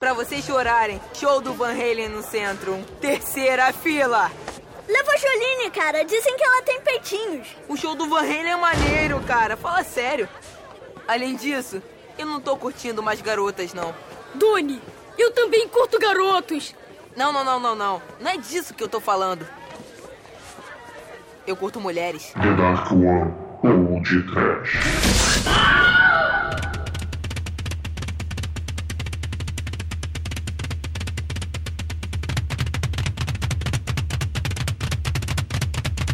Pra vocês chorarem, show do Van Halen no centro. Terceira fila. Leva a Joline, cara. Dizem que ela tem peitinhos. O show do Van Halen é maneiro, cara. Fala sério. Além disso, eu não tô curtindo mais garotas, não. Doni, eu também curto garotos. Não, não, não, não, não. Não é disso que eu tô falando. Eu curto mulheres. The Dark One ou de Trash.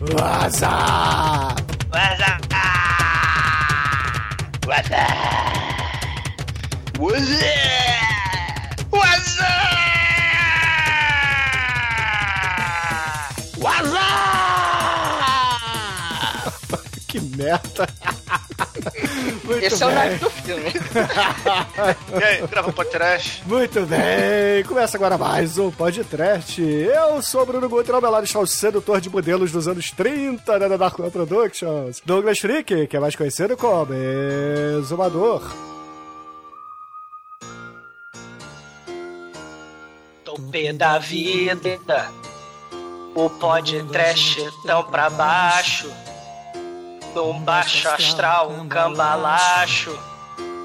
Vaza! Vaza! Vaza! Vaza! Vaza! Vaza! que merda! Muito Esse é o bem. nome do filme. e aí, grava um podcast? Muito bem, começa agora mais um podcast. Eu sou o Bruno Guter, ao meu lado está o sedutor de modelos dos anos 30 da Dark One Productions, Douglas Freak, que é mais conhecido como Exumador. Topê da vida, o podcast tão pra baixo, num baixo astral, um cambalacho,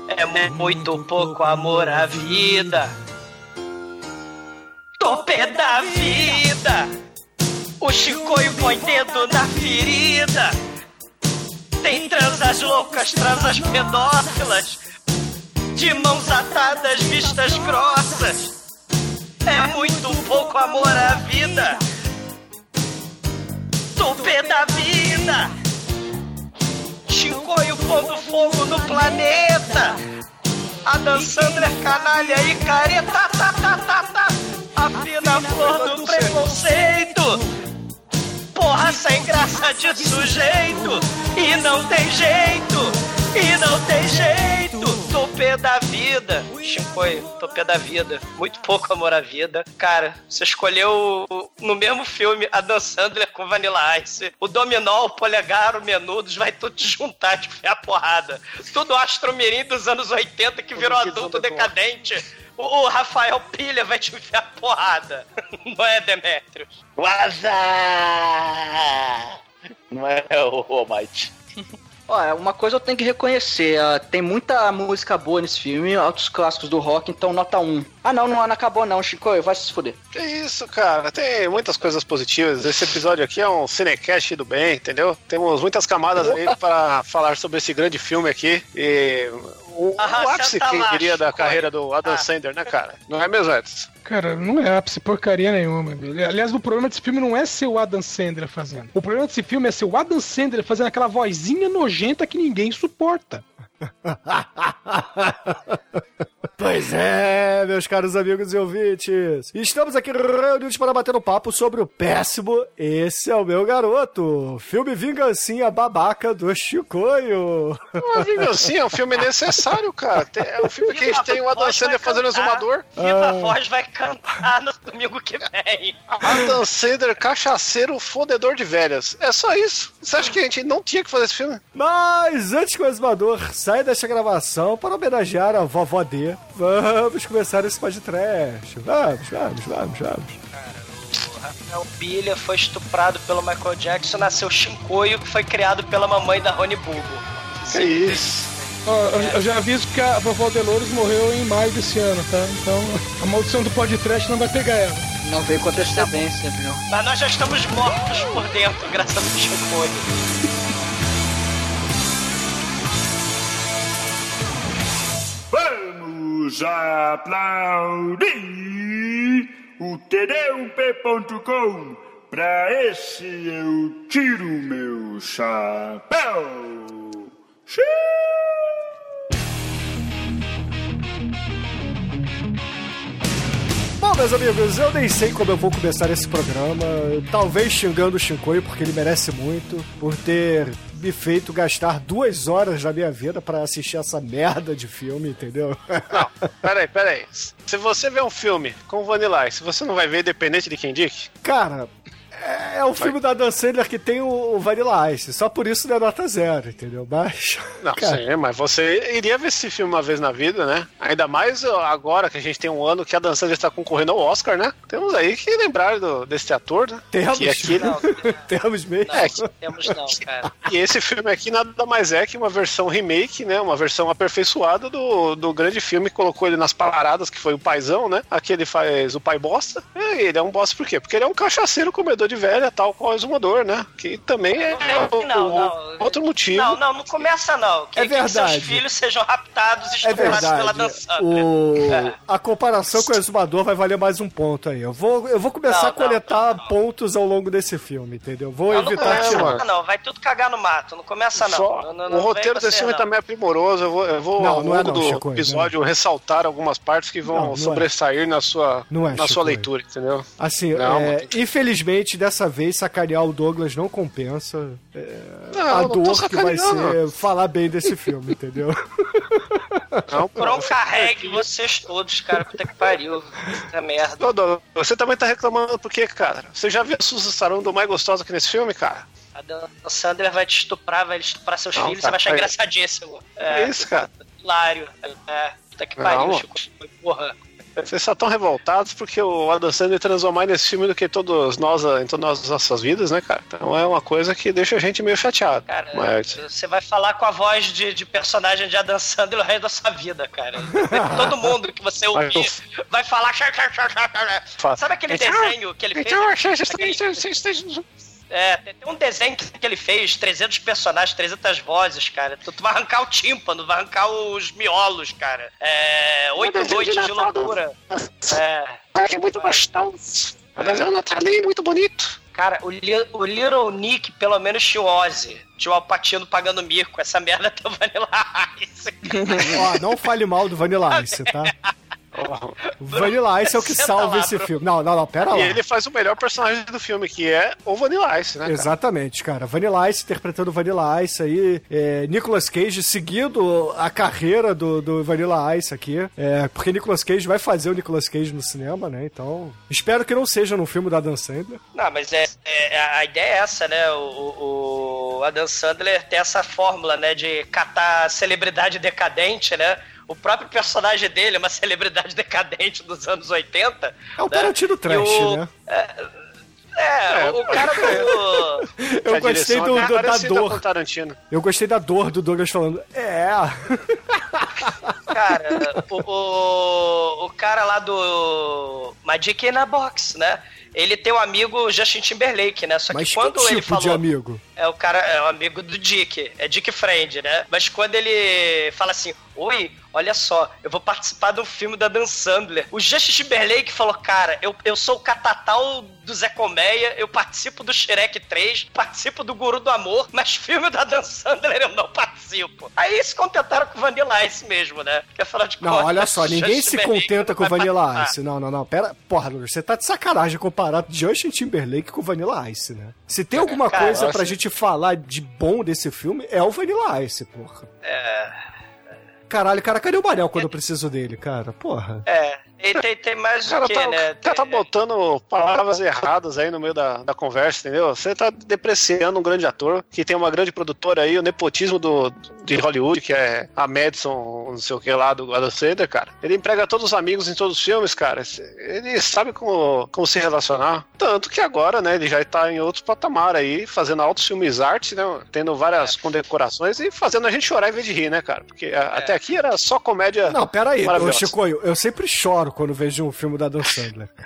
é muito pouco amor à vida. Topê da vida, o chicoio põe dedo na ferida, tem transas loucas, transas pedófilas, de mãos atadas, vistas grossas. É muito pouco amor à vida. Topê da vida. Chicoio pondo fogo no planeta. A Dan Sandra é canalha e careta. Tá, tá, tá, tá. A fina flor do preconceito. Porra sem graça de sujeito. E não tem jeito. E não tem jeito. Topê da vida. Chicoio, topê da vida. Muito pouco amor à vida. Cara, você escolheu no mesmo filme a Dan Sandler com Vanilla Ice. O Dominó, o Polegar, o Menudos vai tudo te juntar de fé a porrada. Tudo Astro Mirim dos anos 80 que virou adulto decadente. O, Rafael Pilha vai te enfiar a porrada. Não é, Demetrius? Waza! Não é o Almighty. Olha, uma coisa eu tenho que reconhecer, ah, tem muita música boa nesse filme, altos clássicos do rock, então nota 1. Ah não, não, não acabou não, Chico, vai se fuder. Que isso, cara. Tem muitas coisas positivas. Esse episódio aqui é um cinecast do bem, entendeu? Temos muitas camadas aí para falar sobre esse grande filme aqui. E o, Ah, o ápice, senta quem diria, da carreira do Adam Ah. Sandler, né, cara? Não é mesmo, Edson? Cara, não é ápice porcaria nenhuma. velho. Aliás, o problema desse filme não é ser o Adam Sandler fazendo. O problema desse filme é ser o Adam Sandler fazendo aquela vozinha nojenta que ninguém suporta. Pois é, meus caros amigos e ouvintes. Estamos aqui reunidos para bater um papo sobre o péssimo Esse é o Meu Garoto, filme vingancinha babaca do Chicoio. Uma vingancinha, é um filme necessário, cara. É um filme que a gente tem o Adam Sandler fazendo exumador. Viva Voz vai cantar no domingo que vem. Adam Sandler, cachaceiro, fodedor de velhas. É só isso. Você acha que a gente não tinha que fazer esse filme? Mas antes que o exumador saia desta gravação para homenagear a vovó D, vamos começar esse podcast. Vamos, vamos, vamos, vamos. O Rafael Pilha foi estuprado pelo Michael Jackson, nasceu Shinkoio, que foi criado pela mamãe da Rony Bulbo. Que isso. Ó, eu, já aviso que a vovó Dolores morreu em maio desse ano, tá? Então a maldição do podcast não vai pegar ela. Não veio com antecedência, viu? Mas nós já estamos mortos por dentro, graças ao Shinkoio. Vamos aplaudir o td1p.com. Pra esse eu tiro meu chapéu. Xiii! Bom, meus amigos, eu nem sei como eu vou começar esse programa. Talvez xingando o Shinkoio, porque ele merece muito, por ter me feito gastar duas horas da minha vida pra assistir essa merda de filme, entendeu? Não, peraí, peraí. Se você vê um filme com Vanilla Ice, você não vai ver independente de quem indique? Cara, É, é o filme da Dan Sandler que tem o, o Vanilla Ice. Só por isso não é nota zero, entendeu? Mas. Não, cara, sim, mas você iria ver esse filme uma vez na vida, né? Ainda mais agora que a gente tem um ano que a Dan Sandler está concorrendo ao Oscar, né? Temos aí que lembrar do, desse ator, né? Temos. Que aqui, Não, temos mesmo. É, não temos não, cara. E esse filme aqui nada mais é que uma versão remake, né? Uma versão aperfeiçoada do, do grande filme que colocou ele nas paradas, que foi o Paizão, né? Aqui ele faz o pai bosta. E ele é um bosta por quê? Porque ele é um cachaceiro comedor de velha, tal qual o exumador, né? Que também é Não, o- não. outro motivo. Não, não, não começa não. Que, É que seus verdade. filhos sejam raptados e É estuprados pela verdade. dançando. O... É. A comparação com o Exumador vai valer mais um ponto aí. Eu vou, eu vou começar Não, a coletar não, não, não. pontos ao longo desse filme, entendeu? Vou Não, não evitar começa tirar. mano. não, vai tudo cagar no mato. Não começa não. Só- Não, não, não o roteiro desse filme não. também é primoroso. Eu vou, eu vou Não, ao não é longo não, do Chico, episódio ressaltar algumas partes que vão Não, não é. sobressair na sua, Não é, na Chico, sua é. leitura, entendeu? Assim, Não, é, infelizmente, dessa vez, sacanear o Douglas não compensa é, Não, a não dor que vai ser falar bem desse filme, entendeu? Não, carregue vocês todos, cara. Puta que pariu. Puta merda. Dodô, você também tá reclamando por quê, cara? Você já viu a Susan Sarandon mais gostosa que nesse filme, cara? A Sandler vai te estuprar, vai estuprar seus Não, filhos, tá, você vai achar tá. engraçadíssimo. É isso, cara. Hilário. É, puta que Não, pariu, mano. Chico. Porra. Vocês só estão revoltados porque o Adam Sandler transou mais nesse filme do que todos nós em todas as nossas vidas, né, cara? Então é uma coisa que deixa a gente meio chateado. Cara, Mas... você vai falar com a voz de, de personagem de Adam Sandler o resto da sua vida, cara. Todo mundo que você ouvir vai falar. Sabe aquele Então- desenho que ele fez? Então, Aquele- É, tem tem um desenho que que ele fez, 300 personagens, 300 vozes, cara. Tu, tu vai arrancar o tímpano, vai arrancar os miolos, cara. É, oito desenho de noites de do- loucura. É, que muito gostoso. O desenho natalinho muito bonito. cara, o, Li- o Little Nick pelo menos tinha o Ozzy. Tinha o Alpatino pagando mico. Essa merda do Vanilla Ice. Ó, não fale mal do Vanilla Ice, tá? Vanilla Ice é o que salva esse filme. Não, não, não, pera lá. E ele faz o melhor personagem do filme, que é o Vanilla Ice, né, cara? Exatamente, cara. Vanilla Ice interpretando Vanilla Ice aí. É, Nicolas Cage seguindo a carreira do, do Vanilla Ice aqui. É, porque Nicolas Cage vai fazer o Nicolas Cage no cinema, né? Então, espero que não seja no filme da Dan Sandler. Não, mas é, é- a ideia é essa, né? O, o- o Adam Sandler tem essa fórmula, né? De catar celebridade decadente, né? O próprio personagem dele é uma celebridade decadente dos anos 80. É o né? Tarantino trash, o- né? É, o cara do. Eu gostei do, é do- da o dor. Tarantino. Eu gostei da dor do Douglas falando. É. Cara, o, o, o cara lá do Magic in a Box, né? Ele tem um amigo Justin Timberlake, né? Só que Mas que quando ele tipo falou. de amigo? É o cara, é o amigo do Dick, é Dick Friend, né? Mas quando ele fala assim, oi, olha só, eu vou participar um filme da Dan Sandler. O Justin Timberlake falou, cara, eu, eu sou o catatal do Zé Colmeia, eu participo do Shrek 3, participo do Guru do Amor, mas filme da Dan Sandler eu não participo. Aí se contentaram com o Vanilla Ice mesmo, né? Porque afinal de Não, contas, olha só, ninguém Justin se Timberlake contenta com Vanilla participar. Ice. Não, não, não. Pera, porra, você tá de sacanagem comparar Justin Timberlake com o Vanilla Ice, né? Se tem alguma Cara, coisa nossa. pra gente falar de bom desse filme, é o Vanilla Ice, porra. É, Caralho, cara, cadê o Manel quando eu preciso dele, cara? Porra. é. E tem, tem mais o cara que, tá, né? o cara tá Tem- botando palavras erradas aí no meio da, da conversa, entendeu? Você tá depreciando um grande ator que tem uma grande produtora aí, o nepotismo do, de Hollywood, que é a Madison, não sei o que lá, do Adam Sandler, cara. Ele emprega todos os amigos em todos os filmes, cara. Ele sabe como, como se relacionar. Tanto que agora, né, ele já tá em outro patamar aí, fazendo altos filmes arte, né? Tendo várias condecorações e fazendo a gente chorar em vez de rir, né, cara? Porque a- até aqui era só comédia. Não, pera aí. Chicoio, eu sempre choro quando vejo um filme da Dan Sandler.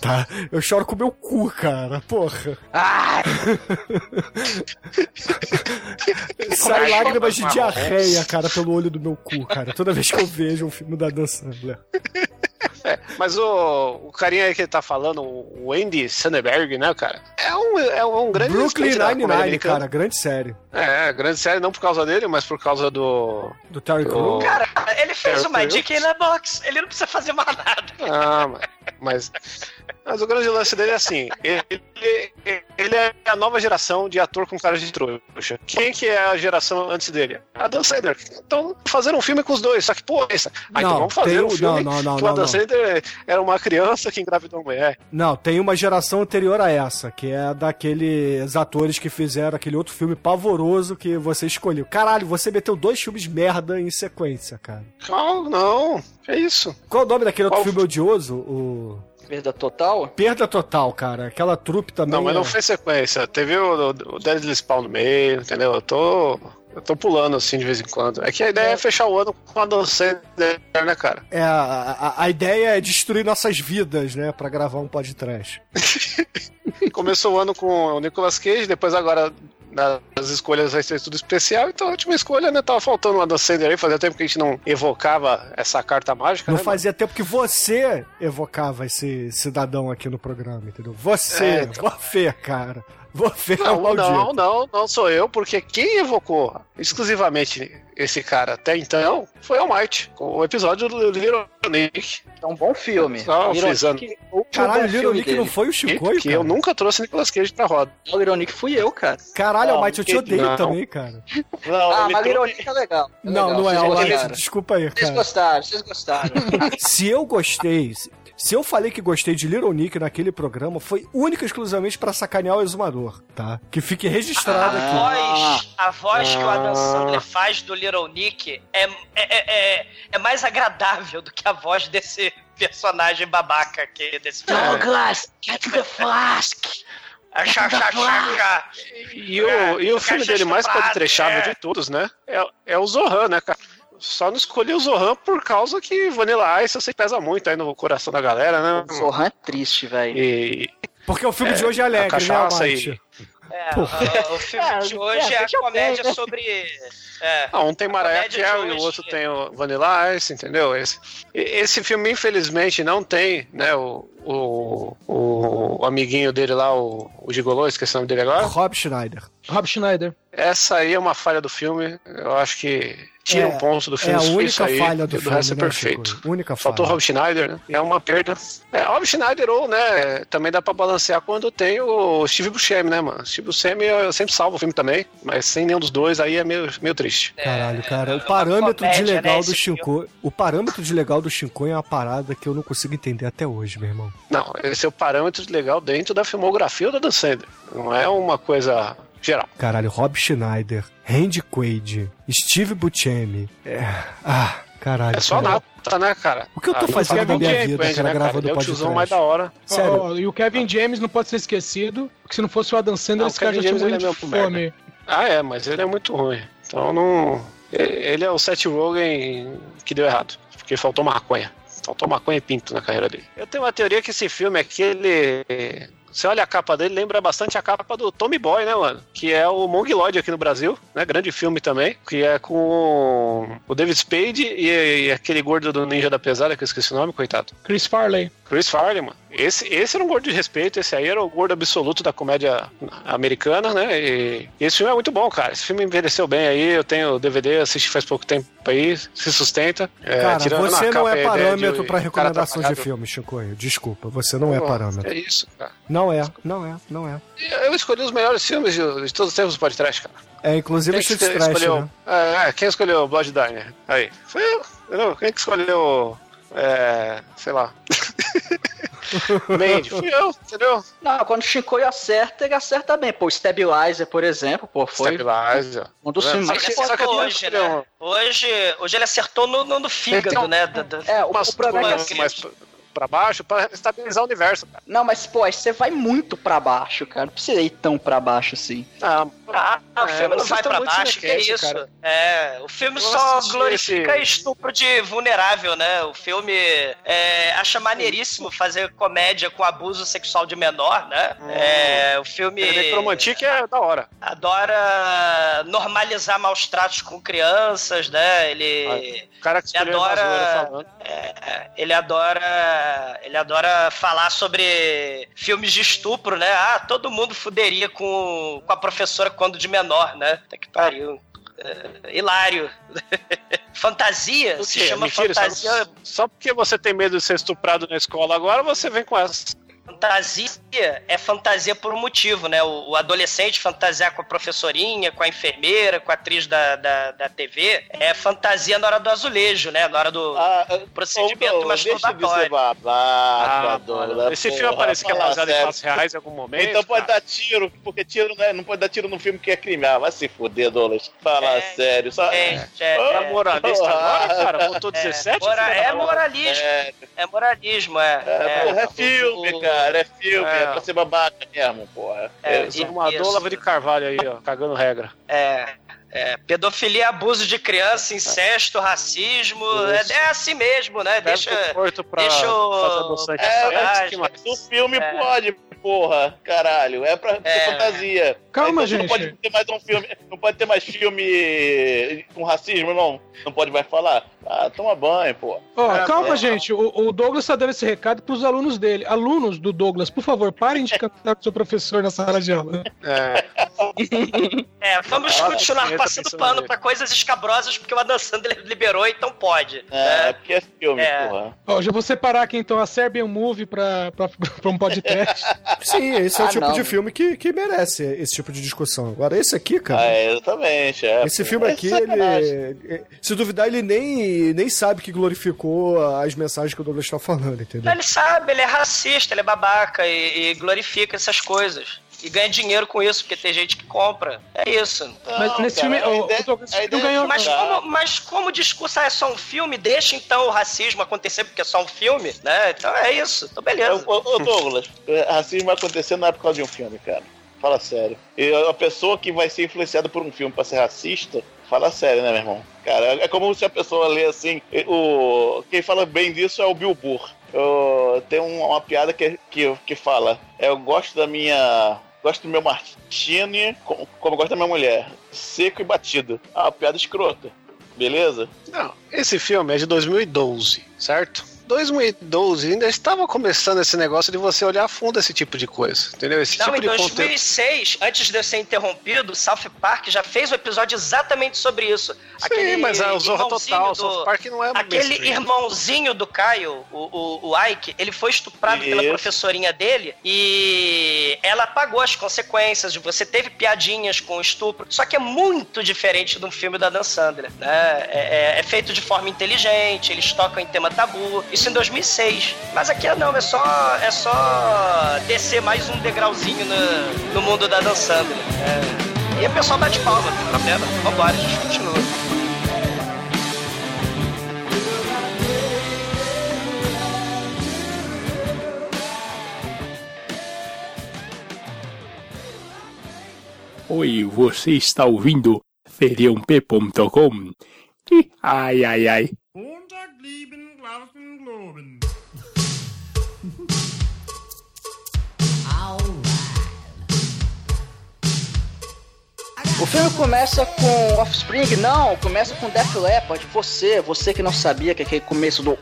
Tá? Eu choro com o meu cu, cara. Porra. Sai lágrimas de diarreia, cara, pelo olho do meu cu, cara. Toda vez que eu vejo um filme da Dan Sandler. É, mas o, o carinha aí que ele tá falando, o Andy Sandberg, né, cara? É um, é um grande Brooklyn Nine-Nine, cara. Grande série. É, grande série, não por causa dele, mas por causa do. Do Terry do- Crews. Cara, ele fez É, uma dica na box. Ele não precisa fazer mais nada. Ah, mas- mas. O grande lance dele é assim: ele, ele é a nova geração de ator com cara de trouxa. Quem que é a geração antes dele? Adam Sandler. Então, fazer um filme com os dois. Só que, pô, essa. Ah, então Não, vamos fazer tem um filme não, não, não, que o não. Sandler era uma criança que engravidou uma mulher. Não, tem uma geração anterior a essa, que é daqueles atores que fizeram aquele outro filme pavoroso que você escolheu. Caralho, você meteu dois filmes merda em sequência, cara. Não, não. É isso. Qual o nome daquele outro Qual- filme odioso? O. Perda total? Perda Total, cara. Aquela trupe também. Não, mas não é- foi sequência. Teve o, o, o Deadly Spawn no meio, entendeu? Eu tô. Eu tô pulando assim de vez em quando. É que a ideia é fechar o ano com a Dan Sandler, né, cara? É, a, a, a ideia é destruir nossas vidas, né? Pra gravar um podcast. Começou o ano com o Nicolas Cage, depois agora nas escolhas vai ser tudo especial, então a última escolha, né? Tava faltando uma Sandler aí, fazia tempo que a gente não evocava essa carta mágica, Não né? fazia tempo que você evocava esse cidadão aqui no programa, entendeu? Você, É, então. você, cara. Você é Não, maldito. não, não, não sou eu, porque quem evocou exclusivamente esse cara até então foi o Might, com o episódio do Little Nick. É um bom filme. Só Little frisando. Nick, o Caralho, bom Little Nick dele. não foi o Chicoio, Que eu nunca trouxe Nicolas Cage pra roda. O Little Nick fui eu, cara. Caralho, Não, Almighty, eu te odeio não. também, cara. Não, Ah, mas Little trouxe- Nick é legal. É Não, legal. não é, Vocês Almighty, gostaram. desculpa aí, Vocês cara. gostaram, vocês gostaram. Se eu gostei, se- eu falei que gostei de Little Nick naquele programa, foi única e exclusivamente pra sacanear o exumador, tá? Que fique registrado A aqui. voz, a voz que o Adam Ah. Sandler faz do Little Nick é, é, é, é, é mais agradável do que a voz desse personagem babaca aqui desse filme. Douglas, get the flask. Ah, chá, chá, chá, chá. E o, e o filme dele mais estuprada, podtrechável é. de todos, né? É, é o Zohan, né, cara? Só não escolhi o Zohan por causa que Vanilla Ice eu sei que pesa muito aí no coração da galera, né? Zohan é triste, velho. E Porque o filme de hoje é alegre, né, cachaça Almighty? É, Porra. o, o filme É, de hoje é, é, deixa a comédia ver, né? sobre. É, Ah, um tem Mariah Carey e o hoje. outro tem o Vanilla Ice, entendeu? Esse, e- esse filme, infelizmente, não tem, né, o, o, o, o amiguinho dele lá, o, o Gigolô, esqueci o nome dele agora. Rob Schneider. Rob Schneider. Essa aí é uma falha do filme. Eu acho que tira É, um ponto do É filme. a for isso única aí, falha do e o filme, resto é né, perfeito. Chico? Única falha. Faltou o Rob Schneider, né? É uma perda. É, Rob Schneider ou, né, também dá pra balancear quando tem o Steve Buscemi, né, mano? Steve Buscemi eu sempre salvo o filme também, mas sem nenhum dos dois aí é meio, meio triste. Caralho, cara, é o parâmetro de comédia, legal né, do esse Shinko, o parâmetro de legal do Shinko é uma parada que eu não consigo entender até hoje, meu irmão. Não, esse é o parâmetro legal dentro da filmografia do Dan Sandler. Não é uma coisa geral. Caralho, Rob Schneider, Randy Quaid, Steve Buscemi. É... Ah, caralho. É só cara. nata, né, cara? O que eu tô Ah, fazendo na minha Kevin vida, James, cara, né, gravando Ele é o podcast? mais da hora. Sério. Ó, ó, e o Kevin James não pode ser esquecido, porque se não fosse o Adam Sandler, Não, esse cara já tinha James, morrido de é fome. Ah, é, mas ele é muito ruim. Então não. Ele é o Seth Rogen que deu errado. Porque faltou maconha. Faltou maconha e pinto na carreira dele. Eu tenho uma teoria que esse filme aqui, ele. Você olha a capa dele, lembra bastante a capa do Tommy Boy, né, mano? Que é o Mongoloid aqui no Brasil, né? Grande filme também. Que é com o David Spade e, e aquele gordo do Ninja da Pesada, que eu esqueci o nome, coitado. Chris Farley. Chris Farley, mano. Esse, esse era um gordo de respeito, esse aí era o gordo absoluto da comédia americana, né? E, esse filme é muito bom, cara. Esse filme envelheceu bem aí, eu tenho o DVD, assisti faz pouco tempo aí, se sustenta. É, Cara, você não é ideia parâmetro de pra o cara recomendação de filme, Chico. Desculpa, você não é parâmetro. É isso, cara. Não é, não é, não é. Eu escolhi os melhores filmes de, de todos os tempos do podcast, cara. É, inclusive o Quem que Street Trash, escolheu? né? É, é, quem escolheu Blood Diner? Aí. Foi eu. entendeu? Quem que escolheu. É, sei lá. Mandy, fui eu, entendeu? Não, quando o Shinkoi acerta, ele acerta bem. Pô, Stabilizer, por exemplo, pô, foi Stabilizer. um dos filmes só mais que- só que hoje, que né? um. Hoje, hoje ele acertou no, no, no fígado, Então, né? Da- da- É, o, Mas o problema é que mas- assim, mais pra- pra baixo pra estabilizar o universo, cara. Não, mas, pô, aí você vai muito pra baixo, cara. Não precisa ir tão pra baixo assim. Ah, Ah, o É, filme não vocês vai pra baixo, que cinecast, isso? cara. É, o filme só glorifica esse- estupro de vulnerável, né? O filme é, acha maneiríssimo fazer comédia com abuso sexual de menor, né? É, o filme Necromantic é da hora. adora normalizar maus tratos com crianças, né? Ele O cara que Ele adora- falando. é, ele adora ele adora falar sobre filmes de estupro, né? Ah, todo mundo fuderia com, com a professora quando de menor, né? Até que pariu. É, hilário. fantasia, se chama Mentira, fantasia. só, só porque você tem medo de ser estuprado na escola agora, você vem com essa. Fantasia é fantasia por um motivo, né? O, o, adolescente fantasiar com a professorinha, com a enfermeira, com a atriz da, da, da TV, é fantasia na hora do azulejo, né? Na hora do Ah, procedimento Deixa de masturbatório. babaca, Ah, esse filme porra, parece que é baseado em fatos reais em algum momento. Então pode cara. dar tiro, porque tiro não, é, não pode dar tiro num filme que é crime. Ah, vai se fuder, Douglas. Fala É, sério. Só... Gente, é, Tá é, moralista agora, cara? Botou é, 17? mora- filha da é moralismo, É, é moralismo, é. é, porra, é filme, o- cara. É filme. É. É, pra ser babaca mesmo, porra. É, É, e- Armador Isso. Lava de Carvalho aí, ó, cagando regra. É, é, pedofilia, abuso de criança, incesto, racismo, é, Isso. é assim mesmo, né? Deixa, deixa o- fazer. É, mais? O filme É. pode, porra, caralho. É pra É. ser fantasia. Calma, Então, gente. Não pode ter mais um filme. Não pode ter mais filme com racismo, não. Não pode mais falar. Ah, toma banho, pô. Ó, É, calma, é. gente. O, o Douglas tá dando esse recado pros alunos dele. Alunos do Douglas, por favor, parem de cantar com seu professor na sala de aula. É, É, vamos continuar passando pano pra coisas escabrosas, porque o Adam Sandler liberou, então pode. É, né? porque é filme, É. porra. Ó, já vou separar aqui então a Serbian Movie pra, pra, pra um podcast. Sim, esse é o Ah, tipo não. de filme que, que merece esse tipo de discussão. Agora, esse aqui, cara. Ah, é, exatamente. É, Esse filme É aqui, ele. Se duvidar, ele nem, nem sabe que glorificou as mensagens que o Douglas tá falando, entendeu? Ele sabe, ele é racista, ele é babaca e, e glorifica essas coisas. E ganha dinheiro com isso, porque tem gente que compra. É isso. Mas Não, nesse cara, filme, o- ideia- o não ideia ganhou- é Mas jogar. como, mas como o discurso ah, é só um filme, deixa então o racismo acontecer porque é só um filme, né? Então é isso. Então beleza. Ô, ô, Douglas, é, racismo vai acontecer não é por causa de um filme, cara. Fala sério. E a pessoa que vai ser influenciada por um filme pra ser racista, fala sério, né, meu irmão? Cara, é como se a pessoa lê assim. O, quem fala bem disso é o Bill Burr. Eu- tem um- uma piada que, que, que fala: Eu gosto da minha. Gosto do meu Martini como, como gosto da minha mulher. Seco e batido. Ah, piada escrota. Beleza? Não, esse filme é de 2012, certo? 2012 ainda estava começando esse negócio de você olhar a fundo esse tipo de coisa, entendeu? Esse Não, tipo em de conteúdo. 2006, antes de eu ser interrompido, South Park já fez um episódio exatamente sobre isso. Sim, mas é o Zorra irmãozinho Total, do- South Park não é Aquele mainstream. irmãozinho do Caio, o, o, o Ike, ele foi estuprado pela Isso. professorinha dele e ela pagou as consequências. Você teve piadinhas com o estupro, só que é muito diferente de um filme da Dan Sandler. Né? É, é- é feito de forma inteligente, eles tocam em tema tabu. Isso em 2006. Mas aqui não, é só, é só descer mais um degrauzinho no, no mundo da Dan Sandler. É. E o pessoal bate palma, não tem problema. Vambora, a gente continua. Oi, você está ouvindo feriump.com? Ih, Ai, ai, O filme começa com Offspring, não, começa com Def Leppard, você, você que não sabia que aquele começo do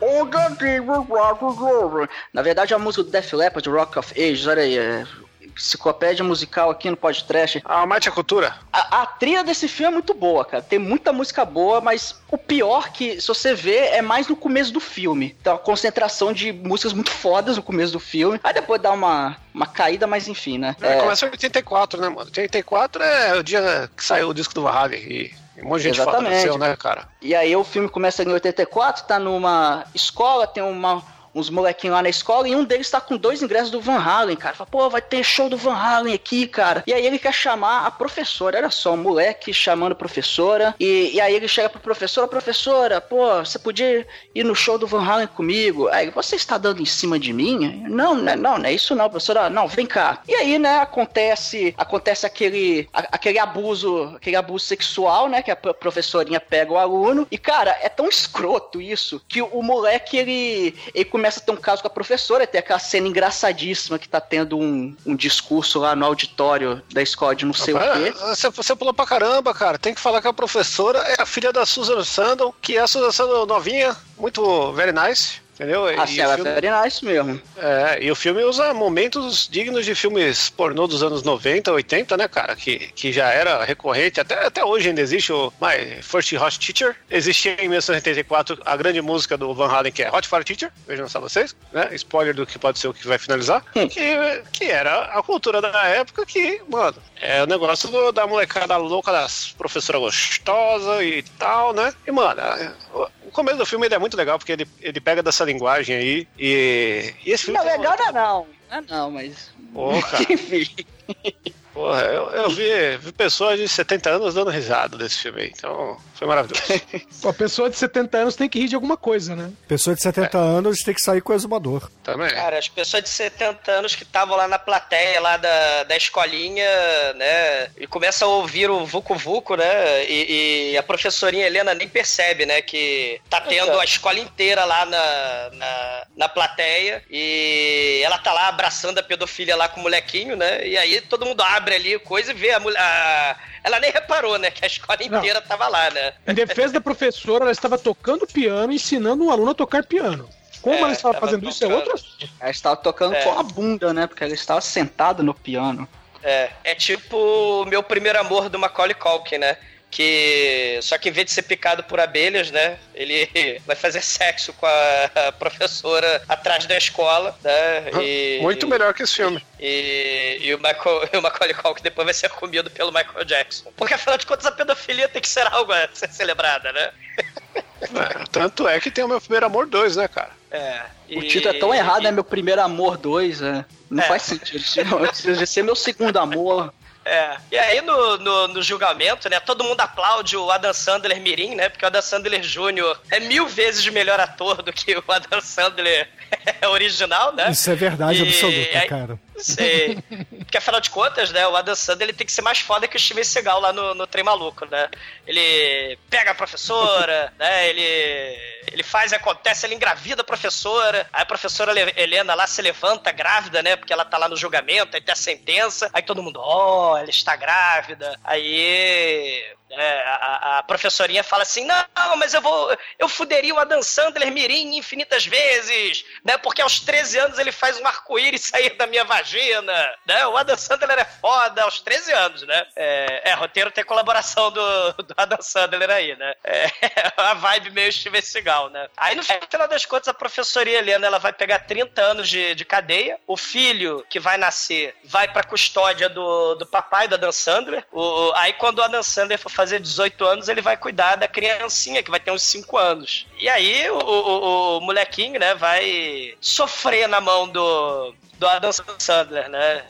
Na verdade a música do Def Leppard, Rock of Ages, olha aí, é enciclopédia musical aqui no podcast. Ah, Mate a Cultura. A, a trilha desse filme é muito boa, cara. Tem muita música boa, mas o pior que, se você vê, é mais no começo do filme. Então, a concentração de músicas muito fodas no começo do filme. Aí depois dá uma, uma caída, mas enfim, né? É, Começa em 84, né, mano? 84 é o dia que saiu o disco do e, e um monte de gente Exatamente. nasceu, né, cara? E aí o filme começa em 84, tá numa escola, tem uma, uns molequinhos lá na escola, e um deles tá com dois ingressos do Van Halen, cara. Fala, pô, vai ter show do Van Halen aqui, cara. E aí ele quer chamar a professora, olha só, um moleque chamando a professora, e, e aí ele chega pra professora, professora, pô, você podia ir no show do Van Halen comigo? Aí, você está dando em cima de mim? Não, não, é- não, não é isso não, professora. Não, vem cá. E aí, né, acontece, acontece aquele, a- aquele abuso, aquele abuso sexual, né, que a pro- professorinha pega o aluno, e cara, é tão escroto isso, que o moleque, ele, ele começa a ter um caso com a professora, tem aquela cena engraçadíssima que tá tendo um, um discurso lá no auditório da escola de não sei o quê. Ah, Você, você pulou pra caramba, cara. Tem que falar que a professora é a filha da Susan Sandon, que é a Susan Sandon novinha, muito very nice. Entendeu? A E cena é filme- very nice mesmo. É, e o filme usa momentos dignos de filmes pornô dos anos 90, 80, né, cara? Que, que já era recorrente, até, até hoje ainda existe o My First Hot Teacher. Existia em 1984 a grande música do Van Halen, que é Hot for Teacher, vejam só vocês, né? Spoiler do que pode ser o que vai finalizar. Que, que era a cultura da época que, mano, é o negócio do- da molecada louca, das professoras gostosas e tal, né? E, mano, o- começo do filme é muito legal, porque ele, ele pega dessa linguagem aí e, e esse filme Não, legal não é não. Não é não, mas... Pô, cara. Enfim. Porra, eu, eu vi, vi pessoas de 70 anos dando risada desse filme aí, então foi maravilhoso. A pessoa de 70 anos tem que rir de alguma coisa, né? Pessoa de 70 anos tem que sair com o exumador. Também. Cara, as pessoas de 70 anos que estavam lá na plateia lá da, da escolinha, né? E começam a ouvir o Vucu Vucu, né? E, e a professorinha Helena nem percebe, né? Que tá tendo a escola inteira lá na, na, na plateia. E ela tá lá abraçando a pedofilia lá com o molequinho, né? E aí todo mundo abre ali coisa e vê a mulher. a- Ela nem reparou, né? Que a escola inteira tava lá, né? Em defesa da professora, ela estava tocando piano, ensinando um aluno a tocar piano. Como É, ela estava tava fazendo isso é tocando. outro assunto. Ela estava tocando É. com a bunda, né? Porque ela estava sentada no piano. É, é tipo o meu primeiro amor do Macaulay Culkin, né? Que só que em vez de ser picado por abelhas, né? Ele vai fazer sexo com a professora atrás da escola, né? E, Muito melhor que esse filme. E, e o, Michael, e o Macaulay Culkin depois vai ser comido pelo Michael Jackson. Porque afinal de contas a pedofilia tem que ser algo a ser celebrada, né? É, tanto é que tem o meu primeiro amor 2, né, cara? É. O título é tão errado, né? Meu primeiro amor 2, é. Não É. faz sentido. Precisa ser meu segundo amor. É. E aí no, no, no julgamento, né, todo mundo aplaude o Adam Sandler Mirim, né? Porque o Adam Sandler Jr. é mil vezes melhor ator do que o Adam Sandler original, né? Isso é verdade E absoluta, cara. Sei. Porque afinal de contas, né, o Adam Sandler ele tem que ser mais foda que o Steven Seagal lá no, no Trem Maluco, né? Ele pega a professora, né? Ele, ele faz, acontece, ele engravida a professora, aí a professora Le- Helena lá se levanta grávida, né? Porque ela tá lá no julgamento, aí tem a sentença, aí todo mundo, ó, ela está grávida. Aí é, a, a professorinha fala assim: não, mas eu vou. Eu fuderia o Adam Sandler Mirim infinitas vezes, né? Porque aos 13 anos ele faz um arco-íris sair da minha vagina, né? O Adam Sandler é foda aos 13 anos, né? É, é, roteiro tem colaboração do, do Adam Sandler aí, né? É, a vibe meio Steven Seagal, né? Aí no final das contas, a professoria Helena ela vai pegar 30 anos de, de cadeia. O filho que vai nascer vai pra custódia do, do papai do Adam Sandler. O, aí quando o Adam Sandler for fazer 18 anos, ele vai cuidar da criancinha, que vai ter uns 5 anos. E aí o, o- o molequinho, né, vai sofrer na mão do, do Adam Sandler, né?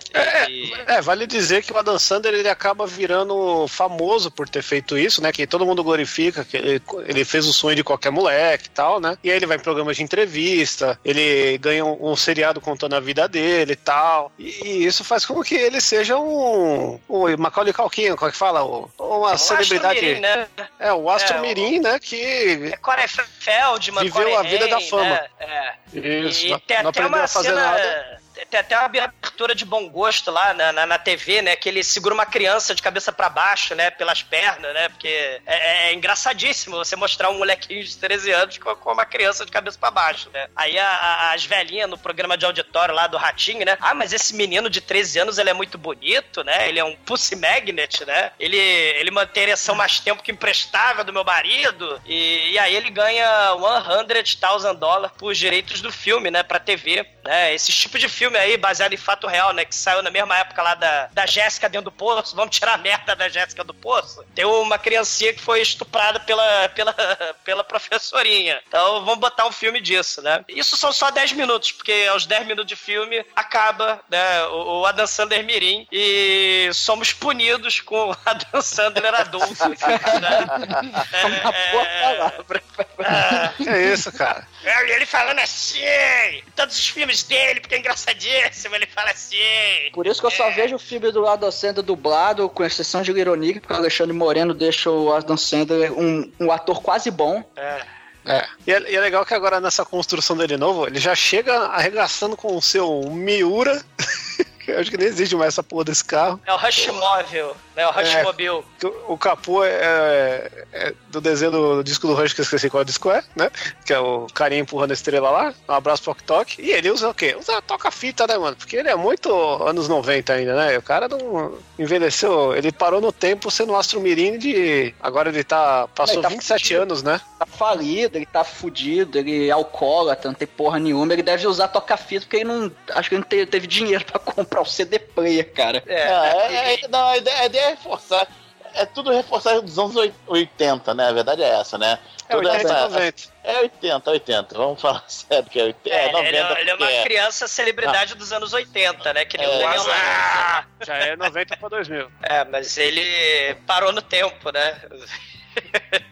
E- É, vale dizer que o Adam Sandler ele acaba virando famoso por ter feito isso, né? Que todo mundo glorifica, que ele, ele fez o sonho de qualquer moleque e tal, né? E aí ele vai em programas de entrevista, ele ganha um, um seriado contando a vida dele e tal. E, e isso faz com que ele seja um. um Macaulay Culkin, como é que fala? Um- Uma o celebridade. Mirim, né? É, o Astro É, o- Mirim, né? Que. É Corey Feldman, Viveu Corey a vida da fama. Né? É. Isso, e não- tem não até aprendeu uma a fazer cena. nada. Tem até uma abertura de bom gosto lá na, na, na TV, né? Que ele segura uma criança de cabeça pra baixo, né? Pelas pernas, né? Porque é, é engraçadíssimo você mostrar um molequinho de 13 anos com, com uma criança de cabeça pra baixo, né? Aí a- a- as velhinhas no programa de auditório lá do Ratinho, né? Ah, mas esse menino de 13 anos, ele é muito bonito, né? Ele é um pussy magnet, né? Ele, ele mantém ereção mais tempo que emprestável do meu marido. E, e aí ele ganha 100,000 dólares por direitos do filme, né? Pra TV, né? Esse tipo de filme aí, baseado em fato real, né? Que saiu na mesma época lá da, da Jéssica dentro do poço. Vamos tirar a merda da Jéssica do poço. Tem uma criancinha que foi estuprada pela, pela, pela professorinha. Então vamos botar um filme disso, né? Isso são só 10 minutos, porque aos 10 minutos de filme acaba né, o, o Adam Sandler Mirim e somos punidos com o Adam Sandler adulto. né? É uma boa palavra. É isso, cara. E ele falando assim, todos os filmes dele, porque é engraçadíssimo, ele fala assim. Por isso que eu só vejo o filme do Adam Sandler dublado, com exceção de Ironic, porque o Alexandre Moreno deixa o Adam Sandler um, um ator quase bom. É. É. E, é. e é legal que agora nessa construção dele novo, ele já chega arregaçando com o seu Miura. Eu acho que nem existe mais essa porra desse carro. É o Rushmóvel, né? O Rushmobile. O, o capô é, é- é do desenho do disco do Rush, que eu esqueci qual disco é, né? Que é o carinha empurrando a estrela lá. Um abraço pro Tok. E ele usa o quê? Usa toca-fita, né, mano? Porque ele é muito anos 90 ainda, né? O cara não envelheceu. Ele parou no tempo sendo um astro mirim de. Agora ele tá. Passou Ele tá 27 fudido. anos, né? Tá falido, ele tá fudido, ele é alcoólatra, não tem porra nenhuma. Ele deve usar toca-fita porque ele não. Acho que ele não te- teve dinheiro pra comprar o CD player, cara. É, é, é- não, a ideia, a ideia é reforçar. É tudo reforçar dos anos oit- 80, né? A verdade é essa, né? É Toda 80, essa- 90. É 80, 80. Vamos falar sério que é 80. É, É, ele, 90 ele é- ele é uma porque criança celebridade dos anos 80, né? Que nem É, o Daniel Lance. Já é 90 pra 2000. É, mas ele parou no tempo, né?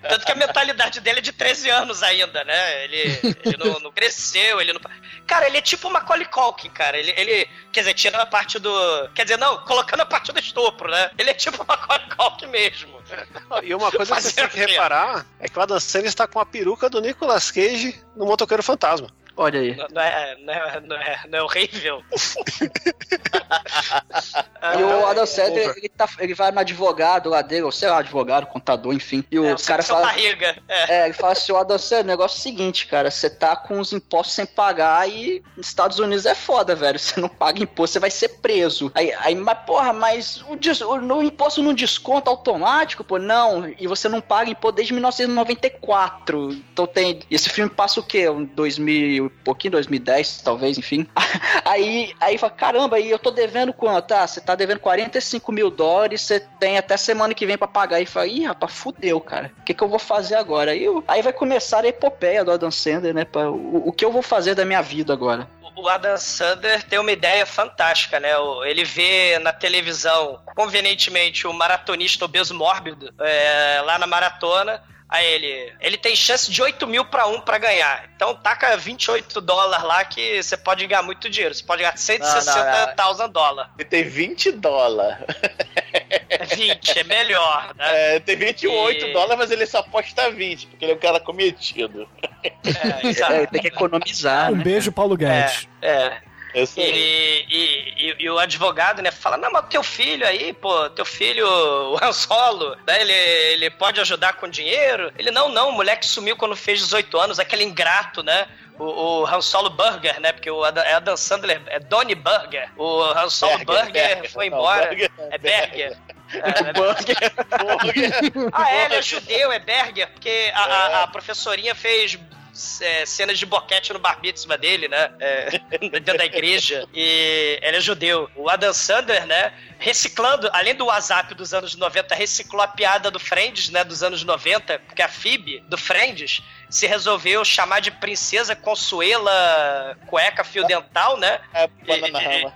Tanto que a mentalidade dele é de 13 anos ainda, né? Ele, ele não, não cresceu, ele não. Cara, ele é tipo o Macaulay Culkin, cara. Ele, ele, quer dizer, tirando a parte do. Quer dizer, não, colocando a parte do estupro, né? Ele é tipo o Macaulay Culkin mesmo. E uma coisa que você tem que reparar é que o Adam Sandler está com a peruca do Nicolas Cage no Motoqueiro Fantasma. Olha aí. Não, não é, não, é, não, é, não é horrível? E o Adam Sandler, ele, tá, ele vai no advogado lá dele, ou sei lá, advogado, contador, enfim. E o É, cara fala. barriga. É. É, ele fala assim, o Adam Sandler, o negócio é o seguinte, cara, você tá com os impostos sem pagar e nos Estados Unidos é foda, velho. Você não paga imposto, você vai ser preso. Aí, aí mas porra, mas o, des- o, no imposto não desconta automático, pô? Não, e você não paga imposto desde 1994. Então tem. Esse filme passa o quê? Um 2000, um pouquinho, 2010, talvez, enfim. Aí, aí fala, caramba, aí eu tô devendo quanto? Ah, você tá devendo 45 mil dólares, você tem até semana que vem pra pagar. E fala, ih, rapaz, fudeu, cara. O que, que eu vou fazer agora? Aí, aí vai começar a epopeia do Adam Sandler, né? pra- o, o que eu vou fazer da minha vida agora? O Adam Sandler tem uma ideia fantástica, né? Ele vê na televisão, convenientemente, o maratonista obeso mórbido é, lá na maratona. Aí ele, ele tem chance de 8 mil pra 1 pra ganhar. Então taca 28 dólares lá que você pode ganhar muito dinheiro. Você pode ganhar 160 dólares. Ele tem 20 dólares. É 20, é melhor, né? É, tem 28 E- dólares, mas ele só aposta 20, porque ele é um cara cometido. É, exato. É, tem que economizar, Um né? beijo, Paulo Guedes. É, é. Eu sei. E, e- e- e o advogado, né, fala, não, mas teu filho aí, pô, teu filho, o Han Solo, né, ele, ele pode ajudar com dinheiro? Ele, não, não, o moleque sumiu quando fez 18 anos, aquele ingrato, né? O, o Han Solo Burger, né? Porque o Adam, é Adam Sandler, é Donnie Burger. O Han Solo Burger, Berger, foi não, embora. Burger é Berger. É, ah, é, ele é judeu, é Berger, porque a, a- a professorinha fez é, cenas de boquete no bar mitzvah dele, né? É, dentro da igreja. E ele é judeu. O Adam Sandler, né? Reciclando, além do WhatsApp dos anos 90, reciclou a piada do Friends, né? Dos anos 90, porque a Phoebe, do Friends, se resolveu chamar de Princesa Consuela Cueca Fio Dental, né? É, banana rama.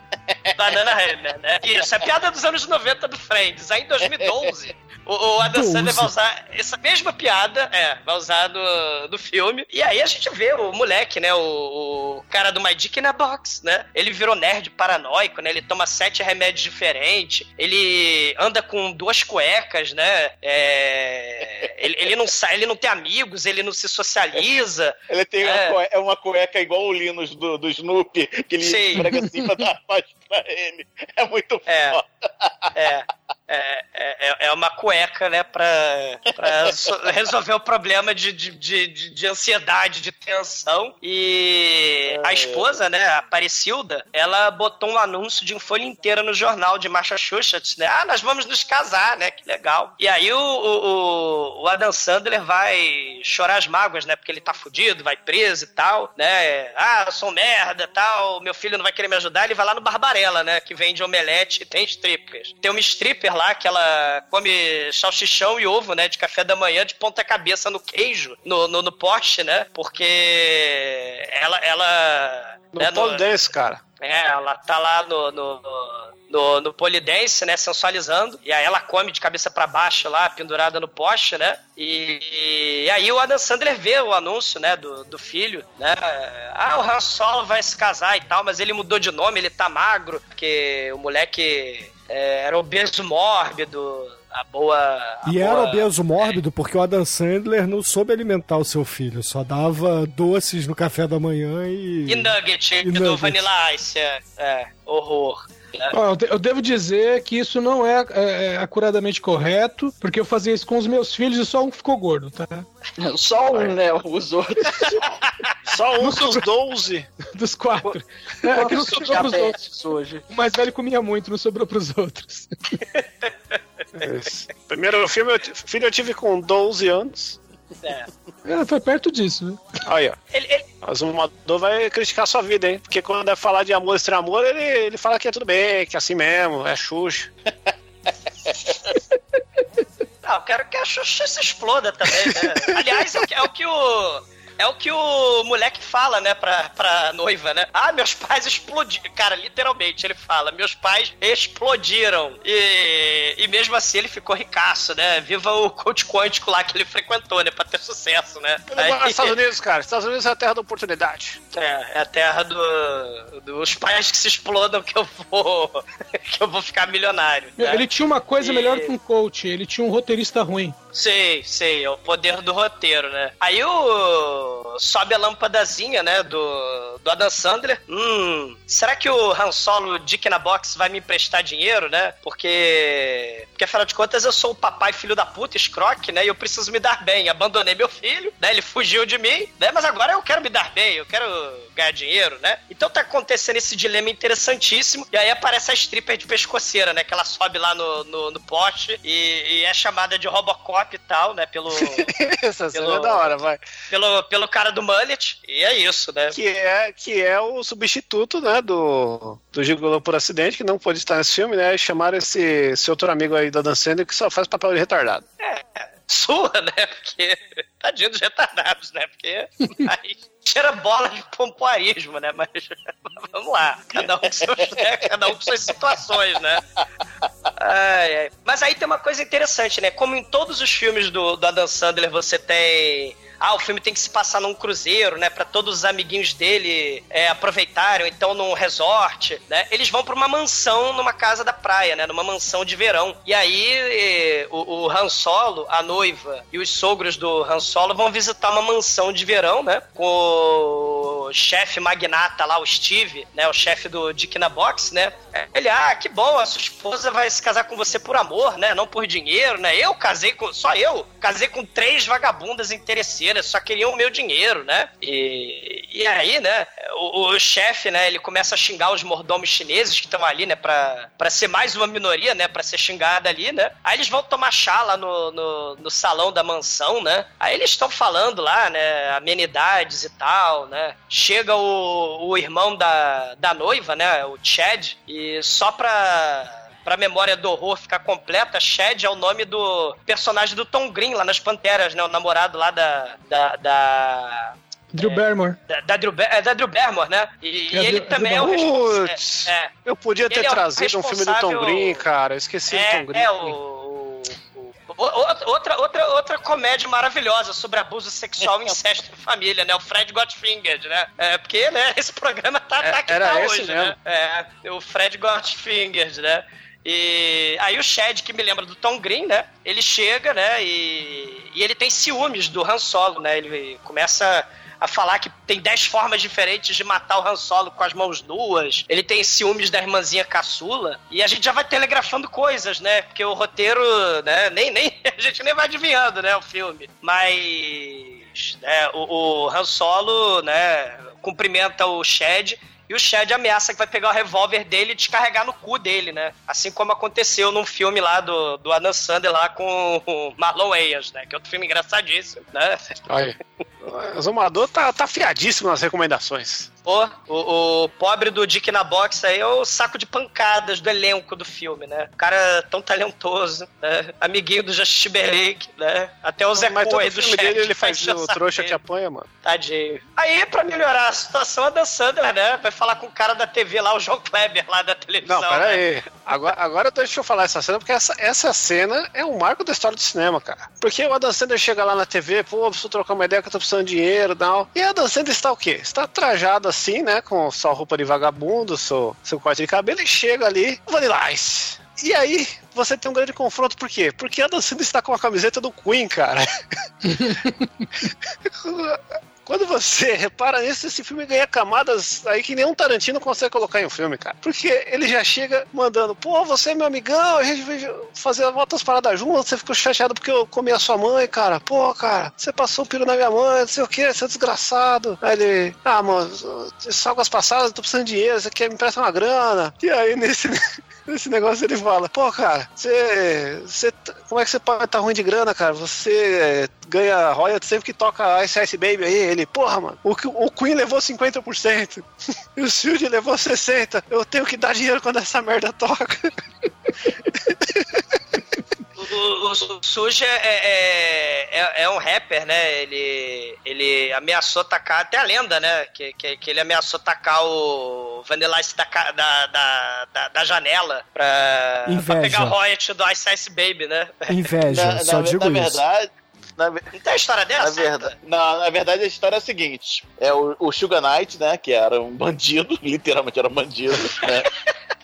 Banana Hammer, né? Isso, é piada dos anos 90 do Friends. Aí em 2012, o, o Adam 12. Sandler vai usar essa mesma piada, é, vai usar no, no filme. E aí a gente vê o moleque, né? O, o cara do My Dick na Box, né? Ele virou nerd paranoico, né? Ele toma sete remédios diferentes. Ele anda com duas cuecas, né? É, ele, ele não sai, ele não tem amigos, ele não se socializa. Ele tem uma, É. cueca, é uma cueca igual o Linus do, do Snoopy, que ele Sim. esfrega assim pra dar paz pra ele. É muito É. foda. É, é, é, é uma cueca, né, pra, pra so- resolver o problema de, de, de, de- de ansiedade, de tensão. E a esposa, né, a Aparecilda, ela botou um anúncio de uma folha inteira no jornal de Massachusetts, né? Ah, nós vamos nos casar, né? Que legal. E aí o, o, o Adam Sandler vai chorar as mágoas, né? Porque ele tá fudido, vai preso e tal, né? Ah, eu sou um merda tal, meu filho não vai querer me ajudar. Ele vai lá no Barbarella, né? Que vende omelete e tem strippers. Tem uma stripper lá que ela come salsichão e ovo, né? De café da manhã, de ponta cabeça no queijo, no, no, no poste, né? Porque ela. ela No né, pole dance, cara. é, ela tá lá no, no, no, no polidense, né, sensualizando, e aí ela come de cabeça pra baixo lá, pendurada no poste, né, e, e aí o Adam Sandler vê o anúncio, né, do, do filho, né, ah, o Han Solo vai se casar e tal, mas ele mudou de nome, ele tá magro, porque o moleque é, era obeso mórbido, a boa... a E era boa- obeso mórbido porque o Adam Sandler não soube alimentar o seu filho, só dava doces no café da manhã e. E Nugget, E do Nugget. Vanilla Ice, é, é, horror. Eu, de- eu devo dizer que isso não é, é, é acuradamente correto, porque eu fazia isso com os meus filhos e só um ficou gordo, tá? Só um, né? Os outros. Só um dos 12. Dos quatro. É, que não sobrou pros outros. hoje? O mais velho comia muito, não sobrou pros outros. Esse. Primeiro filme, eu, filho eu tive com 12 anos. É. É, foi perto disso, né? Aí, ó. Ele, ele- O Azumador vai criticar sua vida, hein? Porque quando é falar de amor extra amor, ele, ele fala que é tudo bem, que é assim mesmo, é Xuxa. Não, eu quero que a Xuxa se exploda também, né? Aliás, é o que, é o que o. É o que o moleque fala, né, pra, pra noiva, né? Ah, meus pais explodiram. Cara, literalmente, ele fala: meus pais explodiram. E, e mesmo assim ele ficou ricaço, né? Viva o coach quântico lá que ele frequentou, né? Pra ter sucesso, né? Dos Estados Unidos, cara. Estados Unidos é a terra da oportunidade. É, é a terra do, dos pais que se explodam que eu vou. que eu vou ficar milionário. né? Ele tinha uma coisa E- melhor que um coach, ele tinha um roteirista ruim. Sei, sei, é o poder do roteiro, né? Aí o. Sobe a lâmpadazinha, né? Do, do Adam Sandler. Hum, será que o Han Solo Dick na Box vai me emprestar dinheiro, né? Porque. Porque afinal de contas eu sou o papai filho da puta, escroque, né? E eu preciso me dar bem. Abandonei meu filho, né? Ele fugiu de mim, né? Mas agora eu quero me dar bem, eu quero ganhar dinheiro, né? Então tá acontecendo esse dilema interessantíssimo. E aí aparece a stripper de pescoceira, né? Que ela sobe lá no, no, no poste e, e é chamada de Robocop e tal, né? Pelo. Essa cena Pelo- é da hora, vai. pelo, pelo cara do mullet. E é isso, né? Que é, que é o substituto, né, do, do Gigolô por acidente, que não pôde estar nesse filme, né? E chamaram esse, esse outro amigo aí da Dan Sandler que só faz papel de retardado. Sua, né? Porque. Tadinho dos retardados, né? Porque. Mas, tira bola de pompoarismo, né? Mas. Vamos lá. Cada um com, seus, né? Cada um com suas situações, né? Ai, ai. Mas aí tem uma coisa interessante, né? Como em todos os filmes do, do Adam Sandler você tem. Ah, o filme tem que se passar num cruzeiro, né? Pra todos os amiguinhos dele é, aproveitarem, então num resort, né? Eles vão pra uma mansão numa casa da praia, né? Numa mansão de verão. E aí o, o Han Solo, a noiva e os sogros do Han Solo vão visitar uma mansão de verão, né? Com o chefe magnata lá, o Steve, né? O chefe do Dick na Box, né? Ele, ah, que bom, a sua esposa vai se casar com você por amor, né? Não por dinheiro, né? Eu casei com. Só eu casei com três vagabundas interesseiras, só queriam o meu dinheiro, né? E, e aí, né? O, o chefe, né? Ele começa a xingar os mordomos chineses que estão ali, né? Pra, pra ser mais uma minoria, né? Pra ser xingada ali, né? Aí eles vão tomar chá lá no, no, no salão da mansão, né? Aí eles estão falando lá, né? Amenidades e tal, né? Chega o, o irmão da, da noiva, né? O Chad, e só pra pra memória do horror ficar completa, Shed é o nome do personagem do Tom Green lá nas Panteras, né? O namorado lá da. da. da, Drew Barrymore. da, da Drew, é, da Drew Barrymore, né? E, É, e ele Drew- também é o Drew responsável. Putz, É, é. eu podia ter é trazido um filme do Tom Green, cara. Eu esqueci do É, Tom Green. é o. Outra, outra, outra comédia maravilhosa sobre abuso sexual e incesto em família, né? O Fred Gottfinger, né? É, porque, né, esse programa tá, tá que É, era tá esse hoje, mesmo. né? É, o Fred Gottfinger, né? E aí o Shed, que me lembra do Tom Green, né? Ele chega, né? E, e ele tem ciúmes do Han Solo, né? Ele começa a falar que tem 10 formas diferentes de matar o Han Solo com as mãos nuas. Ele tem ciúmes da irmãzinha caçula. E a gente já vai telegrafando coisas, né? Porque o roteiro, né? Nem, nem, a gente nem vai adivinhando, né? O filme. Mas né, o, o Han Solo, né? Cumprimenta o Shed. E o Shed ameaça que vai pegar o revólver dele e descarregar no cu dele, né? Assim como aconteceu num filme lá do, do Adam Sandler lá com o Marlon Wayans, né? Que é outro filme engraçadíssimo, né? Aí. O Zumador tá, tá afiadíssimo nas recomendações. Pô, o, o pobre do Dick na Box aí é o saco de pancadas do elenco do filme, né? O cara tão talentoso, né? Amiguinho do Justin Timberlake, né? Até o Zé Mas todo Coe do filme dele ele faz o trouxa que apanha, mano. Tadinho. Aí, pra melhorar a situação, a Dan Sandler, né? Vai falar com o cara da TV lá, o João Kleber lá da televisão. Não, pera né? aí. Agora, agora deixa eu falar essa cena, porque essa, essa cena é um marco da história do cinema, cara. Porque o Adam Sandler chega lá na TV, pô, preciso trocar uma ideia que eu tô precisando dinheiro e tal. E a Sandler está o quê? Está trajado assim, né, com sua roupa de vagabundo, seu, seu corte de cabelo, e chega ali, Vanilla Ice. E aí, você tem um grande confronto, por quê? Porque a Dan Sandler está com a camiseta do Queen, cara. quando você repara nisso, esse filme ganha camadas aí que nenhum Tarantino consegue colocar em um filme, cara. Porque ele já chega mandando, pô, você é meu amigão, a gente veio fazer outras paradas juntas, você ficou chateado porque eu comi a sua mãe, cara. Pô, cara, você passou o piro na minha mãe, não sei o que, você é desgraçado. Aí ele, ah, mano, salgas passadas, tô precisando de dinheiro, você quer me emprestar uma grana. E aí nesse. Nesse negócio ele fala, pô, cara, você. você como é que você pode estar ruim de grana, cara? Você é, ganha royalties sempre que toca Ice Ice Baby aí. Ele, porra, mano, o, o Queen levou 50% e o Shield levou 60%. Eu tenho que dar dinheiro quando essa merda toca. O, o, Suja é, é, é, é um rapper, né? Ele, ele ameaçou tacar, até a lenda, né? Que, que, que ele ameaçou tacar o Vanilla Ice da, da, da, da, da janela pra, pra pegar o royalty do Ice Ice Baby, né? Inveja, Na- só na- digo na isso. verdade, na, Não tem a história na, dessa? verdade, na, na verdade, a história é a seguinte: é o, o Sugar Knight, né? Que era um bandido, literalmente era um bandido, né?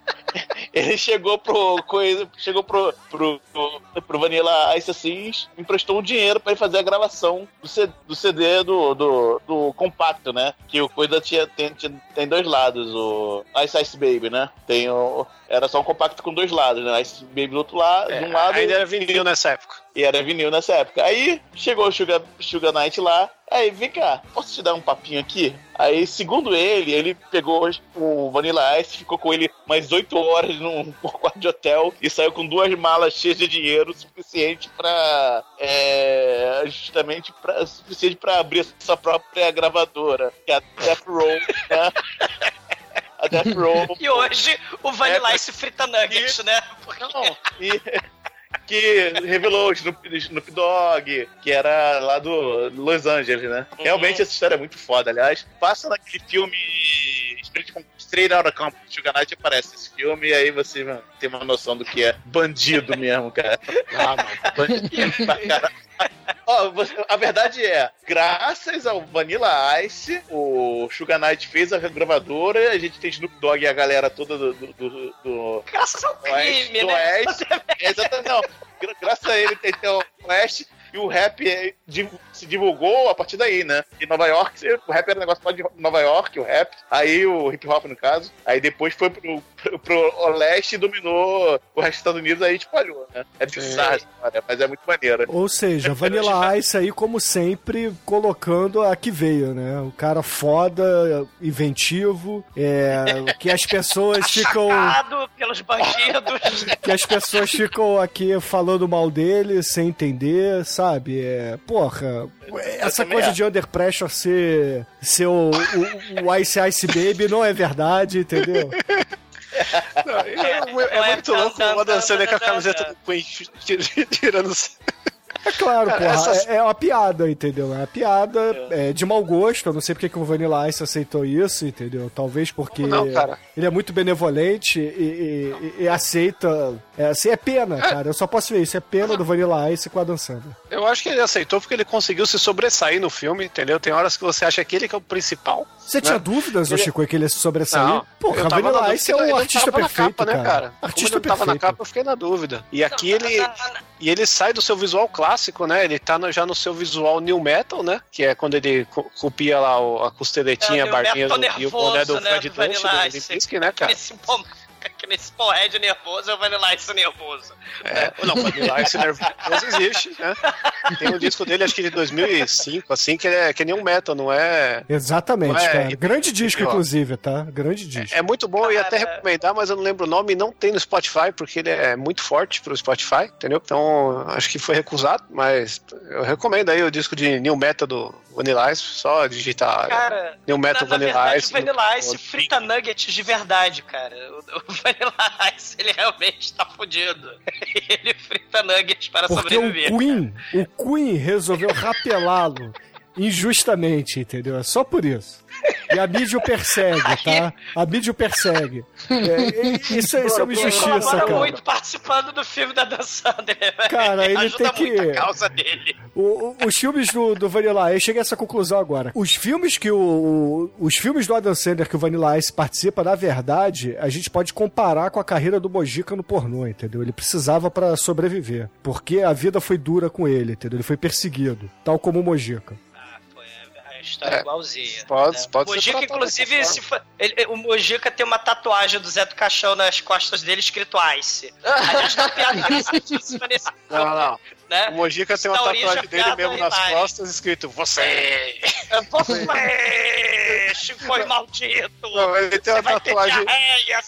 Ele chegou pro coisa, chegou pro, pro, pro, pro Vanilla Ice assim, emprestou um dinheiro pra ele fazer a gravação do, C- do CD do, do, do compacto, né? Que o coisa tinha, tem, tem dois lados, o Ice Ice Baby, né? Tem o, era só um compacto com dois lados, né? Ice Baby do outro lado, de um lado. É, ainda era vinil nessa época. E era vinil nessa época. Aí chegou o Sugar, Sugar Knight lá. Aí, vem cá, posso te dar um papinho aqui? Aí, segundo ele, ele pegou o Vanilla Ice, ficou com ele mais oito horas num quarto de hotel e saiu com duas malas cheias de dinheiro suficiente pra. É, justamente pra, suficiente pra abrir sua própria gravadora, que é a Death Row, né? A Death Row. E hoje o Vanilla É, Ice frita nuggets, né? Não, e que revelou o Snoop, Snoop Dogg, que era lá do Los Angeles, né? Realmente essa história é muito foda, aliás. Passa naquele filme Straight, Outta Compton, Sugar Knight aparece esse filme e aí você mano, tem uma noção do que é bandido mesmo, cara. Ah, mano. Bandido pra caralho. Ó, a verdade é, graças ao Vanilla Ice, o Sugar Knight fez a gravadora, a gente tem Snoop Dogg e a galera toda do- do- do- do, Graças ao crime, do né? Oeste. Exatamente, não. Gra- Graças a ele tem o Oeste e o rap div- se divulgou a partir daí, né? Em Nova York, o rap era um negócio só de Nova York, o rap. Aí o hip hop, no caso. Aí depois foi pro, pro, pro leste e dominou o resto dos Estados Unidos, aí espalhou, né? É bizarro essa história, mas é muito maneira. Ou seja, Vanilla Ice aí, como sempre, colocando a que veio, né? O cara foda, inventivo, é, que as pessoas ficam. Pelos bandidos. Que as pessoas ficam aqui falando mal dele sem entender, sabe? É, porra, essa também coisa de Under Pressure ser, ser o, o, o Ice Ice Baby não é verdade, entendeu? Não, é, é muito louco o Adam Sandler com a camiseta do Queen tirando. É claro, Cara, porra, essas- é, é uma piada, entendeu? É uma piada é, de mau gosto. Eu não sei porque que o Vanilla Ice aceitou isso, entendeu? Talvez porque Não, ele é muito benevolente e, e- e aceita. É, assim, é pena, cara. Eu só posso ver isso. É pena do Vanilla Ice com a Dan Sandler. Eu acho que ele aceitou porque ele conseguiu se sobressair no filme, entendeu? Tem horas que você acha que ele que é o principal. Você né? tinha dúvidas, Ele- Chico, que ele ia se sobressair? Não, Porra, Vanilla dúvida Ice é um não artista tava na perfeito, capa, né, cara. cara? Artista Como ele não tava na perfeito. capa, eu fiquei na dúvida. E aqui ele. E ele sai do seu visual clássico, né? Ele tá no- já no seu visual new metal, né? Que é quando ele co- copia lá o- a costeletinha, É, a o barbinha metal do, e o boné do nervoso, né, Fred Durst, do. Limp né, cara? Aquele, pom- aquele Sporhead nervoso é o Vanilla Ice nervoso. É, não, Vanilla Ice nervoso existe, né? Tem um disco dele, acho que de 2005, assim, que é, que é nenhum metal, não é... Exatamente, Não é- cara. Grande disco, inclusive, tá? Grande disco. É muito bom, eu ia até recomendar, mas eu não lembro o nome, e não tem no Spotify, porque ele é muito forte pro Spotify, entendeu? Então, acho que foi recusado, mas eu recomendo aí o disco de New Metal do Vanilla Ice, só digitar Cara, New Metal na, na Vanilla verdade, Ice. Vanilla Ice frita nuggets de verdade, cara. O, o Ele realmente tá fudido. Ele frita nuggets para Porque o sobreviver. Queen, o Queen resolveu rapelá-lo injustamente, entendeu? É só por isso. E a mídia o persegue, tá? A mídia o persegue. É, isso, é- isso é uma Ele injustiça, colabora cara. muito participando do filme da Dan Sandler. Cara, ele Ajuda tem muito que- a causa dele. O- o- os filmes do, do Vanilla Ice, eu cheguei a essa conclusão agora. Os filmes que o, o- os filmes do Adam Sandler que o Vanilla Ice participa, na verdade, a gente pode comparar com a carreira do Mojica no pornô, entendeu? Ele precisava pra sobreviver, porque a vida foi dura com ele, entendeu? Ele foi perseguido, tal como o Mojica. É, a história É, igualzinha. pode- né? pode o ser Mojica, tratado inclusive, se fa- ele- o Mojica tem uma tatuagem do Zé do Caixão nas costas dele escrito Ice. Aliás, tem uma piada nesse Não, não. né? O Mojica tem uma tatuagem dele mesmo nas vai. costas escrito Você. Você, Chico maldito! Não, ele tem uma tatuagem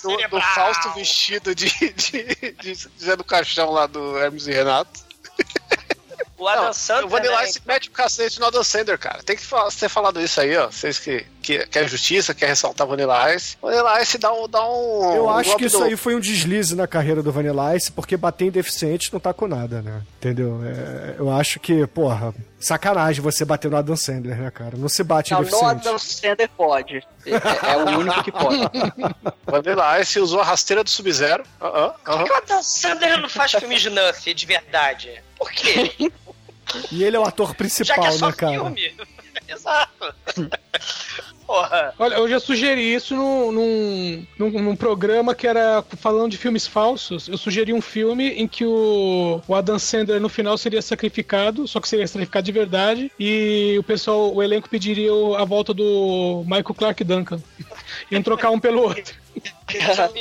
do, do. Fausto vestido de, de, de, Zé do Caixão lá do Hermes e Renato. O Adam Não, Sandler, O Vanilla né? Ice mete o cacete no Adam Sandler, cara. Tem que ter falado isso aí, ó. Vocês que, que quer justiça, quer ressaltar Vanilla Ice. Vanilla Ice dá um. Dá um Eu um acho que isso do- aí foi um deslize na carreira do Vanilla Ice, porque bater em deficiente não tá com nada, né? Entendeu? É, eu acho que, porra, sacanagem você bater no Adam Sandler, né, cara? Não se bate Não, em no deficiente. Adam Sandler pode. É, é o único que pode. Vanilla Ice usou a rasteira do Sub-Zero. Aham, Por aham. que o Adam Sandler não faz filme de Nuff de verdade? Por quê? E ele é o ator Já principal, que é só né, cara? filme. Exato. Porra. Olha, eu já sugeri isso num, num, num, num programa que era falando de filmes falsos. Eu sugeri um filme em que o, o Adam Sandler no final seria sacrificado, só que seria sacrificado de verdade, e o pessoal, o elenco pediria a volta do Michael Clark Duncan. Iam trocar um pelo outro.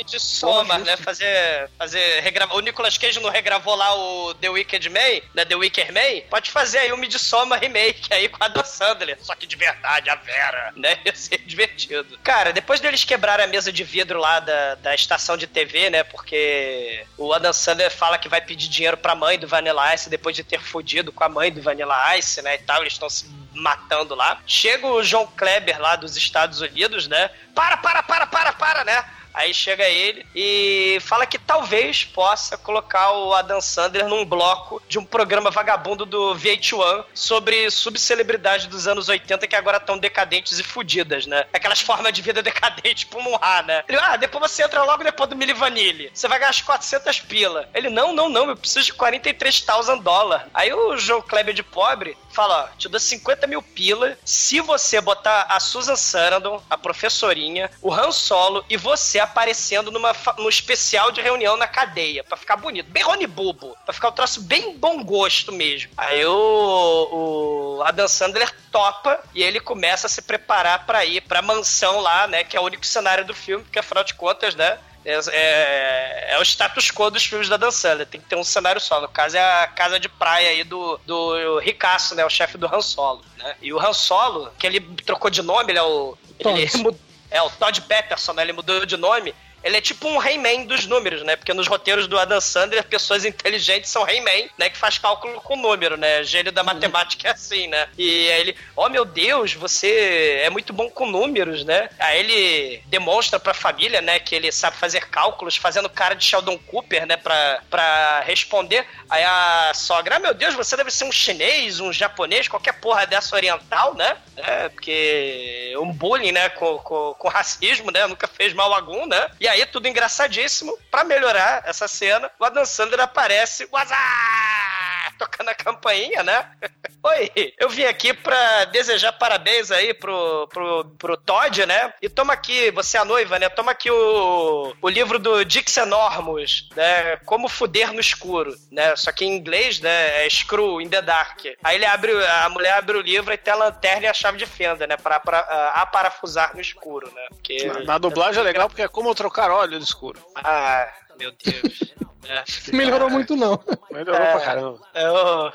De Soma, né? Fazer. fazer regravar. O Nicolas Cage não regravou lá o The Wicked Man, né? The Wicker Man? Pode fazer aí o Midsommar remake aí com a Adam Sandler. Só que de verdade, a Vera, né? Ia ser divertido. Cara, depois deles quebrarem a mesa de vidro lá da, da estação de TV, né? Porque o Adam Sandler fala que vai pedir dinheiro pra mãe do Vanilla Ice depois de ter fudido com a mãe do Vanilla Ice, né? E tal, eles estão se matando lá. Chega o João Kleber lá dos Estados Unidos, né? Para, para, para, para, para, né? Aí chega ele e fala que talvez possa colocar o Adam Sandler num bloco de um programa vagabundo do VH1 sobre subcelebridades dos anos 80 que agora estão decadentes e fudidas, né? Aquelas formas de vida decadentes pro Munha, né? Ele, ah, depois você entra logo depois do Milli Vanilli. Você vai gastar 400 pila. Ele, não, não, não, eu preciso de 43,000 dólares. Aí o João Kleber de pobre fala, ó, te dou 50 mil pila se você botar a Susan Sarandon, a professorinha, o Han Solo e você aparecendo numa, num especial de reunião na cadeia, pra ficar bonito. Bem Rony Bubo, pra ficar um troço bem bom gosto mesmo. Aí o, o Adam Sandler topa e ele começa a se preparar pra ir pra mansão lá, né, que é o único cenário do filme, porque afinal de contas, né, é, é- é o status quo dos filmes da Dan Sandler. Tem que ter um cenário só. No caso, é a casa de praia aí do, do Ricasso, né? O chefe do Han Solo, né? E o Han Solo, que ele trocou de nome, ele é o... Ele é, o Todd Peterson, né? Ele mudou de nome. Ele é tipo um Rayman dos números, né? Porque nos roteiros do Adam Sandler, pessoas inteligentes são Rayman, né? Que faz cálculo com número, né? Gênio da matemática é assim, né? E aí ele, oh meu Deus, você é muito bom com números, né? Aí ele demonstra pra família, né? Que ele sabe fazer cálculos, fazendo cara de Sheldon Cooper, né? Pra, pra responder. Aí a sogra, ah, meu Deus, você deve ser um chinês, um japonês, qualquer porra dessa oriental, né? É, porque um bullying, né? Com, com, com racismo, né? Nunca fez mal algum, né? E aí, tudo engraçadíssimo. Pra melhorar essa cena, o Adam Sandler aparece, Wazá! Tocando a campainha, né? Oi, eu vim aqui pra desejar parabéns aí pro, pro, pro Todd, né? E toma aqui, você é a noiva, né? Toma aqui o, o livro do Dix Enormous, né? Como fuder no escuro, né? Só que em inglês, né? É Screw in the Dark. Aí ele abre, a mulher abre o livro e tem a lanterna e a chave de fenda, né? Pra, pra, a parafusar no escuro, né? Porque, Na, na dublagem é legal porque é como trocar óleo no escuro. Ah, meu Deus. É. Melhorou muito, não. Melhorou É. pra caramba. Eu...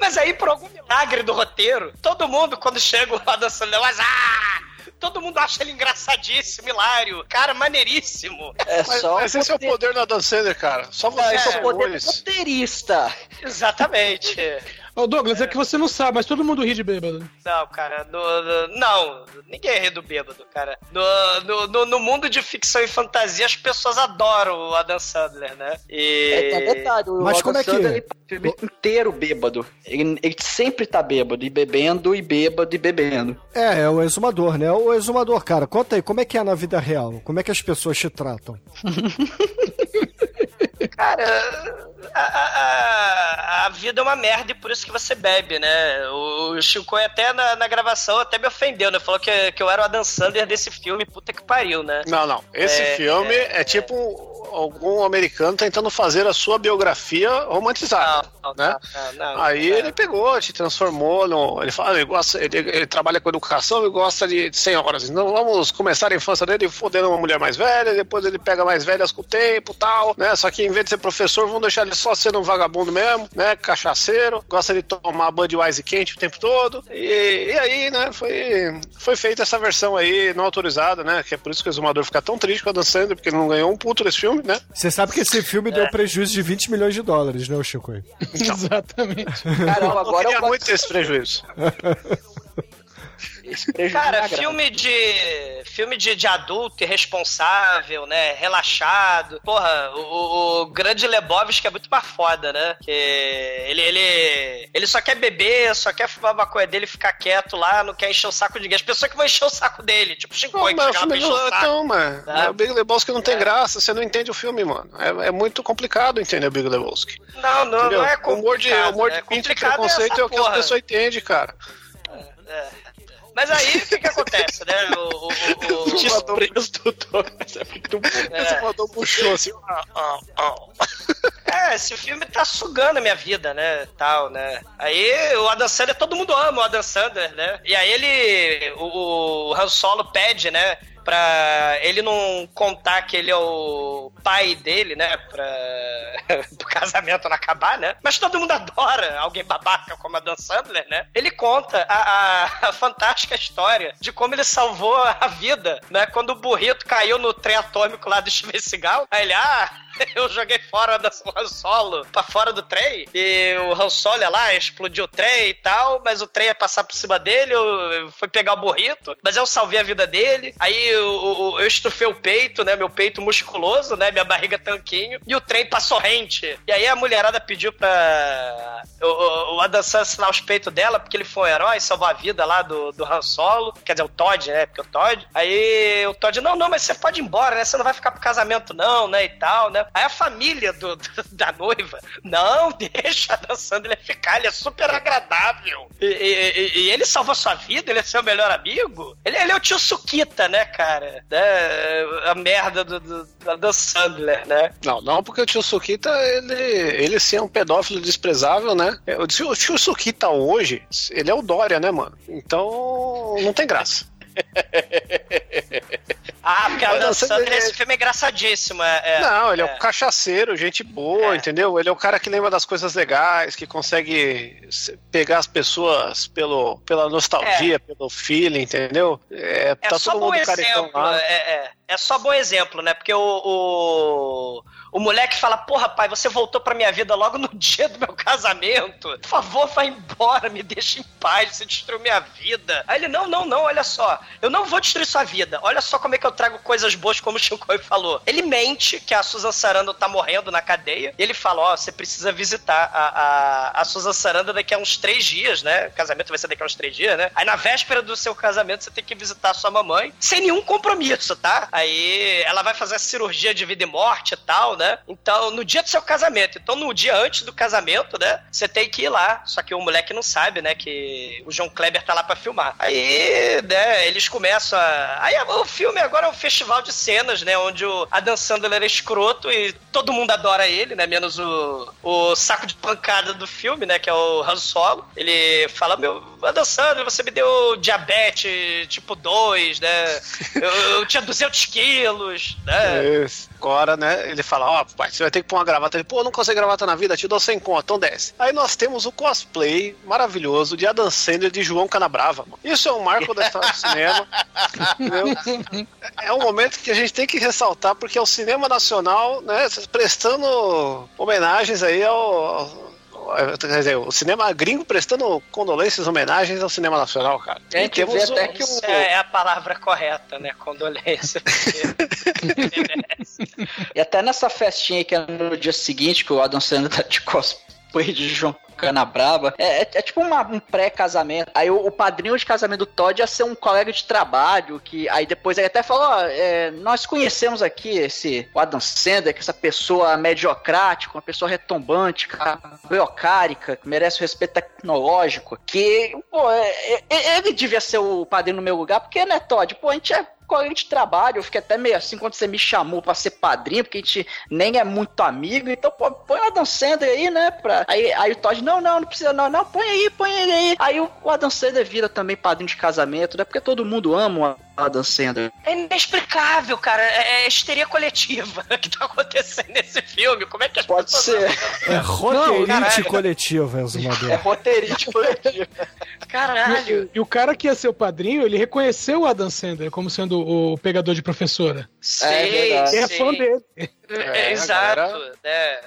Mas aí, por algum milagre do roteiro, todo mundo, quando chega o Adam Sandler, mas, ah! Todo mundo acha ele engraçadíssimo, hilário. Cara, maneiríssimo. É Mas, só mas esse é o poder do Adam Sandler, cara. Só você é são o poder roteirista. Exatamente. Ô, Douglas, é que você não sabe, mas todo mundo ri de bêbado. Não, cara, no, no- não, ninguém ri do bêbado, cara. No, no, no, no mundo de ficção e fantasia, as pessoas adoram o Adam Sandler, né? E... É, tá detalhe, o Mas Adam como é que- Sandler, ele tá o filme inteiro bêbado. Ele, ele sempre tá bêbado, e bebendo, e bêbado, e bebendo. É, é o exumador, né? O exumador, cara, conta aí, como é que é na vida real? Como é que as pessoas te tratam? Cara, a, a- a- vida é uma merda e por isso que você bebe, né? O Chico até na, na gravação até me ofendeu, né? Falou que, que eu era o Adam Sandler desse filme, puta que pariu, né? Não, não. Esse É, filme é, é, tipo algum americano tentando fazer a sua biografia romantizada, né? Aí ele pegou, te transformou no. Ele fala, ele, gosta, ele, ele trabalha com educação e gosta de senhoras. Então vamos começar a infância dele fodendo uma mulher mais velha, depois ele pega mais velhas com o tempo tal, né? Só que em vez de ser professor, vão deixar ele só sendo um vagabundo mesmo, né? Cachaceiro, gosta de tomar Budweiser quente o tempo todo. E, e aí, né, foi, foi feita essa versão aí não autorizada, né? Que é por isso que o Exumador fica tão triste com a Dan Sandler, porque ele não ganhou um puto desse filme, né? Você sabe que esse filme deu prejuízo de 20 milhões de dólares, né, o Chico? Exatamente. Caramba, agora eu eu queria muito esse prejuízo. Cara, filme de. Filme de, de adulto, irresponsável, né? Relaxado. Porra, o, o grande Lebowski é muito mais foda, né? Que ele, ele. Ele só quer beber, só quer fumar maconha dele, ficar quieto lá, não quer encher o saco de ninguém. As pessoas que vão encher o saco dele, tipo Chicoio, Não, que mas o chegava pra filme encher o não, saco. então, mano. Tá? O Big Lebowski não tem graça, você não entende o filme, mano. É, é muito complicado entender o Big Lebowski. Não, não, Entendeu? não é O humor de, o complicado. humor de né? pinto e Complicado preconceito essa é o que as porra. pessoas entendem, cara. É. Mas aí, o que que acontece, né? O, o, o, o... Desprezo do Douglas é muito bom. É. Esse mandou puxou assim. ah, ah, ah. É, esse filme tá sugando a minha vida, né? Tal, né? Aí o Adam Sandler, todo mundo ama o Adam Sandler, né? E aí ele. O, o Han Solo pede, né? Pra ele não contar que ele é o pai dele, né? Pra. pro casamento não acabar, né? Mas todo mundo adora alguém babaca como Adam Sandler, né? Ele conta a, a- a fantástica história de como ele salvou a vida, né? Quando o burrito caiu no trem atômico lá do Steven Seagal. Aí ele, ah, eu joguei fora da o Han Solo pra fora do trem e o Han Solo ia lá, explodiu o trem e tal, mas o trem ia passar por cima dele, fui pegar o burrito, mas eu salvei a vida dele. Aí eu, eu, eu estufei o peito, né? Meu peito musculoso, né? Minha barriga tanquinho, e o trem passou rente. E aí a mulherada pediu pra o, o, Adam Sandler assinar os peitos dela, porque ele foi um herói, salvou a vida lá do, do Han Solo, quer dizer, o Todd, né? Porque o Todd. Aí o Todd, não, não, mas você pode ir embora, né? Você não vai ficar pro casamento, não, né? E tal, né? Aí a família do, do- da noiva, não, deixa a Sandler ficar, ele é super agradável. E, e- e- ele salvou sua vida, ele é seu melhor amigo. Ele, ele é o tio Suquita, né, cara? Né? A merda do, do, da Dan Sandler, né? Não, não, porque o tio Sukita, ele, ele sim é um pedófilo desprezível, né? É, O tio, o tio Sukita hoje, ele é o Dória, né, mano? Então, não tem graça. Ah, porque a Dan Sandler, esse filme é engraçadíssimo. É, é- não, ele é, é. um cachaceiro, gente boa, entendeu? Ele é o cara que lembra das coisas legais, que consegue se- pegar as pessoas pelo, pela nostalgia, pelo feeling, entendeu? É, É tá todo mundo exemplo, lá. é, é, é só bom exemplo, né? Porque o, o, o moleque fala, porra, pai, você voltou pra minha vida logo no dia do meu casamento. Por favor, vai embora, me deixa em paz, você destruiu minha vida. Aí ele, não, não, não, olha só, eu não vou destruir sua vida. Olha só como é que eu trago coisas boas, como o Shinkoi falou. Ele mente que a Susan Sarandon tá morrendo na cadeia, e ele fala, ó, você precisa visitar a, a, a Susan Sarandon daqui a uns três dias, né? O casamento vai ser daqui a uns três dias, né? Aí na véspera do seu casamento, você tem que visitar sua mamãe, sem nenhum compromisso, tá? Aí ela vai fazer a cirurgia de vida e morte e tal, né? Então, no dia do seu casamento. Então, no dia antes do casamento, né? Você tem que ir lá. Só que o moleque não sabe, né? Que o João Kleber tá lá pra filmar. Aí, né? Eles começam a. Aí o filme agora é um festival de cenas, né? Onde o Adam Sandler é escroto e todo mundo adora ele, né? Menos o, o saco de pancada do filme, né? Que é o Han Solo. Ele fala: Meu, Adam Sandler, você me deu diabetes tipo 2, né? Eu, eu tinha 200 quilos, né? Isso. Agora, né, ele fala, ó, pai, você vai ter que pôr uma gravata. Ele, pô, não consegue gravata na vida, te dou 100 conto, então desce. Aí nós temos o cosplay maravilhoso de Adam Sandler de João Canabrava, mano. Isso é um marco da história do cinema. entendeu? É um momento que a gente tem que ressaltar, porque é o cinema nacional, né, prestando homenagens aí ao... Quer dizer, o cinema gringo prestando condolências, homenagens ao cinema nacional, cara. A gente vê até que o- Isso é, a palavra correta, né? Condolência. E até nessa festinha aí que é no dia seguinte, que o Adam Sandler tá de cosplay de João Canabrava, é, é, é tipo uma- um pré-casamento. Aí o, o padrinho de casamento do Todd ia ser um colega de trabalho, que aí depois ele até falou, ó, é, nós conhecemos aqui esse o Adam Sandler, que é essa pessoa mediocrática, uma pessoa retombante, biocárica, que merece o respeito tecnológico, que, pô, é- é- ele devia ser o padrinho no meu lugar, porque, né, Todd, pô, a gente é colega de trabalho, eu fiquei até meio assim quando você me chamou pra ser padrinho, porque a gente nem é muito amigo, então pô, põe o Adam Sandler aí, né? Pra... Aí, aí o Todd, não, não, não precisa não, não, põe aí, põe ele aí. Aí o, Adam Sandler vira também padrinho de casamento, né? Porque todo mundo ama Adam Sandler. É inexplicável, cara. É, é histeria coletiva que tá acontecendo nesse filme. Como é que as Pode pessoas... ser. É roteirite coletivo, Exumador. É roteirite coletivo. Caralho. E o cara que ia ser o padrinho, ele reconheceu o Adam Sandler como sendo o pegador de professora. Sei, verdade. É fã dele. É, É, exato. galera- né?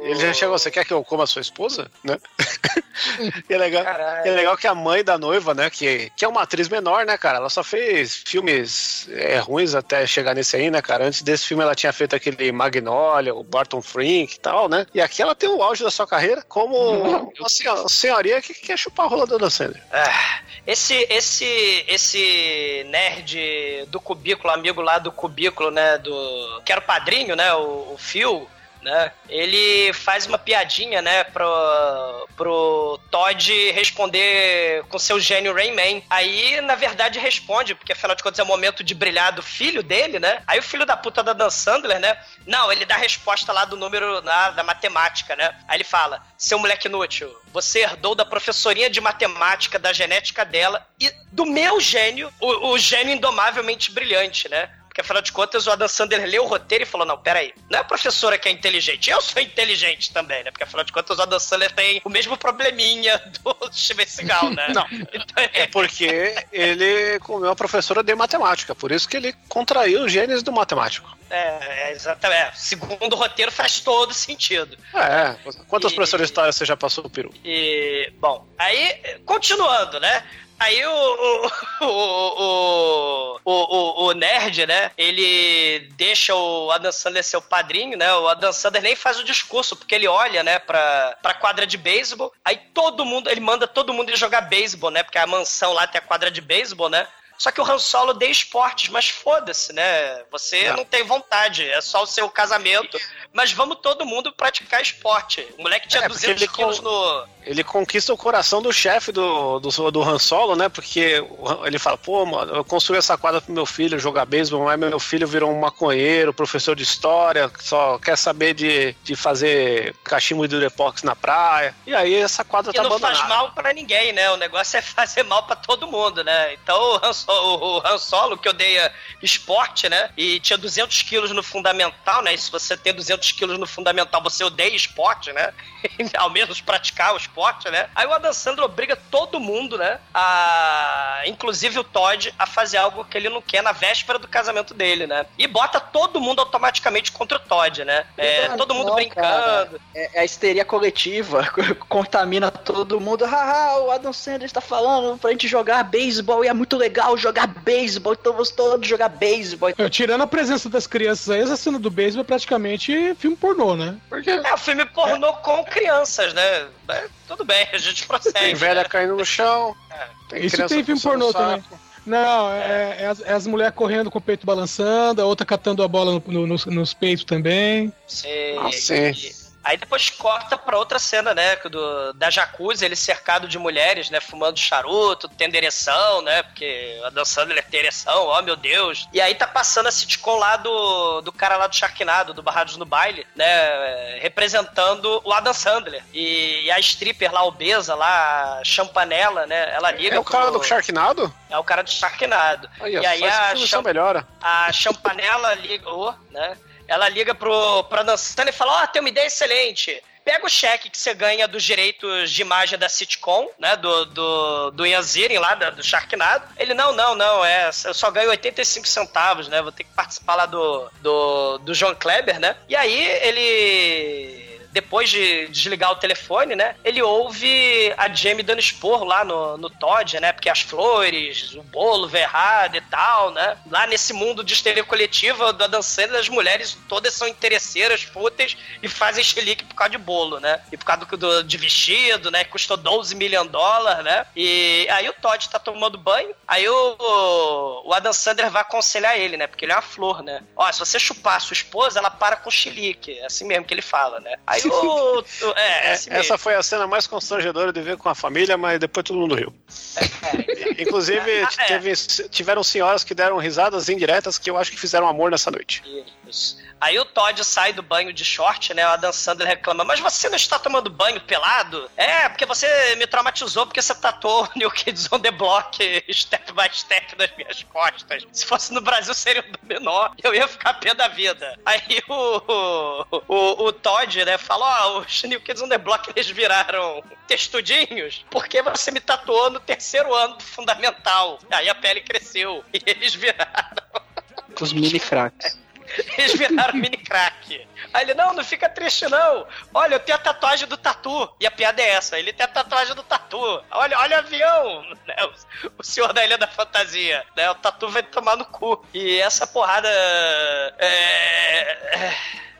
Ele já chegou, você quer que eu coma a sua esposa? Né? e é legal, Caralho. é legal que a mãe da noiva, né, que, que é uma atriz menor, né, cara, ela só fez filmes é, ruins até chegar nesse aí, né, cara. Antes desse filme ela tinha feito aquele Magnolia, o Barton Frink e tal, né. E aqui ela tem o auge da sua carreira como uma senho- senhoria que quer chupar a rola da Sandler. Ah, esse, esse, esse nerd do cubículo, amigo lá do cubículo, né? Do. Que era o padrinho, né? O, o Phil. Né? Ele faz uma piadinha, né, pro, pro Todd responder com seu gênio Rayman. Aí, na verdade, responde, porque afinal de contas é o momento de brilhar do filho dele, né? Aí o filho da puta da Dan Sandler, né? Não, ele dá a resposta lá do número lá, da matemática, né? Aí ele fala: seu moleque inútil, você herdou da professorinha de matemática, da genética dela e do meu gênio, o, o gênio indomavelmente brilhante, né? Porque afinal de contas o Adam Sandler leu o roteiro e falou: não, peraí, não é a professora que é inteligente, eu sou inteligente também, né? Porque afinal de contas o Adam Sandler tem o mesmo probleminha do Steven Seagal, né? Não. Então, É porque ele comeu a professora de matemática, por isso que ele contraiu os genes do matemático. É, é, exatamente. É, segundo o roteiro faz todo sentido. É, quantas E- professoras de história você já passou o peru? E, bom, aí, continuando, né? Aí o, o, o, o, nerd, né? Ele deixa o Adam Sandler ser o padrinho, né? O Adam Sandler nem faz o discurso, porque ele olha, né, pra, pra quadra de beisebol. Aí todo mundo, ele manda todo mundo ir jogar beisebol, né? Porque a mansão lá tem a quadra de beisebol, né? Só que o Han Solo odeia esportes, mas foda-se, né? Você não. Não. tem vontade, é só o seu casamento, mas vamos todo mundo praticar esporte. O moleque tinha É, porque 200 ele quilos com- no... Ele conquista o coração do chefe do, do, do Han Solo, né? Porque ele fala, pô, mano, eu construí essa quadra pro meu filho jogar beisebol, mas meu filho virou um maconheiro, professor de história, só quer saber de, de fazer cachimbo de Durepox na praia. E aí essa quadra que tá não abandonada. faz mal pra ninguém, né? O negócio é fazer mal pra todo mundo, né? Então o Han, Solo, o Han Solo, que odeia esporte, né? E tinha 200 quilos no fundamental, né? E se você tem 200 quilos no fundamental, você odeia esporte, né? Ao menos praticar o esporte, né? Aí o Adam Sandler obriga todo mundo, né? A... Inclusive o Todd a fazer algo que ele não quer na véspera do casamento dele, né? E bota todo mundo automaticamente contra o Todd, né? É, Não, todo mundo não, brincando. É, é a histeria coletiva, contamina todo mundo. Haha, o Adam Sandler está falando pra gente jogar beisebol e é muito legal jogar beisebol, então vamos todos jogar beisebol. Tirando a presença das crianças aí, essa cena do beisebol é praticamente filme pornô, né? É, o filme pornô com crianças, né? É, tudo bem, a gente prossegue. Tem velha né? caindo no chão. Tem Isso tem filme pornô também. Não, é, é as, é as mulheres correndo com o peito balançando, a outra catando a bola no- no- nos, nos peitos também. Sim. Ah, sim. E- Aí depois corta pra outra cena, né? Do, da jacuzzi, ele cercado de mulheres, né? Fumando charuto, tendo ereção, né? Porque a Dan Sandler tem ereção, oh meu Deus. E aí tá passando a sitcom lá do, do cara lá do Sharknado, do Barrados no Baile, né? Representando o Adam Sandler. E, e a stripper lá, obesa, lá, a champanela, né? Ela liga É o cara pro- do Sharknado? É o cara do Sharknado. Aí, e ó, aí a, cham- melhora. a champanela ligou, né? Ela liga pro, pra dançando e fala: Ó, tem uma ideia excelente. Pega o cheque que você ganha dos direitos de imagem da sitcom, né? Do, do, do Ian Ziering lá, do Sharknado. Ele, não, não, não, é, eu só ganho 85 centavos, né? Vou ter que participar lá do, do, do John Kleber, né? E aí ele depois de desligar o telefone, né? Ele ouve a Jamie dando esporro lá no, no Todd, né? Porque as flores, o bolo veio errado e tal, né? Lá nesse mundo de histeria coletiva do Adam Sandler, as mulheres todas são interesseiras, fúteis e fazem xilique por causa de bolo, né? E por causa do, do- de vestido, né? Custou 12 milhões de dólares, né? E aí o Todd tá tomando banho, aí o, o Adam Sandler vai aconselhar ele, né? Porque ele é uma flor, né? Ó, se você chupar a sua esposa, ela para com xilique. É assim mesmo que ele fala, né? Aí o. É, É, assim mesmo. essa foi a cena mais constrangedora de ver com a família, mas depois todo mundo riu. Inclusive, Ah, é. teve- tiveram senhoras que deram risadas indiretas que eu acho que fizeram amor nessa noite. Isso. Aí o Todd sai do banho de short, né? O Adam Sandler reclama, mas você não está tomando banho pelado? É, porque você me traumatizou porque você tatuou New Kids on the Block step by step nas minhas costas. Se fosse no Brasil seria um menor, eu ia ficar pé da vida. Aí o, o, o Todd, né, fala, ó, os New Kids on the Block eles viraram textudinhos porque você me tatuou no terceiro ano do fundamental. Aí a pele cresceu e eles viraram Os mini cracks. eles viraram mini crack. Aí ele, não, não fica triste não. Olha, eu tenho a tatuagem do tatu. E a piada é essa, ele tem a tatuagem do tatu. Olha, olha o avião. Né? O, senhor da Ilha da Fantasia. Né? O tatu vai tomar no cu. E essa porrada é... é...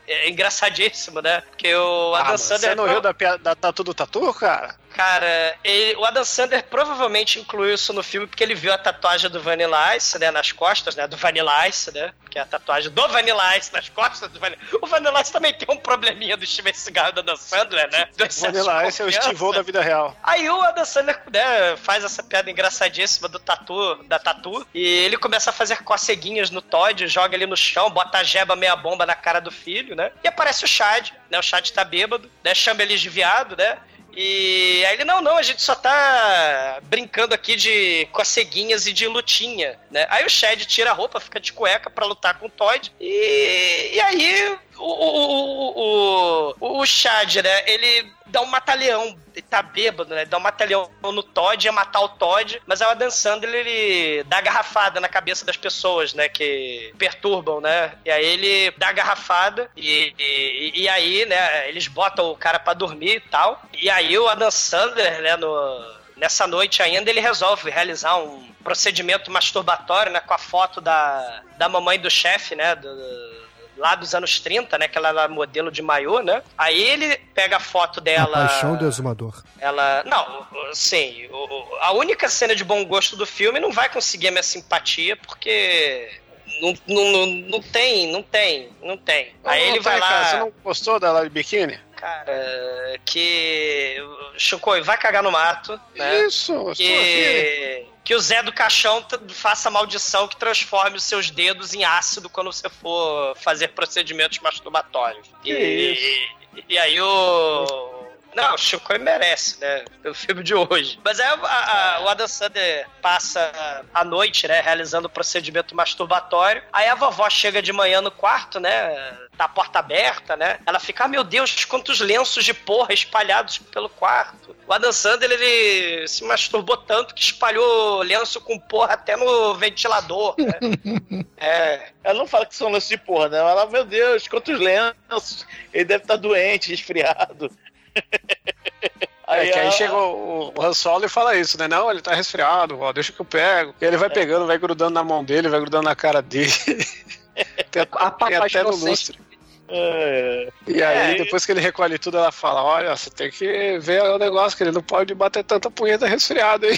é engraçadíssimo, né? Porque o Ah, Adam mano, Sandler... você não riu da, da tatu do tatu, cara? Cara, ele- o Adam Sandler provavelmente incluiu isso no filme porque ele viu a tatuagem do Vanilla Ice, né, nas costas, né, do Vanilla Ice, né, que é a tatuagem do Vanilla Ice nas costas do Vanilla O Vanilla Ice também tem um probleminha do Steven e do Adam Sandler, né, Vanilla Ice é o estivão da vida real. Aí o Adam Sandler né, faz essa piada engraçadíssima do tatu, da tatu, e ele começa a fazer coceguinhas no Todd, joga ele no chão, bota a jeba meia bomba na cara do filho, né? E aparece o Chad, né? O Chad tá bêbado, né? Chama eles de viado, né? E aí ele, não, não, a gente só tá brincando aqui de coceguinhas e de lutinha, né? Aí o Chad tira a roupa, fica de cueca pra lutar com o Todd, e, e aí o, o, o, o, Chad, né, ele dá um matalhão, ele tá bêbado, né, dá um matalhão no Todd, ia matar o Todd, mas aí o Adam Sandler, ele dá garrafada na cabeça das pessoas, né, que perturbam, né, e aí ele dá garrafada e, e, e aí, né, eles botam o cara pra dormir e tal, e aí o Adam Sandler, né, no... Nessa noite ainda ele resolve realizar um procedimento masturbatório, né, com a foto da, da mamãe do chefe, né, do, lá dos anos 30, né, que ela era modelo de maiô, né? Aí ele pega a foto A dela. paixão do exumador. Ela. Não, sim. A única cena de bom gosto do filme não vai conseguir a minha simpatia, porque. Não, não, não, não tem, não tem, não tem. Aí Não, ele vai lá. cara, Você não gostou dela de biquíni? Cara, que. Chocoi, vai cagar no mato. Né? Isso. Que, que o Zé do Caixão faça maldição que transforme os seus dedos em ácido quando você for fazer procedimentos masturbatórios. Que e, e aí o. Não, o Chico merece, né? Pelo filme de hoje. Mas aí a- a- o Adam Sandler passa a noite, né? Realizando o procedimento masturbatório. Aí a vovó chega de manhã no quarto, né? Tá a porta aberta, né? Ela fica, ah, meu Deus, quantos lenços de porra espalhados pelo quarto. O Adam Sandler, ele se masturbou tanto que espalhou lenço com porra até no ventilador, né? é. Ela não fala que são lenços de porra, né? Ela, meu Deus, quantos lenços. Ele deve estar doente, resfriado. É, que aí ela- chegou o Han Solo e fala isso, né? Não, ele tá resfriado, ó, deixa que eu pego. E ele vai pegando, vai grudando na mão dele, vai grudando na cara dele. tem, A tem papai até no lustre. É. E aí, É. depois que ele recolhe tudo, ela fala: Olha, você tem que ver o negócio, que ele não pode bater tanta punheta resfriado, hein?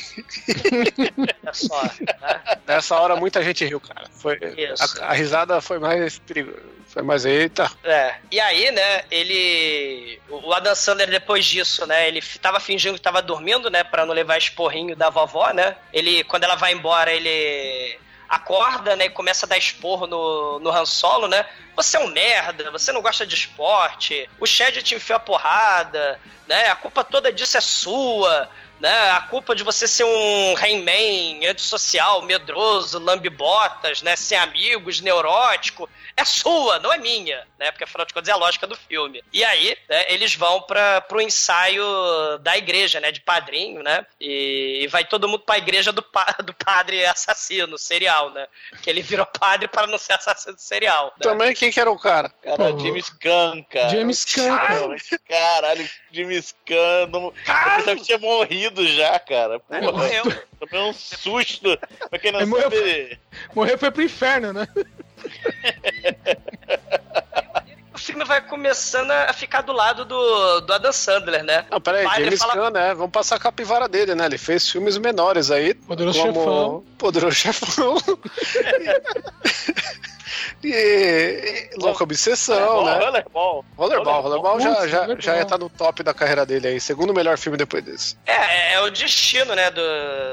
Olha só, né? Nessa hora muita gente riu, cara. Foi, a, a risada foi mais perigosa. Foi mais, eita. É. E aí, né, ele. O Adam Sandler, depois disso, né, ele tava fingindo que tava dormindo, né, pra não levar esporrinho da vovó, né? Ele, quando ela vai embora, ele acorda, né, e começa a dar esporro no, no Han Solo, né? Você é um merda, você não gosta de esporte, o Shed te enfiou a porrada, né? A culpa toda disso é sua, né? A culpa de você ser um He-Man antissocial, medroso, lambibotas, né? Sem amigos, neurótico, é sua, não é minha, né? Porque afinal de contas é a lógica do filme. E aí, né, eles vão para pro ensaio da igreja, né? De padrinho, né? E, e vai todo mundo pra igreja do, pa- do padre assassino, serial, né? Que ele virou padre para não ser assassino serial. Né? Também quem que era o cara? Cara, Pô. James Gunn, cara. James Gunn, cara. Caralho, James Gunn. Não... Eu pensava que tinha morrido já, cara. Porra, Ele morreu. Tomei um susto. Pra quem não Ele morreu. sabe. Morreu foi pro inferno, né? O filme vai começando a ficar do lado do, do Adam Sandler, né? Não, peraí, padre James fala- Gunn, né? Vamos passar a capivara dele, né? Ele fez filmes menores aí. Poderoso como Chefão. Poderoso Chefão. E, e Louca Obsessão, né? Rollerball. Rollerball, Rollerball já, já, já ia estar no top da carreira dele aí. Segundo melhor filme depois desse. É, é o destino, né? Do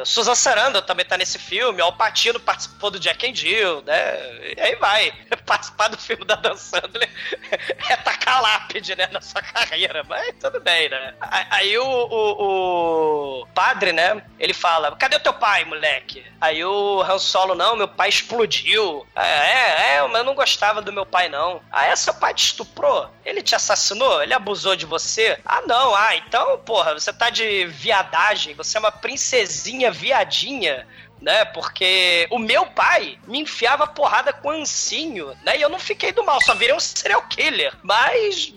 Susan Sarandon também tá nesse filme. Al Pacino participou do Jack and Jill, né? E aí vai. Participar do filme da Dan Sandler é tacar lápide, né? Na sua carreira. Mas tudo bem, né? Aí o, o, o padre, né? Ele fala: Cadê o teu pai, moleque? Aí o Han Solo, não, meu pai explodiu. É, é, é, mas eu não gostava do meu pai, não. Ah, é? Seu pai te estuprou? Ele te assassinou? Ele abusou de você? Ah, não. Ah, então, porra, você tá de viadagem. Você é uma princesinha viadinha né? Porque o meu pai me enfiava porrada com ancinho, né? E eu não fiquei do mal, só virei um serial killer. Mas,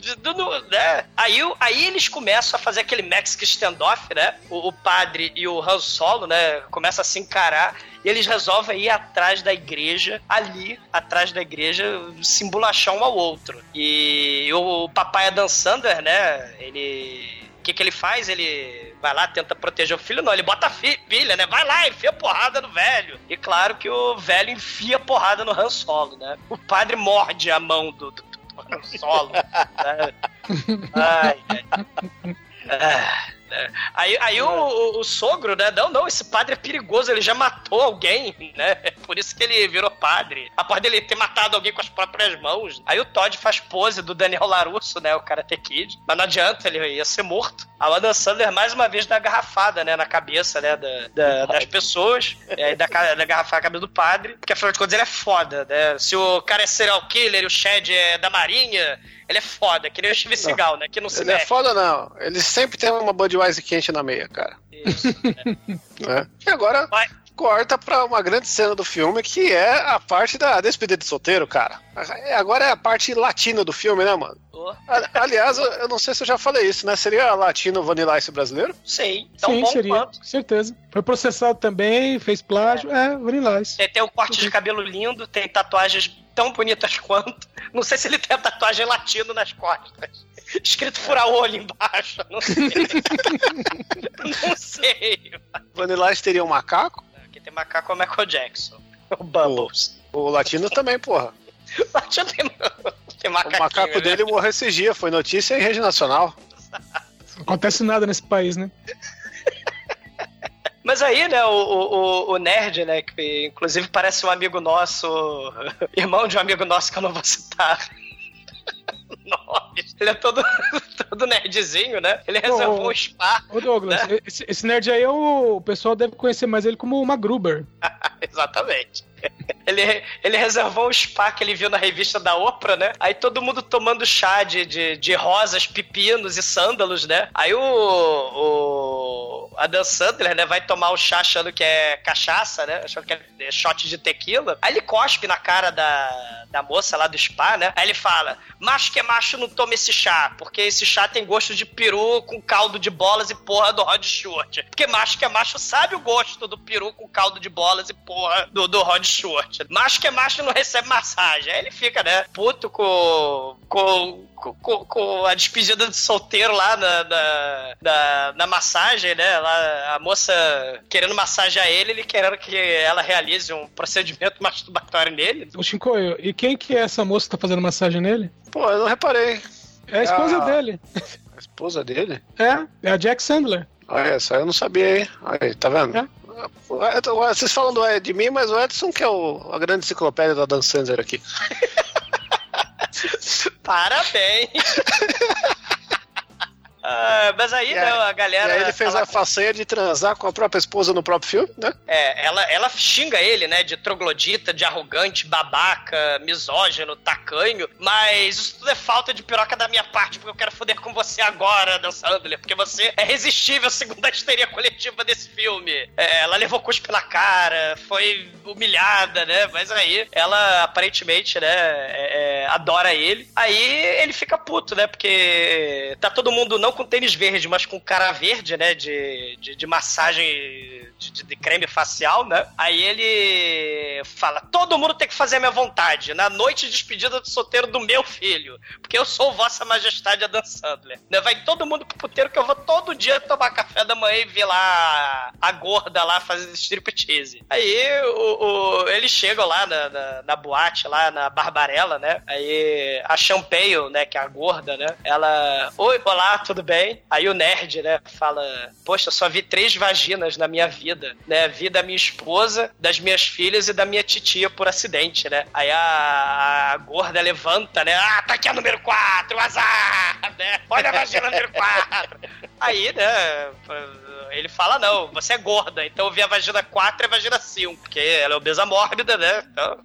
né? Aí, aí eles começam a fazer aquele Mexican standoff, né? O, o padre e o Han Solo, né? Começam a se encarar. E eles resolvem ir atrás da igreja, ali, atrás da igreja, se embolachar um ao outro. E o papai Adam Sandler, né? Ele. O que, que ele faz? Ele vai lá, tenta proteger o filho, não, ele bota a filha, né? Vai lá, enfia porrada no velho. E claro que o velho enfia porrada no Han Solo, né? O padre morde a mão do, do, do Han Solo. né? Ai, ai. Ah, né? Aí, aí o, o- o sogro, né? Não, não, esse padre é perigoso, ele já matou alguém, né? É Por isso que ele virou padre. Após dele ter matado alguém com as próprias mãos. Aí o Todd faz pose do Daniel Larusso, né? O Karate Kid. Mas não adianta, ele ia ser morto. A Adam Sandler mais uma vez dá garrafada, né? Na cabeça, né? Da, da- das pessoas. Dá, ca- dá garrafada na cabeça do padre. Porque afinal de contas ele é foda, né? Se o cara é serial killer e o Shed é da marinha, ele é foda. Que nem o Steve Seagal, né? Que não se Ele é mexe. foda, não. Ele sempre tem uma Budweiser quente na meia, cara. Isso, né? E agora Vai. corta pra uma grande cena do filme que é a parte da despedida de solteiro, cara. É, Agora é a parte latina do filme, né, mano? Oh, Aliás, eu- não sei se eu já falei isso, né? Seria latino Vanilla Ice brasileiro? sei. Tão Sim, bom seria. quanto. Com certeza. Foi processado também, fez plágio. É, Vanilla Ice. Tem, tem um corte de cabelo lindo, tem tatuagens tão bonitas quanto. Não sei se ele tem a tatuagem latino nas costas. Escrito fura olho embaixo. Não sei. não sei. Vanilla Ice teria um macaco? Aqui tem macaco é o Michael Jackson. O Bubbles. O latino também, porra. Latino tem, tem O macaquinho, macaco né? dele morreu esses dias, foi notícia em rede nacional. Não acontece nada nesse país, né? Mas aí, né, o, o, o- o nerd, né, que inclusive parece um amigo nosso, irmão de um amigo nosso que eu não vou citar. Ele é todo, todo nerdzinho, né? Ele reservou Ô, um spa. Ô Douglas, esse, esse nerd aí, é o, o pessoal deve conhecer mais ele como uma Gruber. Exatamente. Ele, ele reservou um spa que ele viu na revista da Oprah, né? Aí todo mundo tomando chá de, de, de rosas, pepinos e sândalos, né? Aí o, o Adam Sandler, né, vai tomar o chá achando que é cachaça, né? Achando que é shot de tequila. Aí ele cospe na cara da, da moça lá do spa, né? Aí ele fala: macho que é macho não toma esse chá, porque esse chá tem gosto de peru com caldo de bolas e porra do Rod Stewart. Porque macho que é macho sabe o gosto do peru com caldo de bolas e porra do, do Rod Stewart. Macho que é macho não recebe massagem. Aí ele fica, né, puto com, com, com, com- com a despedida de solteiro lá na, na, na, na massagem, né? Lá, a moça querendo massagear ele, ele querendo que ela realize um procedimento masturbatório nele. O Shinkoio, e quem que é essa moça que tá fazendo massagem nele? Pô, eu não reparei. É a esposa Ah. dele. A esposa dele? É, é a Jack Sandler. Olha, essa eu não sabia, hein? Aí, tá vendo? É. Vocês falam do de mim, mas o Edson que é o- a grande enciclopédia da Dan Sandler aqui. Parabéns! Ah, mas aí, E né, a galera. e aí ele fez a façanha de transar com a própria esposa no próprio filme, né? É, ela, ela xinga ele, né, de troglodita, de arrogante, babaca, misógino, tacanho, mas isso tudo é falta de piroca da minha parte, porque eu quero foder com você agora, Dan Sandler, porque você é resistível segundo a histeria coletiva desse filme. É, ela levou cuspe na cara, foi humilhada, né, mas aí ela aparentemente, né, é, é, adora ele. Aí ele fica puto, né, porque tá todo mundo não com tênis verde, mas com cara verde, né, de, de, de massagem de, de creme facial, né? Aí ele fala: todo mundo tem que fazer a minha vontade na noite de despedida do solteiro do meu filho, porque eu sou Vossa Majestade Adam Sandler. Né? Vai todo mundo pro puteiro que eu vou todo dia tomar café da manhã e ver lá a gorda lá fazendo striptease. Aí o, o, eles chegam lá na, na, na, boate, lá na Barbarella, né? Aí a Champagne, né, que é a gorda, né? Ela, oi, olá, tudo bem? Aí o nerd, né, fala, poxa, só vi três vaginas na minha vida, né? Vi da minha esposa, das minhas filhas e da minha titia por acidente, né? Aí a, a gorda levanta, né? Ah, tá aqui a número 4, azar, né? Olha a vagina número 4. Aí, né, ele fala, não, você é gorda, então eu vi a vagina 4 e a vagina 5, porque ela é obesa mórbida, né? Então,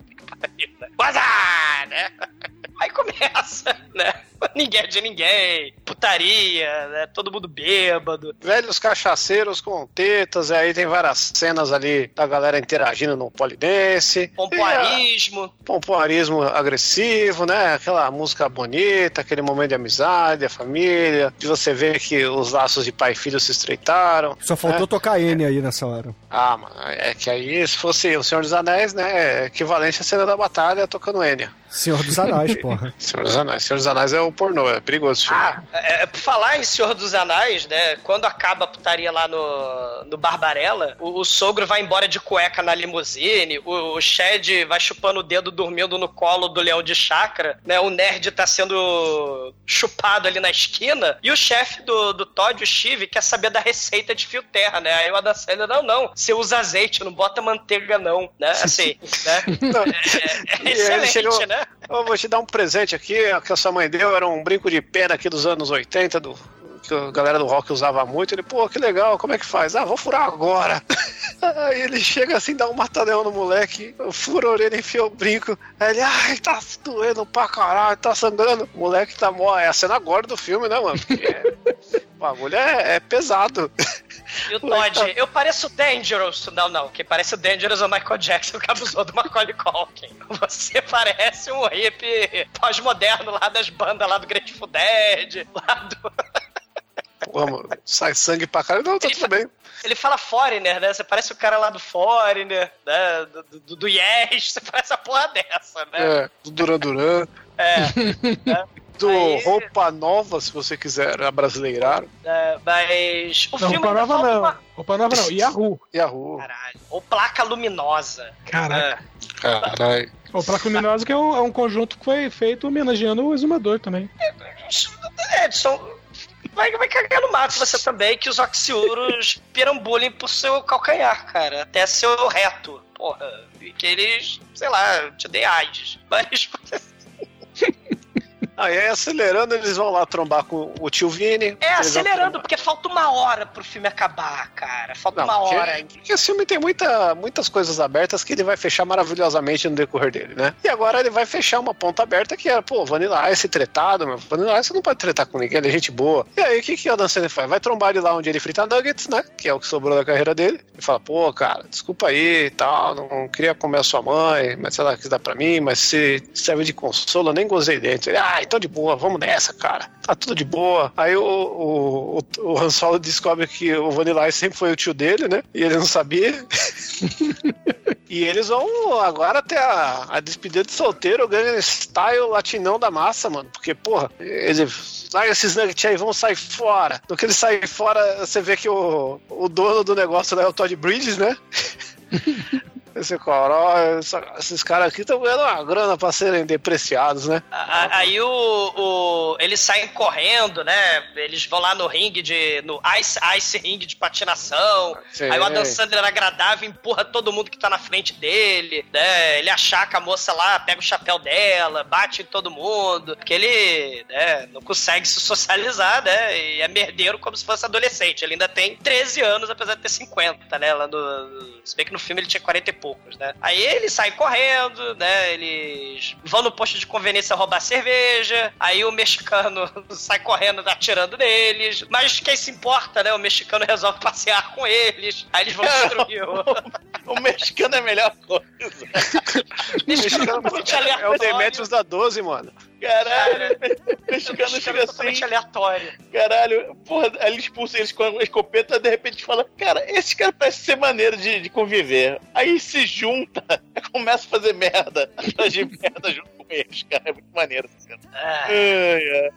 Azar, né? Aí começa, né? Ninguém é de ninguém, putaria, né? Todo mundo bêbado. Velhos cachaceiros com tetas, e aí tem várias cenas ali da galera interagindo no polidense. Pompoarismo. E, pompoarismo agressivo, né? Aquela música bonita, aquele momento de amizade, a família, de você ver que os laços de pai e filho se estreitaram. Só faltou né? tocar N aí nessa hora. Ah, mano, é que aí se fosse o Senhor dos Anéis, né? É equivalente à cena da batalha tocando Enya. Senhor dos Anéis, porra. Senhor dos Anéis. Senhor dos Anéis é o pornô, é perigoso. Ah, é, por falar em Senhor dos Anéis, né? Quando acaba a putaria lá no, no Barbarella, o, o sogro vai embora de cueca na limusine, o, o Shed vai chupando o dedo dormindo no colo do leão de chakra, né? O nerd tá sendo chupado ali na esquina, e o chefe do, do Todd, o Steve, quer saber da receita de fio terra, né? Aí o Adam Sandler, não, não, você usa azeite, não bota manteiga não, né? Assim, né? É, é, é excelente, chegou... né? Eu vou te dar um presente aqui, que a sua mãe deu, era um brinco de pena aqui dos anos 80, do, que a galera do rock usava muito. Ele, pô, que legal, como é que faz? Ah, vou furar agora. Aí ele chega assim, dá um matadão no moleque, fura a orelha, enfia o brinco. Aí ele, ai, tá doendo pra caralho, tá sangrando. O moleque tá mó. É a cena agora do filme, né, mano? Porque o bagulho é, é pesado. E o Todd, tá... eu pareço Dangerous. Não, não, quem parece o Dangerous é o Michael Jackson que abusou do Macaulay Culkin. Você parece um hippie pós-moderno lá das bandas lá do Grateful Dead, lá do... Pô, mano, sai sangue pra caralho. Não, tá ele tudo bem. Ele fala Foreigner, né? Você parece o cara lá do Foreigner, né? Do, do, do Yes, você parece a porra dessa, né? É, do Duran Duran. É. né? Do Aí... Roupa Nova, se você quiser abrasileirar. É, mas o não, filme roupa nova não. Uma... Roupa nova não. Yahoo. Yahoo. Caralho. Ou Placa Luminosa. Caraca. É. Caralho. O Placa Luminosa que é um, é um, conjunto que foi feito homenageando o Exumador também. Edson, vai, vai cagar no mato você também, que os oxiuros perambulem por seu calcanhar, cara. Até seu reto. Porra. Que eles, sei lá, te dei AIDS. Mas. Aí, acelerando, eles vão lá trombar com o tio Vini. É, acelerando, porque falta uma hora pro filme acabar, cara. Falta Não, uma porque, hora. Porque esse filme tem muita, muitas coisas abertas que ele vai fechar maravilhosamente no decorrer dele, né? E agora ele vai fechar uma ponta aberta que é, pô, Vanilla Ice tretado, meu. Vanilla Ice não pode tretar com ninguém, ele é gente boa. E aí, o que, que o Dan Sandler faz? Vai trombar ele lá onde ele frita nuggets, né? Que é o que sobrou da carreira dele. E fala, pô, cara, desculpa aí e tal, não queria comer a sua mãe, mas sei lá, quis dar pra mim, mas se serve de consolo, eu nem gozei dentro. Ele, ah, então de boa, vamos nessa, cara. Tá tudo de boa. Aí o, o, o, o Han Solo descobre que o Vanilla Ice sempre foi o tio dele, né? E ele não sabia. e eles vão agora até a, a despedida de solteiro, ganha style latinão da massa, mano. Porque, porra, ele larga esses nuggets aí, vamos sair fora. No que ele sai fora, você vê que o, o dono do negócio lá é o Todd Bridges, né? Esse coró, esses caras aqui estão ganhando uma grana pra serem depreciados, né? Aí o, o, eles saem correndo, né? Eles vão lá no ringue de. no Ice, ice Ring de patinação. Sim. Aí o Adam Sandler agradável empurra todo mundo que tá na frente dele, né? Ele achaca a moça lá, pega o chapéu dela, bate em todo mundo. Porque ele né, não consegue se socializar, né? E é merdeiro como se fosse adolescente. Ele ainda tem 13 anos, apesar de ter 50, né? Lá no, se bem que no filme ele tinha 40 e pouco poucos, né? Aí eles saem correndo, né? Eles vão no posto de conveniência roubar cerveja. Aí o mexicano sai correndo atirando neles. Mas quem se importa, né? O mexicano resolve passear com eles. Aí eles vão destruir o. o mexicano é a melhor coisa. o mexicano é o Demetrius da 12, mano. Caralho. mexicano chega assim. aleatório. Caralho, porra, aí ele expulsa eles com a escopeta, de repente fala, cara, esse cara parece ser maneiro de, de conviver. Aí se junta, começa a fazer merda, atrás de merda junto com eles, cara. É muito maneiro essa cena. Ah.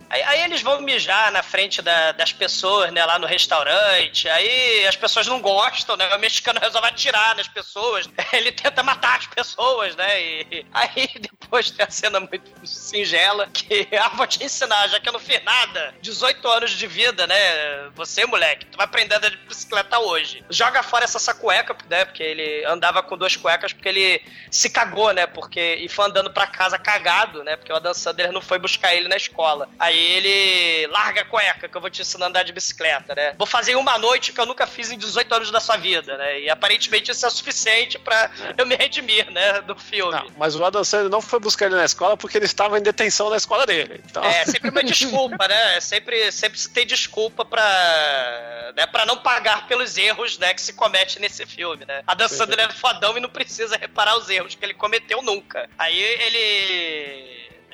Aí, aí eles vão mijar na frente da- das pessoas, né, lá no restaurante. Aí as pessoas não gostam, né? O mexicano resolve atirar nas pessoas. Ele tenta matar as pessoas, né? E aí depois tem a cena muito singela que, ah, vou te ensinar, já que eu não fiz nada. 18 anos de vida, né? Você, moleque, tu vai aprender a andar de bicicleta hoje. Joga fora essa essa cueca, né? Porque ele andava com duas cuecas porque ele se cagou, né? Porque e foi andando pra casa cagado, né? Porque o Adam Sandler não foi buscar ele na escola. Aí ele larga a cueca que eu vou te ensinar a andar de bicicleta, né? Vou fazer uma noite que eu nunca fiz em 18 anos da sua vida, né? E aparentemente isso é suficiente pra eu me redimir, né? Do filme. Não, mas o Adam Sandler não foi buscar ele na escola porque ele estava em detenção na escola dele. Então... É sempre uma desculpa, né? É Sempre, sempre se tem desculpa pra, né, pra não pagar pelos erros né, que se comete nesse filme, né? A Dan Sim, Sandler é fodão e não precisa reparar os erros que ele cometeu nunca. Aí ele...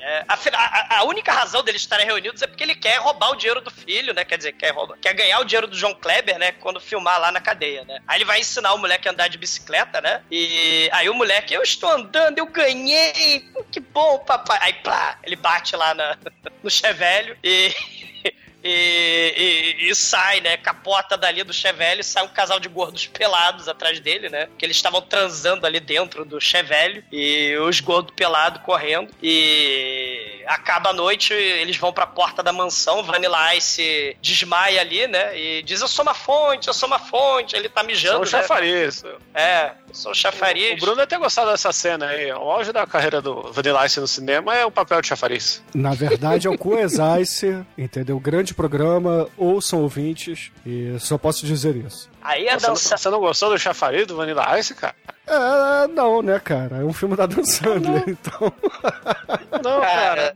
é, a, a única razão deles estarem reunidos é porque ele quer roubar o dinheiro do filho, né? Quer dizer, quer, roubar, quer ganhar o dinheiro do João Kleber, né? Quando filmar lá na cadeia, né? Aí ele vai ensinar o moleque a andar de bicicleta, né? E aí o moleque, eu estou andando, eu ganhei, que bom, papai. Aí, plá, ele bate lá na, no chevelho e. E, e- e sai, né? Capota dali do Chevelho e sai um casal de gordos pelados atrás dele, né? Que eles estavam transando ali dentro do Chevelho e os gordos pelados correndo. E acaba a noite, eles vão pra porta da mansão. Vanilla Ice desmaia ali, né? E diz: Eu sou uma fonte, eu sou uma fonte. Ele tá mijando. São né? chafariz. É, eu sou chafariz. O Bruno deve ter gostado dessa cena aí. O auge da carreira do Vanilla Ice no cinema é o papel de chafariz. Na verdade, é o Coexice, entendeu? Grande programa, ouçam ouvintes, e só posso dizer isso. Aí a Você não, dança. você não gostou do chafariz do Vanilla Ice, cara? É, não, né, cara? É um filme da Dan Sandler, então. Não, Cara, cara.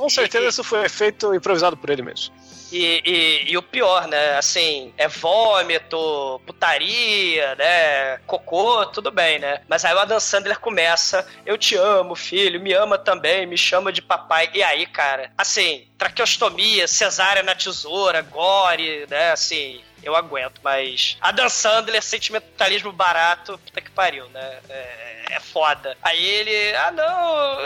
Com certeza isso foi feito improvisado por ele mesmo. E, e- e o pior, né? Assim, é vômito, putaria, né? Cocô, tudo bem, né? Mas aí o Adam Sandler começa: Eu te amo, filho, me ama também, me chama de papai. E aí, cara, assim, traqueostomia, cesárea na tesoura, gore, né? Assim. Eu aguento, mas. Adam Sandler, sentimentalismo barato, puta que pariu, né? É, é foda. Aí ele, ah, não,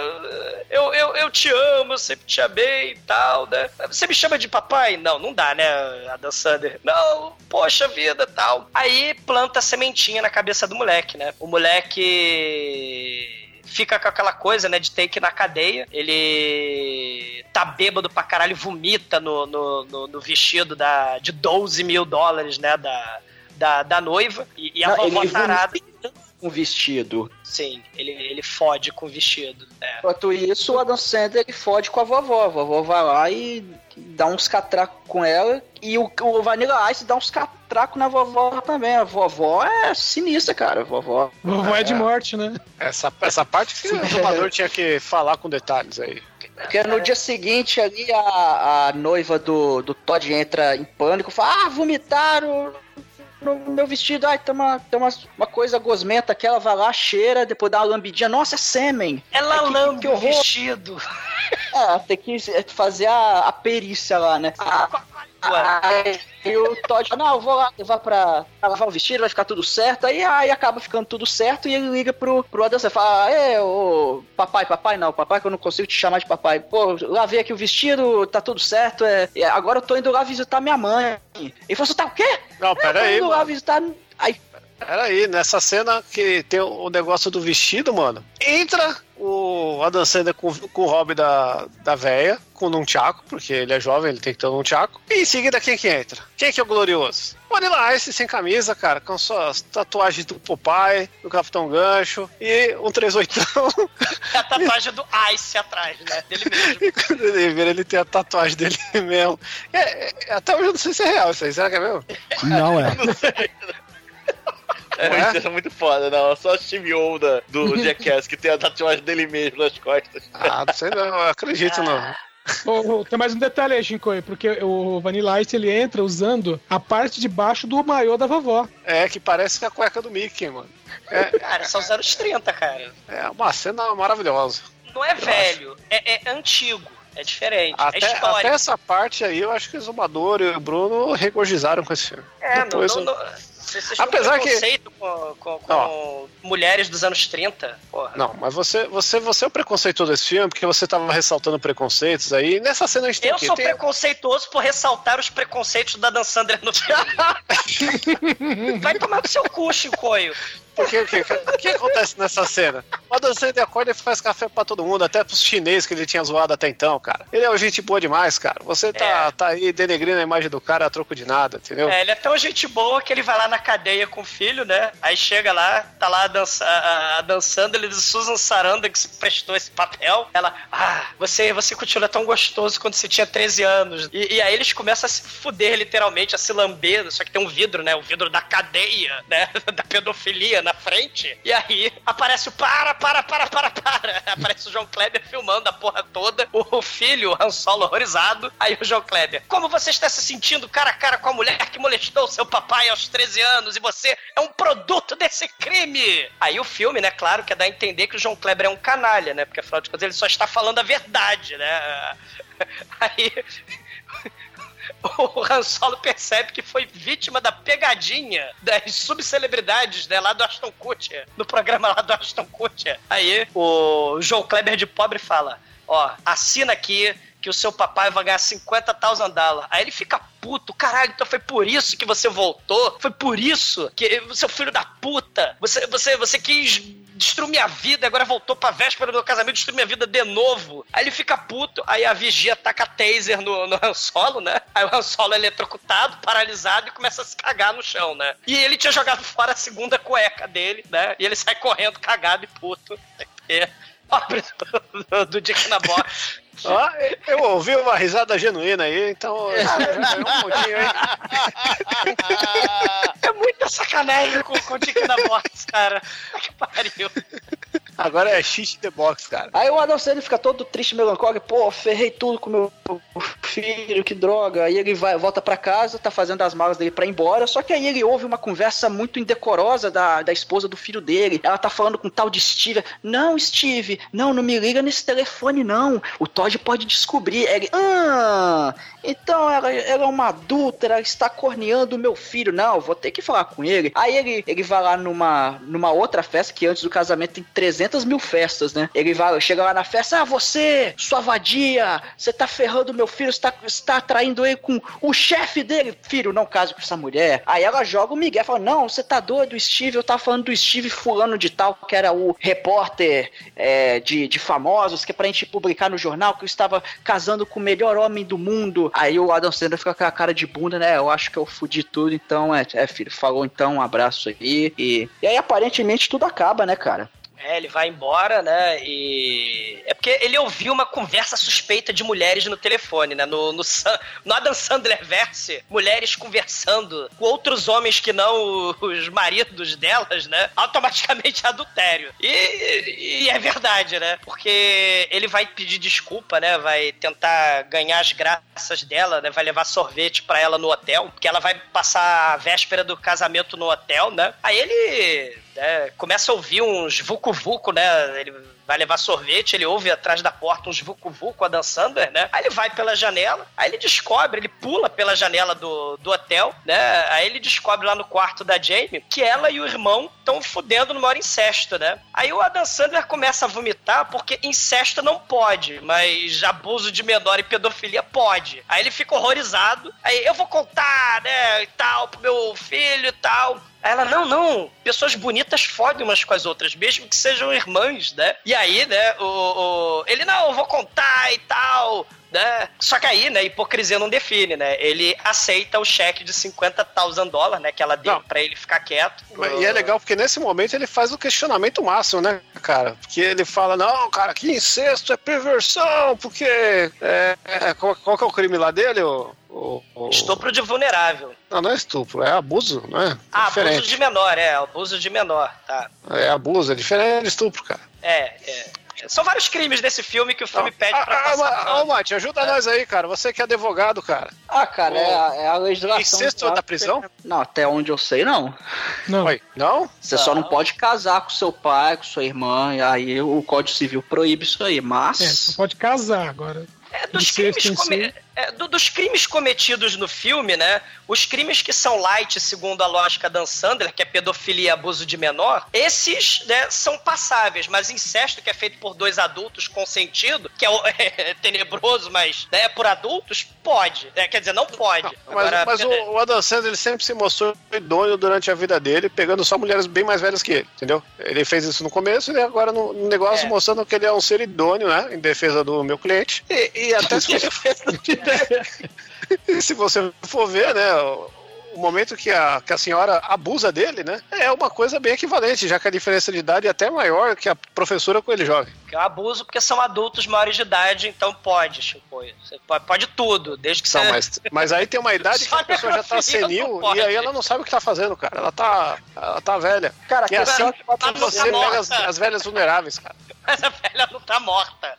eu, eu, eu te amo, eu sempre te amei e tal, né? Você me chama de papai? Não, não dá, né, Adam Sandler? Não, poxa vida tal. Aí planta a sementinha na cabeça do moleque, né? O moleque fica com aquela coisa, né, de ter que ir na cadeia. Ele tá bêbado pra caralho, vomita no, no, no- no vestido da, de 12 mil dólares, né, da, da, da noiva. E, e a Não, vovó tarada. Um vestido. Sim, ele, ele fode com o vestido. É. Enquanto isso, o Adam Sandler ele fode com a vovó. A vovó vai lá e dá uns catracos com ela. E o, o Vanilla Ice dá uns catracos na vovó também. A vovó é sinistra, cara. A vovó. Vovó é de morte, né? Essa, essa parte que o dublador tinha que falar com detalhes aí. Porque no dia seguinte ali a, a noiva do, do Todd entra em pânico, fala, ah, vomitaram no meu vestido, ai, tem uma, tem uma, uma coisa gosmenta aqui, ela vai lá, cheira, depois dá uma lambidinha, nossa, é sêmen. Ela Ai, que- lambe que o vestido. É, tem que fazer a, a perícia lá, né? Aí o Todd fala, não, eu vou lá levar pra, pra lavar o vestido, vai ficar tudo certo. Aí, aí acaba ficando tudo certo e ele liga pro, pro Adam Sandler, fala, é, ô, papai, papai não, papai que eu não consigo te chamar de papai. Pô, lavei aqui o vestido, tá tudo certo, é, e agora eu tô indo lá visitar minha mãe. Ele falou, você tá o quê? Não, pera eu tô aí, indo lá mano. visitar... Aí, Peraí, nessa cena que tem o negócio do vestido, mano, entra o Adam Sandler com, com o hobby da, da véia, com o Nunchaku, porque ele é jovem, ele tem que ter um Nunchaku. E em seguida, quem que entra? Quem que é o glorioso? Vanilla Ice sem camisa, cara, com suas tatuagens do Popeye, do Capitão Gancho e um 38. É a tatuagem do Ice atrás, né? Dele mesmo. e quando ele vira, ele tem a tatuagem dele mesmo. É, é, até hoje eu não sei se é real isso aí, será que é mesmo? Não é. É, É? É muito foda, não. Só o Steve O da, do Jackass que tem a tatuagem dele mesmo nas costas. Ah, não sei não, eu acredito não. Tem mais um detalhe aí, Shinkoi, porque o Vanilla Ice ele entra usando a parte de baixo do maiô da vovó. É, que parece a cueca do Mickey, mano. É, Cara, são os anos 30, cara. é uma cena maravilhosa. Não é velho, é, é antigo. É diferente. é Até, histórico. até essa parte aí, eu acho que o Zumador e o Bruno regozijaram com esse filme. É, Depois não, eu- não, não- Vocês têm Apesar um que- preconceito com, com- com mulheres dos anos 30, porra. Não, mas você, você, você é o preconceituoso desse filme, porque você tava ressaltando preconceitos aí. Nessa cena a gente tem Eu sou Tem- preconceituoso por ressaltar os preconceitos da Dan Sandler no filme. Vai tomar no seu cu, Chicoio. Porque o que, o que acontece nessa cena? O Sandler acorda e faz café pra todo mundo, até pros chineses que ele tinha zoado até então, cara. Ele é um gente boa demais, cara. Você tá, tá aí denegrindo a imagem do cara a troco de nada, entendeu? É, ele é tão gente boa que ele vai lá na cadeia com o filho, né? Aí chega lá, tá lá dança, a, a dançando, ele diz Susan Sarandon que se prestou esse papel. Ela, ah, você, você continua tão gostoso quando você tinha 13 anos. E, e aí eles começam a se fuder, literalmente, a se lamber, só que tem um vidro, né? O vidro da cadeia, né? Da pedofilia na frente. E aí aparece o para, para, para, para, para. Aparece o João Kleber filmando a porra toda. O filho, o Han Solo horrorizado. Aí o João Kleber, como você está se sentindo cara a cara com a mulher que molestou seu papai aos 13 anos e você é um produto desse crime? Aí o filme, né, claro, quer dar a entender que o João Kleber é um canalha, né? Porque afinal de contas ele só está falando a verdade, né? Aí o Han Solo percebe que foi vítima da pegadinha das subcelebridades, né, lá do Aston Kutcher, no programa lá do Aston Kutcher. Aí o João Kleber de pobre fala, ó, assina aqui que o seu papai vai ganhar 50 thousand dólares. Aí ele fica puto, caralho, então foi por isso que você voltou? Foi por isso que seu filho da puta, você, você, você quis destruir minha vida, agora voltou pra véspera do meu casamento, destruir minha vida de novo. Aí ele fica puto, aí a vigia taca taser no, no Han Solo, né? Aí o Han Solo é eletrocutado, paralisado e começa a se cagar no chão, né? E ele tinha jogado fora a segunda cueca dele, né? E ele sai correndo cagado e puto. É. Pobre do, do Dick na box. Ó, eu ouvi uma risada genuína aí, então. ganhou um. É muita sacanagem com, com o Dick na box, cara. Que pariu. Agora é shit the box, cara. Aí o Adam Sandler fica todo triste, melancólico, pô, ferrei tudo com meu filho, que droga. Aí ele vai, volta pra casa, tá fazendo as malas dele pra ir embora, só que aí ele ouve uma conversa muito indecorosa da, da esposa do filho dele. Ela tá falando com o tal de Steve. Não, Steve, não, não me liga nesse telefone, não. O Todd pode descobrir. Ele, ah, então ela, ela é uma adulta, ela está corneando o meu filho. Não, vou ter que falar com ele. Aí ele, ele vai lá numa, numa outra festa, que antes do casamento tem 300 mil festas, né? Ele vai, chega lá na festa, ah, você, sua vadia, você tá ferrando meu filho, você tá, você tá traindo ele com o chefe dele. Filho, não case com essa mulher. Aí ela joga o Miguel, fala, não, você tá doido, Steve, eu tava falando do Steve fulano de tal, que era o repórter é, de, de famosos, que é pra gente publicar no jornal, que eu estava casando com o melhor homem do mundo. Aí o Adam Sandler fica com a cara de bunda, né? Eu acho que eu fudi tudo, então é, é filho, falou então, um abraço aí. E, e aí aparentemente tudo acaba, né, cara? É, ele vai embora, né? E. É porque ele ouviu uma conversa suspeita de mulheres no telefone, né? No, no, no Adam Sandler verse, mulheres conversando com outros homens que não os maridos delas, né? Automaticamente é adultério. E, e é verdade, né? Porque ele vai pedir desculpa, né? Vai tentar ganhar as graças dela, né? Vai levar sorvete pra ela no hotel, porque ela vai passar a véspera do casamento no hotel, né? Aí ele né, começa a ouvir uns vucu-vucu, né? Ele vai levar sorvete, ele ouve atrás da porta uns vucu-vucu a Dan Sandler, né? Aí ele vai pela janela, aí ele descobre, ele pula pela janela do, do hotel, né? Aí ele descobre lá no quarto da Jamie que ela e o irmão estão fudendo no maior incesto, né? Aí o Adam Sandler começa a vomitar porque incesto não pode, mas abuso de menor e pedofilia pode. Aí ele fica horrorizado, aí eu vou contar, né, e tal, pro meu filho e tal. Aí ela, não, não, pessoas bonitas fodem umas com as outras, mesmo que sejam irmãs, né? E aí, né, o, o- ele, não, eu vou contar e tal, né? Só que aí, né, hipocrisia não define, né? Ele aceita o cheque de 50 thousand dólares, né, que ela deu pra ele ficar quieto. E é legal porque nesse momento ele faz o questionamento máximo, né, cara? Porque ele fala, não, cara, que incesto é perversão, porque. É, é, qual, qual que é o crime lá dele? O, o, o- Estupro de vulnerável. Não, não é estupro, é abuso, não é? Ah, diferente. abuso de menor, é, abuso de menor, tá. É abuso, é diferente de estupro, cara. É, é. São vários crimes desse filme que o filme pede pra Ah, passar. ah, Ô, Mate, ajuda nós aí, cara. Você que é advogado, cara. Ah, cara, é a, é a legislação. Incesto da prisão? Não, até onde eu sei, não. Não. Oi, não? Você só não pode casar com seu pai, com sua irmã, e aí o Código Civil proíbe isso aí, mas. É, não pode casar agora. É, dos crimes come- si. É, do- dos crimes cometidos no filme, né? Os crimes que são light, segundo a lógica Dan Sandler, que é pedofilia e abuso de menor, esses né, são passáveis, mas incesto, que é feito por dois adultos consentido, que é, é tenebroso, mas né, por adultos, pode. É, quer dizer, não pode. Mas, Agora, mas o, o Adam Sandler ele sempre se mostrou idôneo durante a vida dele, pegando só mulheres bem mais velhas que ele, entendeu? Ele fez isso no começo e agora no, no negócio É. mostrando que ele é um ser idôneo, né? Em defesa do meu cliente. E, e até se se você for ver, né? O, momento que a, que a senhora abusa dele, né? É uma coisa bem equivalente, já que a diferença de idade é até maior que a professora com ele jovem. um abuso porque são adultos maiores de idade, então pode, Chico. Você pode, pode tudo, desde que Não, você. mas, mas aí tem uma idade que a pessoa já tá senil e aí ela não sabe o que tá fazendo, cara. Ela tá, ela tá velha. Cara, E é que assim ela não você tá pega as, as velhas vulneráveis, cara. Mas a velha não tá morta.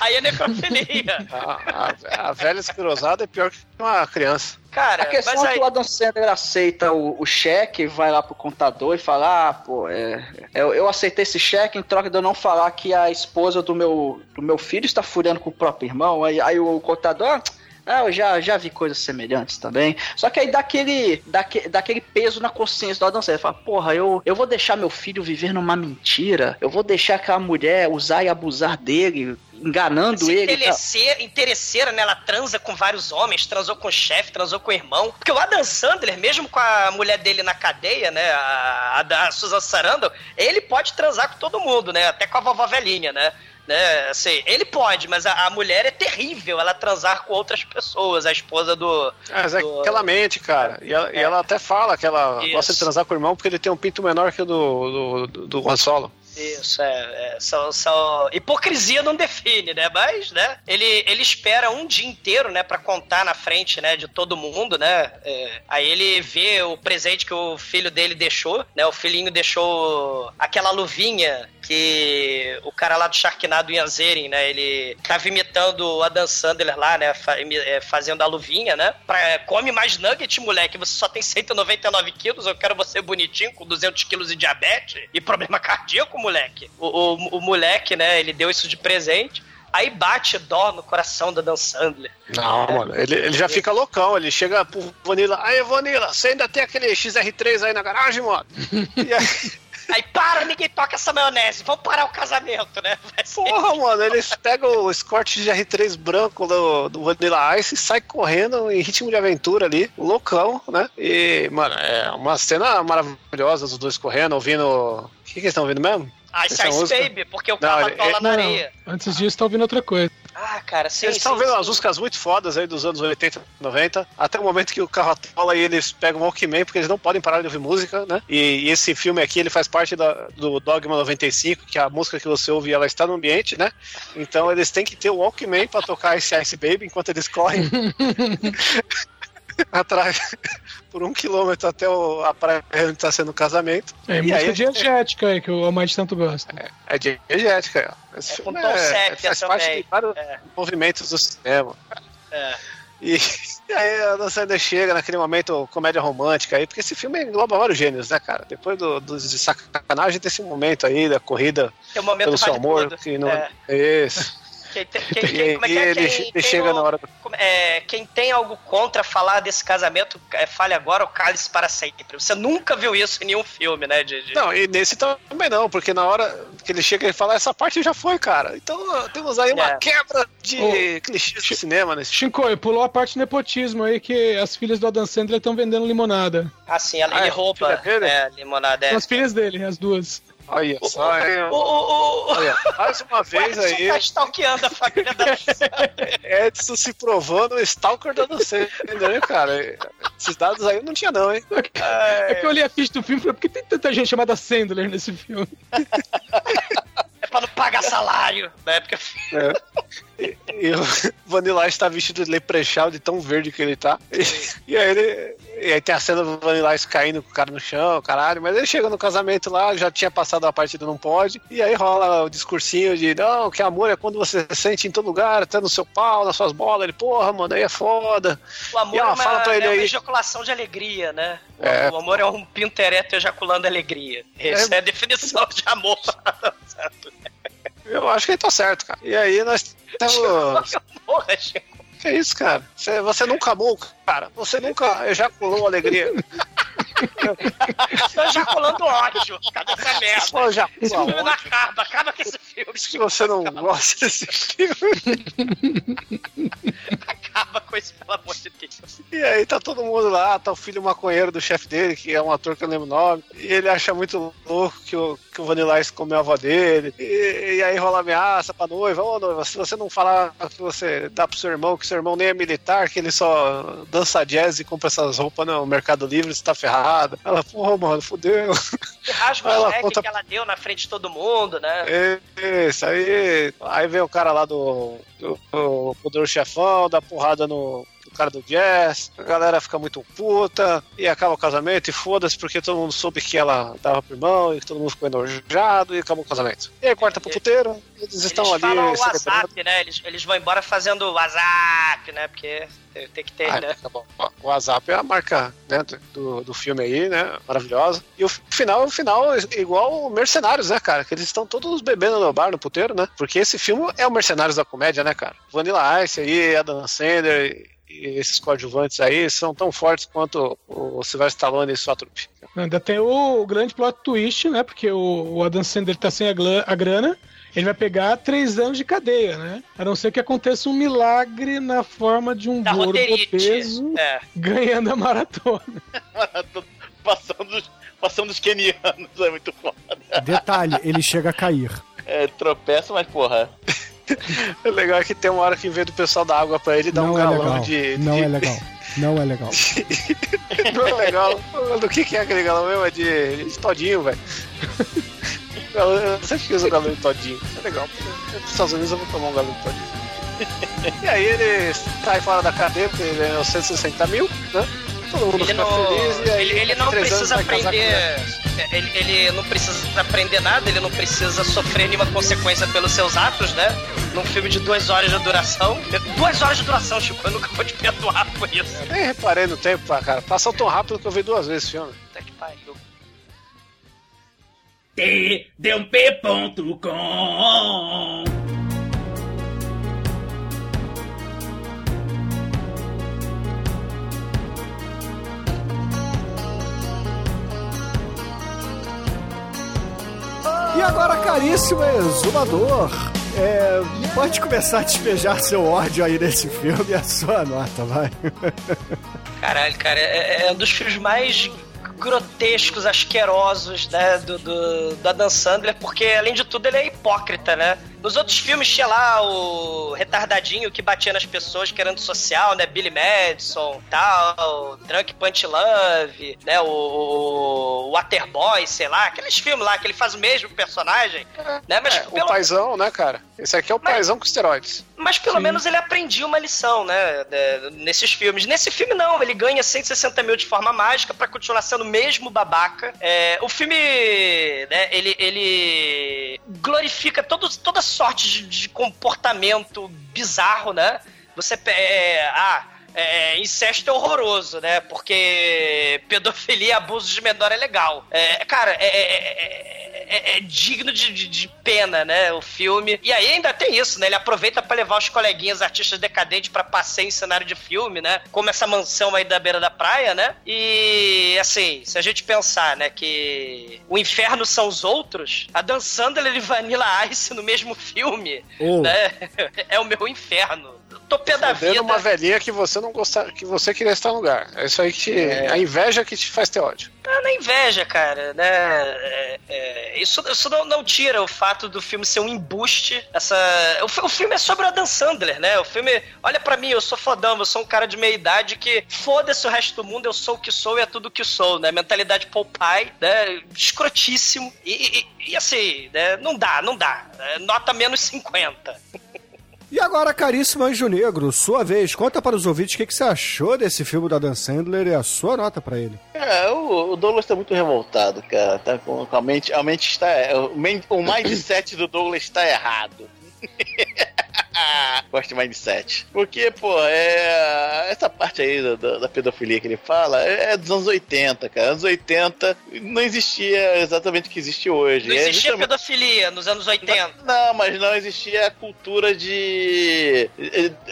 Aí é necrofilia. A, a- a velha esclerosada é pior que uma criança. Cara, A questão mas é aí. que o Adam Sandler aceita o, o cheque, vai lá pro contador e fala: Ah, pô, é, eu, eu aceitei esse cheque em troca de eu não falar que a esposa do meu, do meu filho está furando com o próprio irmão. Aí, aí o contador. Ah, eu já, já vi coisas semelhantes também. Só que aí dá aquele, dá, aque- dá aquele peso na consciência do Adam Sandler. Fala, porra, eu, eu vou deixar meu filho viver numa mentira. Eu vou deixar aquela mulher usar e abusar dele, enganando Se ele. e tal." interesseira, interesseira, né? Ela transa com vários homens, transou com o chefe, transou com o irmão. Porque o Adam Sandler, mesmo com a mulher dele na cadeia, né? A, a, da Susan Sarandon, ele pode transar com todo mundo, né? Até com a vovó velhinha, né? Né, assim, ele pode, mas a, a mulher é terrível ela transar com outras pessoas, a esposa do. Mas é do- que ela mente, cara. E ela, e É. ela até fala que ela Isso. gosta de transar com o irmão porque ele tem um pinto menor que o do, do, do, do Han Solo. Isso, é. é são- Hipocrisia não define, né? Mas, né? Ele, ele espera um dia inteiro, né? Pra contar na frente, né? De todo mundo, né? é, aí ele vê o presente que o filho dele deixou, né? O filhinho deixou aquela luvinha que o cara lá do Sharknado Yanzerin, né? Ele tava imitando o Adam Sandler lá, né? é, fazendo a luvinha, né? Pra, é, come mais nugget, moleque. Você só tem 199 quilos. Eu quero você bonitinho, com 200 quilos de diabetes e problema cardíaco, moleque. O, o, o moleque, né? Ele deu isso de presente. Aí bate dó no coração do Dan Sandler. Não, mano, ele, ele já fica loucão. Ele chega pro Vanilla. Aí, Vanilla, você ainda tem aquele XR3 aí na garagem, mano? E aí, Aí para, ninguém toca essa maionese. Vamos parar o casamento, né? Vai ser- porra, mano, ele pega o Escort GR3 branco do, do Vanilla Ice e sai correndo em ritmo de aventura ali, loucão, né? E, mano, é uma cena maravilhosa dos dois correndo, ouvindo. O que, que eles estão ouvindo mesmo? Ice Essa Ice música? Baby, porque o carro ele- atola na Não, areia. antes disso, tá ouvindo outra coisa. Ah, cara, sim, Eles estão vendo sim. umas músicas muito fodas aí dos anos 80, 90, até o momento que o carro atola e eles pegam o Walkman, porque eles não podem parar de ouvir música, né? E, e esse filme aqui, ele faz parte da- do Dogma 95, que é a música que você ouve, ela está no ambiente, né? Então eles têm que ter o Walkman pra tocar esse Ice Baby enquanto eles correm atrás por um quilômetro até o- a praia onde está sendo o casamento. É E música aí- diegética aí, que o Almighty tanto gosta. É diegética, ó. Esse É com filme tom sépia faz parte também. de vários É. movimentos do cinema. É. E, e aí a Dan Sandler chega naquele momento comédia romântica aí, porque esse filme engloba vários gêneros, né, cara? Depois do, do- de sacanagem tem esse momento aí da corrida momento pelo seu amor, que não. É. Isso. Quem, tem- quem, E quem, como é aí que é? ele, Quem, ele chega não- na hora do. é, quem tem algo contra falar desse casamento, é, fale agora ou cale-se para sempre. Você nunca viu isso em nenhum filme, né, de, de- Não, e nesse também não, porque na hora que ele chega ele fala, essa parte já foi, cara. Então temos aí uma É. quebra de Ô, clichês do cinema nesse Shinkoi, pulou a parte nepotismo aí que as filhas do Adam Sandler estão vendendo limonada. Assim, ela, Ah, ele é? rouba Filha dele? é, limonada. É. São as filhas dele, as duas. Olha só, hein? O, o, o, o, Olha, mais uma o vez Edson aí, tá stalkeando a família da Edson se provando o Stalker da Sandler, né, cara? Esses dados aí eu não tinha, não, hein? É que eu olhei a ficha do filme e falei, por que tem tanta gente chamada Sandler nesse filme? É pra não pagar salário. Na época. E, e o Vanilla Ice tá vestido de leprechaun de tão verde que ele tá. E, e aí ele. E aí tem a cena do Vanilla Ice caindo com o cara no chão, caralho. Mas ele chega no casamento lá, já tinha passado a parte do não pode. E aí rola o discursinho de não, que amor é quando você sente em todo lugar, até no seu pau, nas suas bolas. Ele, porra, mano, aí é foda. O amor E, ó, é, uma, fala pra ele é uma aí. ejaculação de alegria, né? O- É. O amor é um pinto ereto ejaculando alegria. Essa é, a definição de amor. Eu acho que ele tá certo, cara. E aí nós temos. Porra, Chico. Que isso, cara? Você, você nunca amou, cara. Você nunca ejaculou alegria. Tô ejaculando ódio. Cadê essa merda? Pô, já- Esse filme não acaba, acaba com esse filme. Se você não gosta desse filme. Acaba com isso, pelo amor de Deus. E aí tá todo mundo lá, tá o filho maconheiro do chefe dele, que é um ator que eu lembro o nome. E ele acha muito louco que o, que o Vanilla Ice comeu a avó dele. E, e aí rola ameaça pra noiva. Ô noiva, se você não falar que você dá pro seu irmão, que seu irmão nem é militar, que ele só dança jazz e compra essas roupas no Mercado Livre, você tá ferrada. Ela, porra, mano, fudeu. Que rasga Ela o cheque conta- que ela deu na frente de todo mundo, né? Isso, aí. Aí vem o cara lá do, do, do Poderoso Chefão, dá porrada no, cara do jazz, a galera fica muito puta, e acaba o casamento, e foda-se, porque todo mundo soube que ela dava pro irmão, e todo mundo ficou enojado, e acabou o casamento. E aí corta pro puteiro, eles estão Eles ali falam o celebrando. WhatsApp, né? Eles, eles vão embora fazendo o WhatsApp, né? Porque tem, que ter, Ah, né? tá bom. O WhatsApp é a marca né, do, do filme aí, né? Maravilhosa. E o final é o final igual o Mercenários, né, cara? Que eles estão todos bebendo no bar, no puteiro, né? Porque esse filme é o Mercenários da comédia, né, cara? Vanilla Ice aí, Adam Sandler e esses coadjuvantes aí são tão fortes quanto o Sylvester Stallone e sua trupe. Ainda tem o, grande plot twist, né? Porque o, o Adam Sandler tá sem a, grana. Ele vai pegar três anos de cadeia, né? A não ser que aconteça um milagre na forma de um gordo obeso É. ganhando a maratona. passando, os- passando os kenianos, é muito foda. Detalhe, ele chega a cair. É, tropeça, mas porra. O legal é que tem uma hora que, em vez do pessoal dar água pra ele, dá um Não é galão legal. de, Não de- é legal. Não é legal. Não é legal. Do que, que é aquele galão mesmo? É de, de todinho, velho. Eu eu sempre quis um galão de todinho. É legal. Nos Estados Unidos eu vou tomar um galão de todinho. E aí ele sai fora da cadeia, porque ele ganhou 160 mil, né? Todo mundo Ele fica não, feliz. E aí, ele, ele não precisa aprender. ela. Ele, ele não precisa aprender nada, ele não precisa sofrer nenhuma consequência pelos seus atos, né? Num filme de duas horas de duração. Duas horas de duração, Chico, eu nunca vou te perdoar por isso. Eu nem reparei no tempo, cara. Passou tão rápido que eu vi duas vezes esse filme. Puta que pariu. tdump.com E agora, caríssimo exumador, é, pode começar a despejar seu ódio aí nesse filme a sua nota, vai. Caralho, cara, é, é um dos filmes mais grotescos, asquerosos, né, do, do, do Adam Sandler, porque, além de tudo, ele é hipócrita, né? Nos outros filmes tinha lá o retardadinho que batia nas pessoas querendo social, né? Billy Madison, tal, Drunk Punch Love, né? O, o Waterboy, sei lá, aqueles filmes lá que ele faz o mesmo personagem, né? Mas É, pelo, o paizão, né, cara? Esse aqui é o paizão com esteroides. mas pelo menos ele aprendia uma lição, né? de- nesses filmes. Nesse filme, não. Ele ganha 160 mil de forma mágica pra continuar sendo o mesmo babaca. É, o filme, né? Ele, ele glorifica todo, toda sorte de, de comportamento bizarro, né? Você... É, ah... É, incesto é horroroso, né? Porque pedofilia e abuso de menor é legal. É, cara, é, é- é- é digno de, de- de pena, né? O filme. E aí ainda tem isso, né? Ele aproveita pra levar os coleguinhas artistas decadentes pra passeio em cenário de filme, né? Como essa mansão aí da beira da praia, né? E assim, se a gente pensar, né, que o inferno são os outros, a Dan Sandler e Vanilla Ice no mesmo filme, Oh. né? É o meu inferno. Tô pé da vida. uma velhinha que você não gostar, que você queria estar no lugar. É isso aí que te, a inveja que te faz ter ódio. É na inveja, cara, né? É, é, isso isso não, não tira o fato do filme ser um embuste. Essa, o, o filme é sobre o Adam Sandler, né? O filme, olha pra mim, eu sou fodão, eu sou um cara de meia idade que foda-se o resto do mundo, eu sou o que sou e é tudo o que sou, né? Mentalidade Popeye, né? Escrotíssimo. E, e- e, assim, né? não dá, não dá. É, Nota menos 50. E agora, caríssimo Anjo Negro, sua vez, conta para os ouvintes o que, que você achou desse filme da Dan Sandler e a sua nota pra ele. É, o, o Douglas tá muito revoltado, cara. Tá com, a mente. A mente está. O, o mindset do Douglas está errado. Gosto de 7. Porque, pô, é. Essa parte aí da, da, pedofilia que ele fala é, é dos anos 80, cara. Anos 80 não existia exatamente o que existe hoje. Não É existia justamente- pedofilia nos anos 80. Não, mas não existia a cultura de.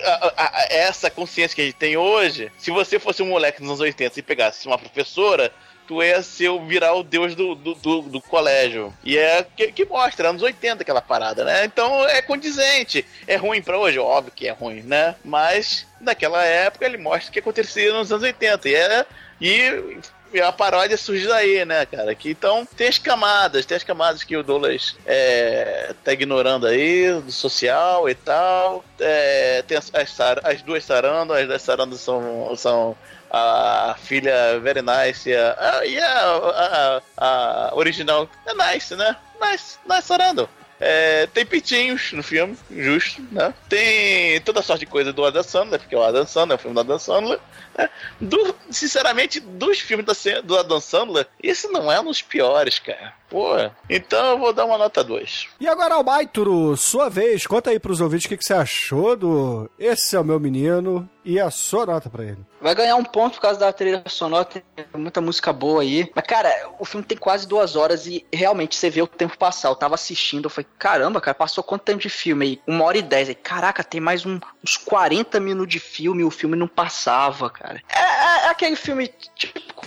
a- a- a- essa consciência que a gente tem hoje. Se você fosse um moleque nos anos 80 e pegasse uma professora. Tu ia ser o virar o deus do, do, do, do colégio. E é que, que mostra, anos 80 aquela parada, né? Então é condizente. É ruim pra hoje? Óbvio que é ruim, né? Mas naquela época ele mostra o que acontecia nos anos 80. E é. E a paródia surge daí, né, cara? Que, então tem as camadas, tem as camadas que o Douglas é, tá ignorando aí, do social e tal. É, tem as, as, as duas sarandas, as duas sarandas são, são a filha Very Nice a, a- a, a- original é Nice, né? Nice, Nice Sarando. É, tem pitinhos no filme, justo, né? Tem toda sorte de coisa do Adam Sandler, porque é o Adam Sandler, é o filme do Adam Sandler. Do- sinceramente, dos filmes da do Adam Sandler, esse não é um dos piores, cara. Pô, então eu vou dar uma nota 2. E agora, Almaituro, sua vez, conta aí pros ouvintes o que, que você achou do Esse é o Meu Menino e a sua nota pra ele. Vai ganhar um ponto por causa da trilha sonora, tem muita música boa aí. Mas, cara, o filme tem quase duas horas e realmente você vê o tempo passar. Eu tava assistindo, eu falei, caramba, cara, passou quanto tempo de filme aí? Uma hora e dez. Aí, caraca, tem mais um- uns 40 minutos de filme e o filme não passava, cara. É, é- é aquele filme tipo.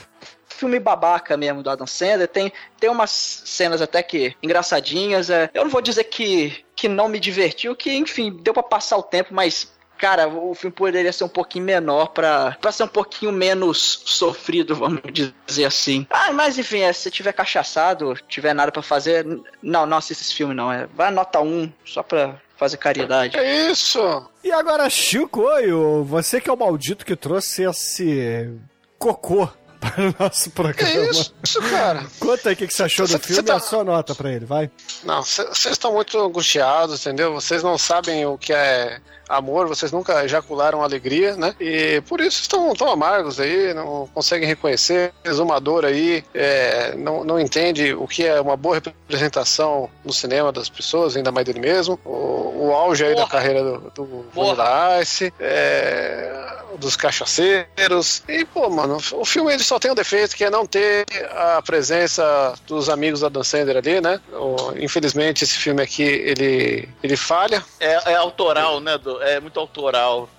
Filme babaca mesmo do Adam Sandler. Tem, tem umas cenas até que engraçadinhas. é. eu não vou dizer que, que não me divertiu, que, enfim, deu pra passar o tempo, mas Cara, o filme poderia ser um pouquinho menor pra, pra ser um pouquinho menos sofrido, vamos dizer assim. Ah, mas enfim, é, se tiver cachaçado, tiver nada pra fazer, não, não assista esse filme não. É, vai nota 1, só pra fazer caridade. É isso! E agora, Chicoio, você que é o maldito que trouxe esse cocô para o nosso programa. Que isso, cara? Conta aí o que, que você achou do Cê- filme cê tá- e a sua nota pra ele, vai. Não, vocês estão muito angustiados, entendeu? Vocês não sabem o que é amor, vocês nunca ejacularam alegria, né? E por isso estão tão amargos aí, não conseguem reconhecer, exumador aí, é, não, não entende o que é uma boa representação no cinema das pessoas, ainda mais dele mesmo. O, o auge aí da Porra. carreira do, do Vanilla Ice, é, dos cachaceiros. E, pô, mano, o filme ele só tem um defeito que é não ter a presença dos amigos da Dan Sandler ali, né? O- infelizmente esse filme aqui ele, ele falha. É, é autoral, né? do- é muito autoral.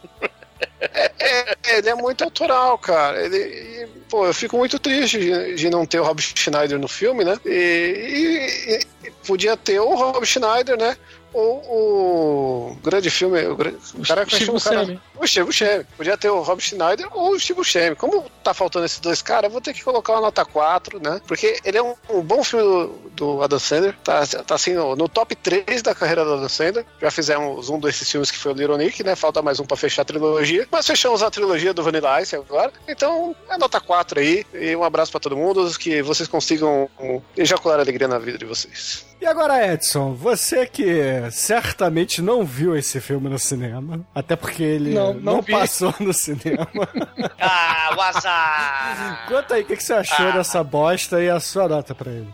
É, ele é muito autoral, cara. Ele, e, pô, eu fico muito triste de, de não ter o Rob Schneider no filme, né? E, e- e podia ter o Rob Schneider, né? Ou o grande filme. O, gra- o cara que Steve chama o cara- Buscemi. O Steve Buscemi. Podia ter o Rob Schneider ou o Steve Buscemi. Como tá faltando esses dois caras, eu vou ter que colocar uma nota 4, né? Porque ele é um, um bom filme do, do Adam Sandler. Tá, tá assim no, no top 3 da carreira do Adam Sandler. Já fizemos um desses filmes que foi o Little Nick, né? Falta mais um pra fechar a trilogia. Mas fechamos a trilogia do Vanilla Ice agora. Então, é nota 4 aí. E um abraço pra todo mundo. Que vocês consigam um, ejacular alegria na vida de vocês. E agora, Edson, você que certamente não viu esse filme no cinema, até porque ele Não, não, não passou no cinema. Ah, o azar! Conta aí o que, que você achou Ah. dessa bosta e a sua nota pra ele.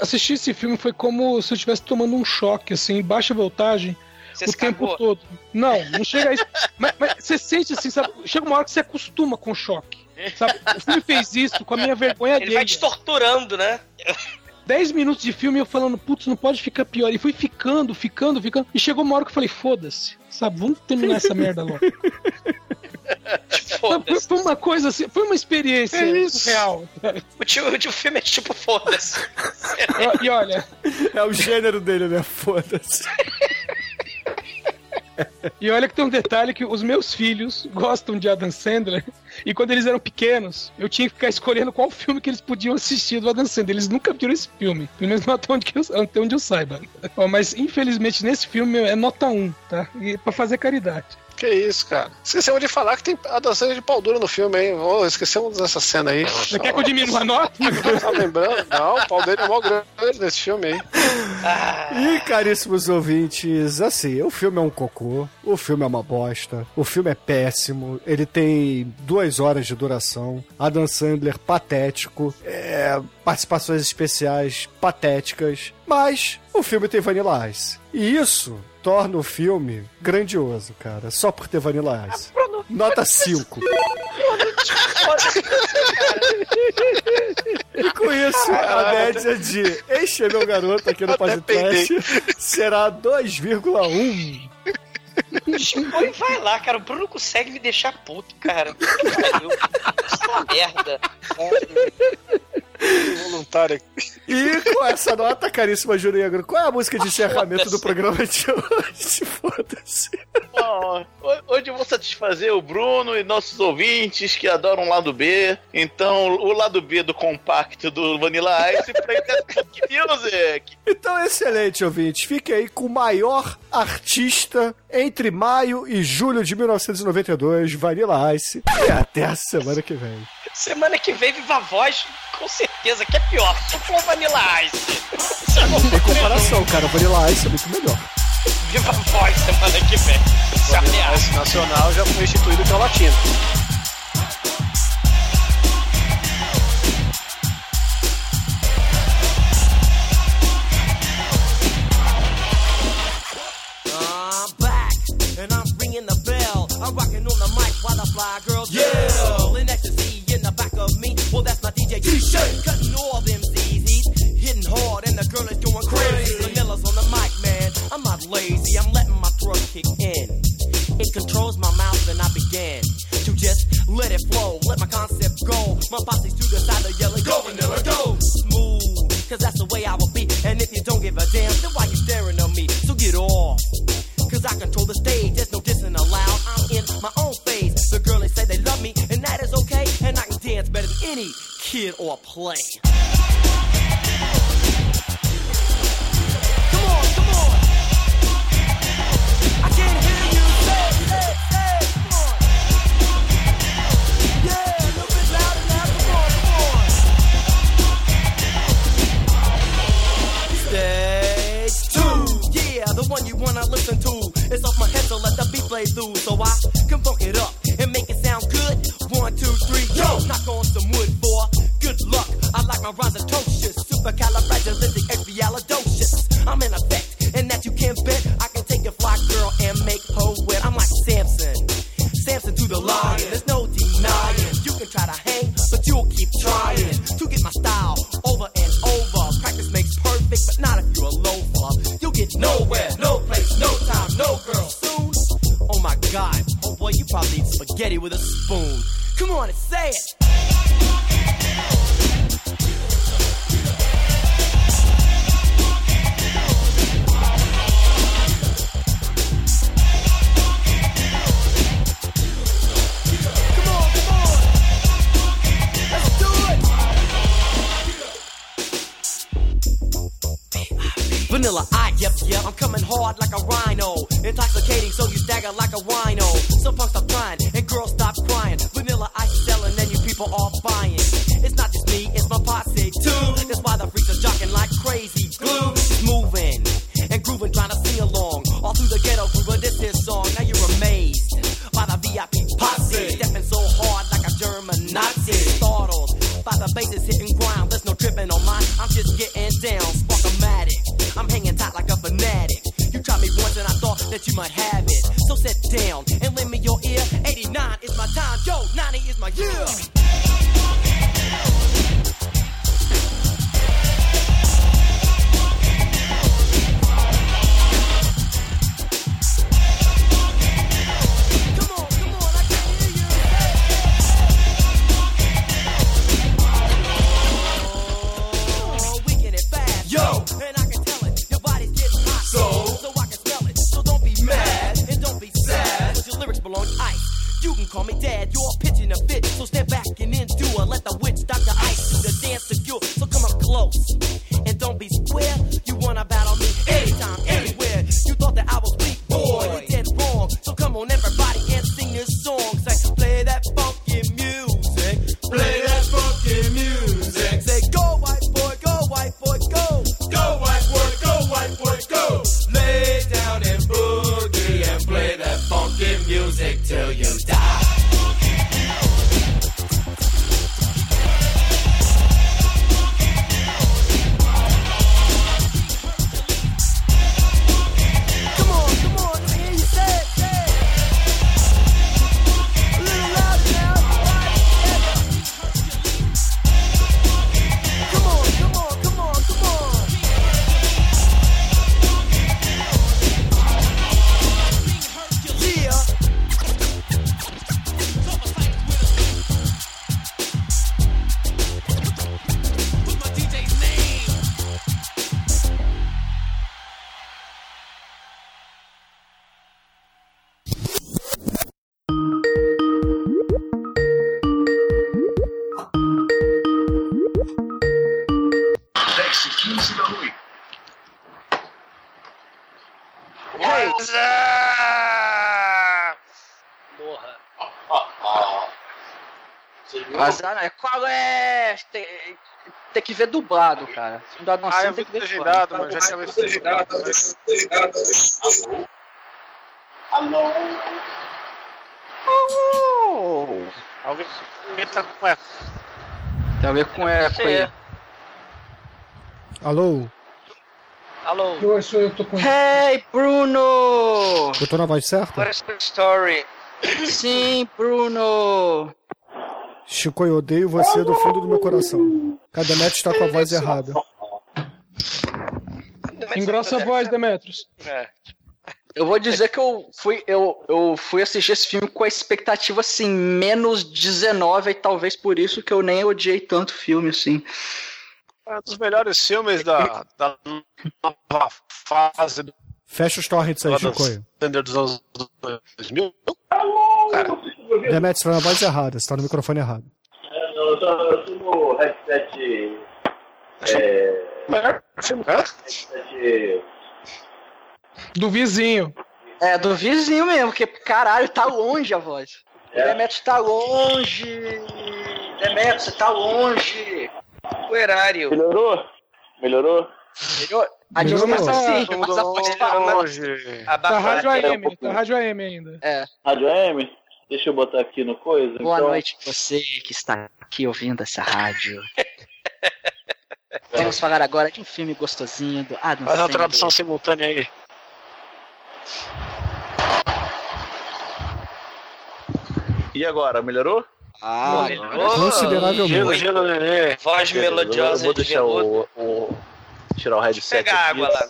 Assistir esse filme foi como se eu estivesse tomando um choque, assim, baixa voltagem. Você o tempo cagou? todo. Não, não chega a isso. mas, mas você sente assim, sabe? Chega uma hora que você acostuma com o choque. Sabe? O filme fez isso com a minha vergonha Ele vai alheia. te torturando, né? 10 minutos de filme eu falando, putz, não pode ficar pior. E foi ficando, ficando, ficando. E chegou uma hora que eu falei, foda-se. Sabe, vamos terminar essa merda logo. Foi, Foda-se. foi uma coisa assim, foi uma experiência É isso. real. O tio, o tio filme é tipo foda-se. E olha, É o gênero dele, né? Foda-se. E olha que tem um detalhe que os meus filhos gostam de Adam Sandler. E quando eles eram pequenos, eu tinha que ficar escolhendo qual filme que eles podiam assistir do Adam Sandler. Eles nunca viram esse filme. Pelo menos não até onde, eu, até onde eu saiba. Mas infelizmente nesse filme é nota 1, tá? E pra fazer caridade. Que isso, cara. Esquecemos de falar que tem a dança de pau duro no filme, hein? Oh, esquecemos dessa cena aí. Você quer que eu diminua a nota? Tá lembrando? Não, o pau dele é mó grande nesse filme aí. E, caríssimos ouvintes, assim, o filme é um cocô, o filme é uma bosta, o filme é péssimo, ele tem duas horas de duração, Adam Sandler patético, é, participações especiais patéticas, mas o filme tem Vanilla Ice. E isso torna o filme grandioso, cara, só por ter Vanilla Ice. Nota 5. E com isso, a média de Enche Meu Garoto aqui no podcast será 2,1. Oi, vai lá, cara. O Bruno consegue me deixar puto, cara. Puta que pariu. Isso Voluntário. E com essa nota, caríssima Negro, qual é a música de encerramento do programa de hoje? Foda-se. Bom, hoje eu vou satisfazer o Bruno e nossos ouvintes que adoram o lado B. Então, o lado B do compacto do Vanilla Ice pra Funk Music. Então, excelente, ouvinte. Fique aí com o maior artista entre maio e julho de 1992, Vanilla Ice. E até a semana que vem. Semana que vem, Viva Voz, com certeza que é pior. Se for Vanilla Ice. Não tem comparação, cara. Vanilla Ice é muito melhor. Viva Voz semana que vem. Se ameaça. Esse nacional já foi instituído pelo latino. I'm back, and I'm ringing the bell. I'm rocking on the mic while the fly girls yell. My G-Shake. Cutting all them Z's, hitting hard, and the girl is going crazy. Vanilla's on the mic, man. I'm not lazy, I'm letting my throat kick in. It controls my mouth, and I begin to just let it flow, let my concept go. My posse's to the side of yelling, go Vanilla, go! Smooth, cause that's the way I will kid or play. Come on, come on. I can't hear you. Say, say, come on. Yeah, a little bit louder now. Come on, come on. Stage two. Yeah, the one you wanna listen to. It's off my head, so let the beat play through. So I can funk it up and make it sound good. One, two, three, yo! Knock on some supercalifragilisticexpialidocious, supercalifragilisticexpialidocious. Vanilla, I, yep, yep, I'm coming hard like a rhino. Intoxicating, so you stagger like a wino. Some punks stop crying, and girls stop crying. Vanilla ice selling, and you people are buying. It's not just me, it's my posse too. That's why the freaks are jocking like crazy. Glue moving and grooving, trying to sing along. All through the ghetto, grooving this his song. Now you're amazed by the VIP posse. Stepping so hard like a German Nazi. Startled by the basses hitting that you might have it. So sit down and lend me your ear. 89 is my time, yo, 90 is my year. Dublado, cara. Se não dá Ah, eu vi legendado, mas já tinha visto legendado. Alô? Oh! Alguém tá com eco. Tem a ver com eco aí. Alô? Alô? Eu sou eu tô com. Hey, Bruno! Eu tô na voz certa? What is the story? Sim, Bruno! Chico, eu odeio você do fundo do meu coração. Cada metro está com a voz errada. Engrossa a voz, Demetrius. É. Eu vou dizer que eu fui, eu, eu fui assistir esse filme com a expectativa assim, menos 19, e talvez por isso que eu nem odiei tanto o filme, assim. É um dos melhores filmes da, da nova fase do Fecha os torrents aí, Adam Chico. Sandler dos anos 2000. Demetrius, tá na voz errada, você tá no microfone errado. É, não, eu tô, eu tô no headset. É. Do vizinho. É, do vizinho mesmo, porque caralho, tá longe a voz. É. Demetrius tá longe. Demetrius, você tá longe. O erário. Melhorou? Melhorou? Melhor- A distância Melhorou. sim, mas a voz tá Longe. Tá Abafado. rádio um AM, tá rádio AM ainda. É. Rádio AM? Deixa eu botar aqui no coisa. Boa então. noite, você que está aqui ouvindo essa rádio. Vamos falar agora de um filme gostosinho do Adam Faz uma tradução simultânea aí. E agora, melhorou? Ah, Consideravelmente. Gelo. Voz melodiosa vou de deixar o, o- Tirar o headset. Pega aqui. água lá.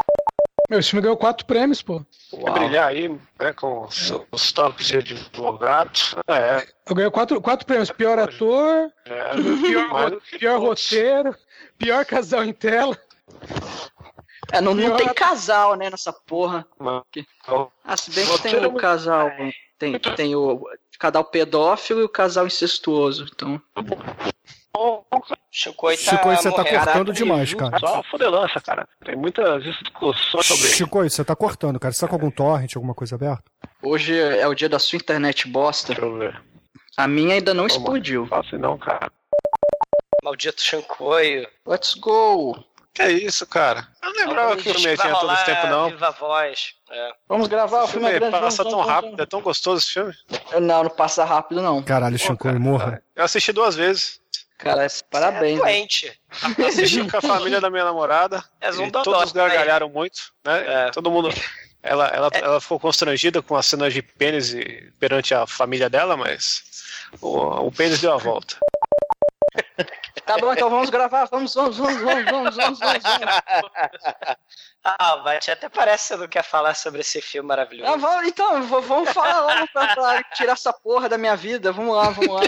Meu, esse filme ganhou quatro prêmios, pô. Vai brilhar aí, né, com os, os toques de advogado. É, Eu ganhei quatro, quatro prêmios. Pior ator, é. pior, pior roteiro, pior casal em tela. É, não, não Pior- tem casal, né, nessa porra. Ah, se bem que tem é o muito- casal. Tem, tem o casal pedófilo e o casal incestuoso. Então. Chico, Chico, você tá cortando demais, cara. Só fodelança, cara. Tem muitas discussões sobre Chico, você tá cortando, cara. Você tá com algum torrent, alguma coisa aberta? Hoje é o dia da sua internet bosta. Deixa eu ver. A minha ainda não Toma. explodiu. Fácil não, cara. Maldito Shankoio. Let's go! Que isso, cara? Eu não lembrava que o filme tinha todo esse tempo, não. Viva voz. É. Vamos gravar, o O filme é filme grande. passa vamos, tão vamos, rápido, é tão gostoso esse filme. vamos. Não, não passa rápido, não. Caralho, Chico, morra. Eu assisti duas vezes. Cara, parabéns. É né? doente. Assisti com a família da minha namorada. Um dodó, todos tá aí. gargalharam muito, né? É. Todo mundo. Ela, ela, ela ficou constrangida com as cenas de pênis perante a família dela, mas o, o pênis deu a volta. Tá bom, então vamos gravar. Vamos, vamos, vamos, vamos, vamos, vamos, vamos. vamos. Ah, Bate, até parece que você não quer falar sobre esse filme maravilhoso. Ah, vamos, então, vamos falar lá pra, pra tirar essa porra da minha vida. Vamos lá, vamos lá.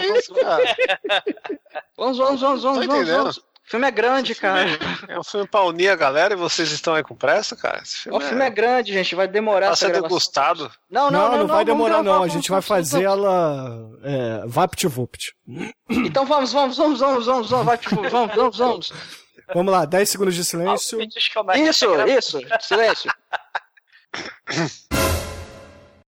Vamos, vamos, vamos, vamos, vamos, vamos, entendendo. vamos. O filme é grande, cara. É um filme pra unir a galera e vocês estão aí com pressa, cara? Esse O filme é grande, gente. Vai demorar pra essa ser degustado. Não, Não, não, não, vai vamos demorar, gravar, não. A vamos, gente vai vamos, fazer ela. É, vapt-vupt. vamos. Então vamos, vamos, vamos, vamos, vamos, vamos, vai, tipo, vamos, vamos, vamos. Vamos lá, 10 segundos de silêncio. É Isso, gravando. isso, silêncio.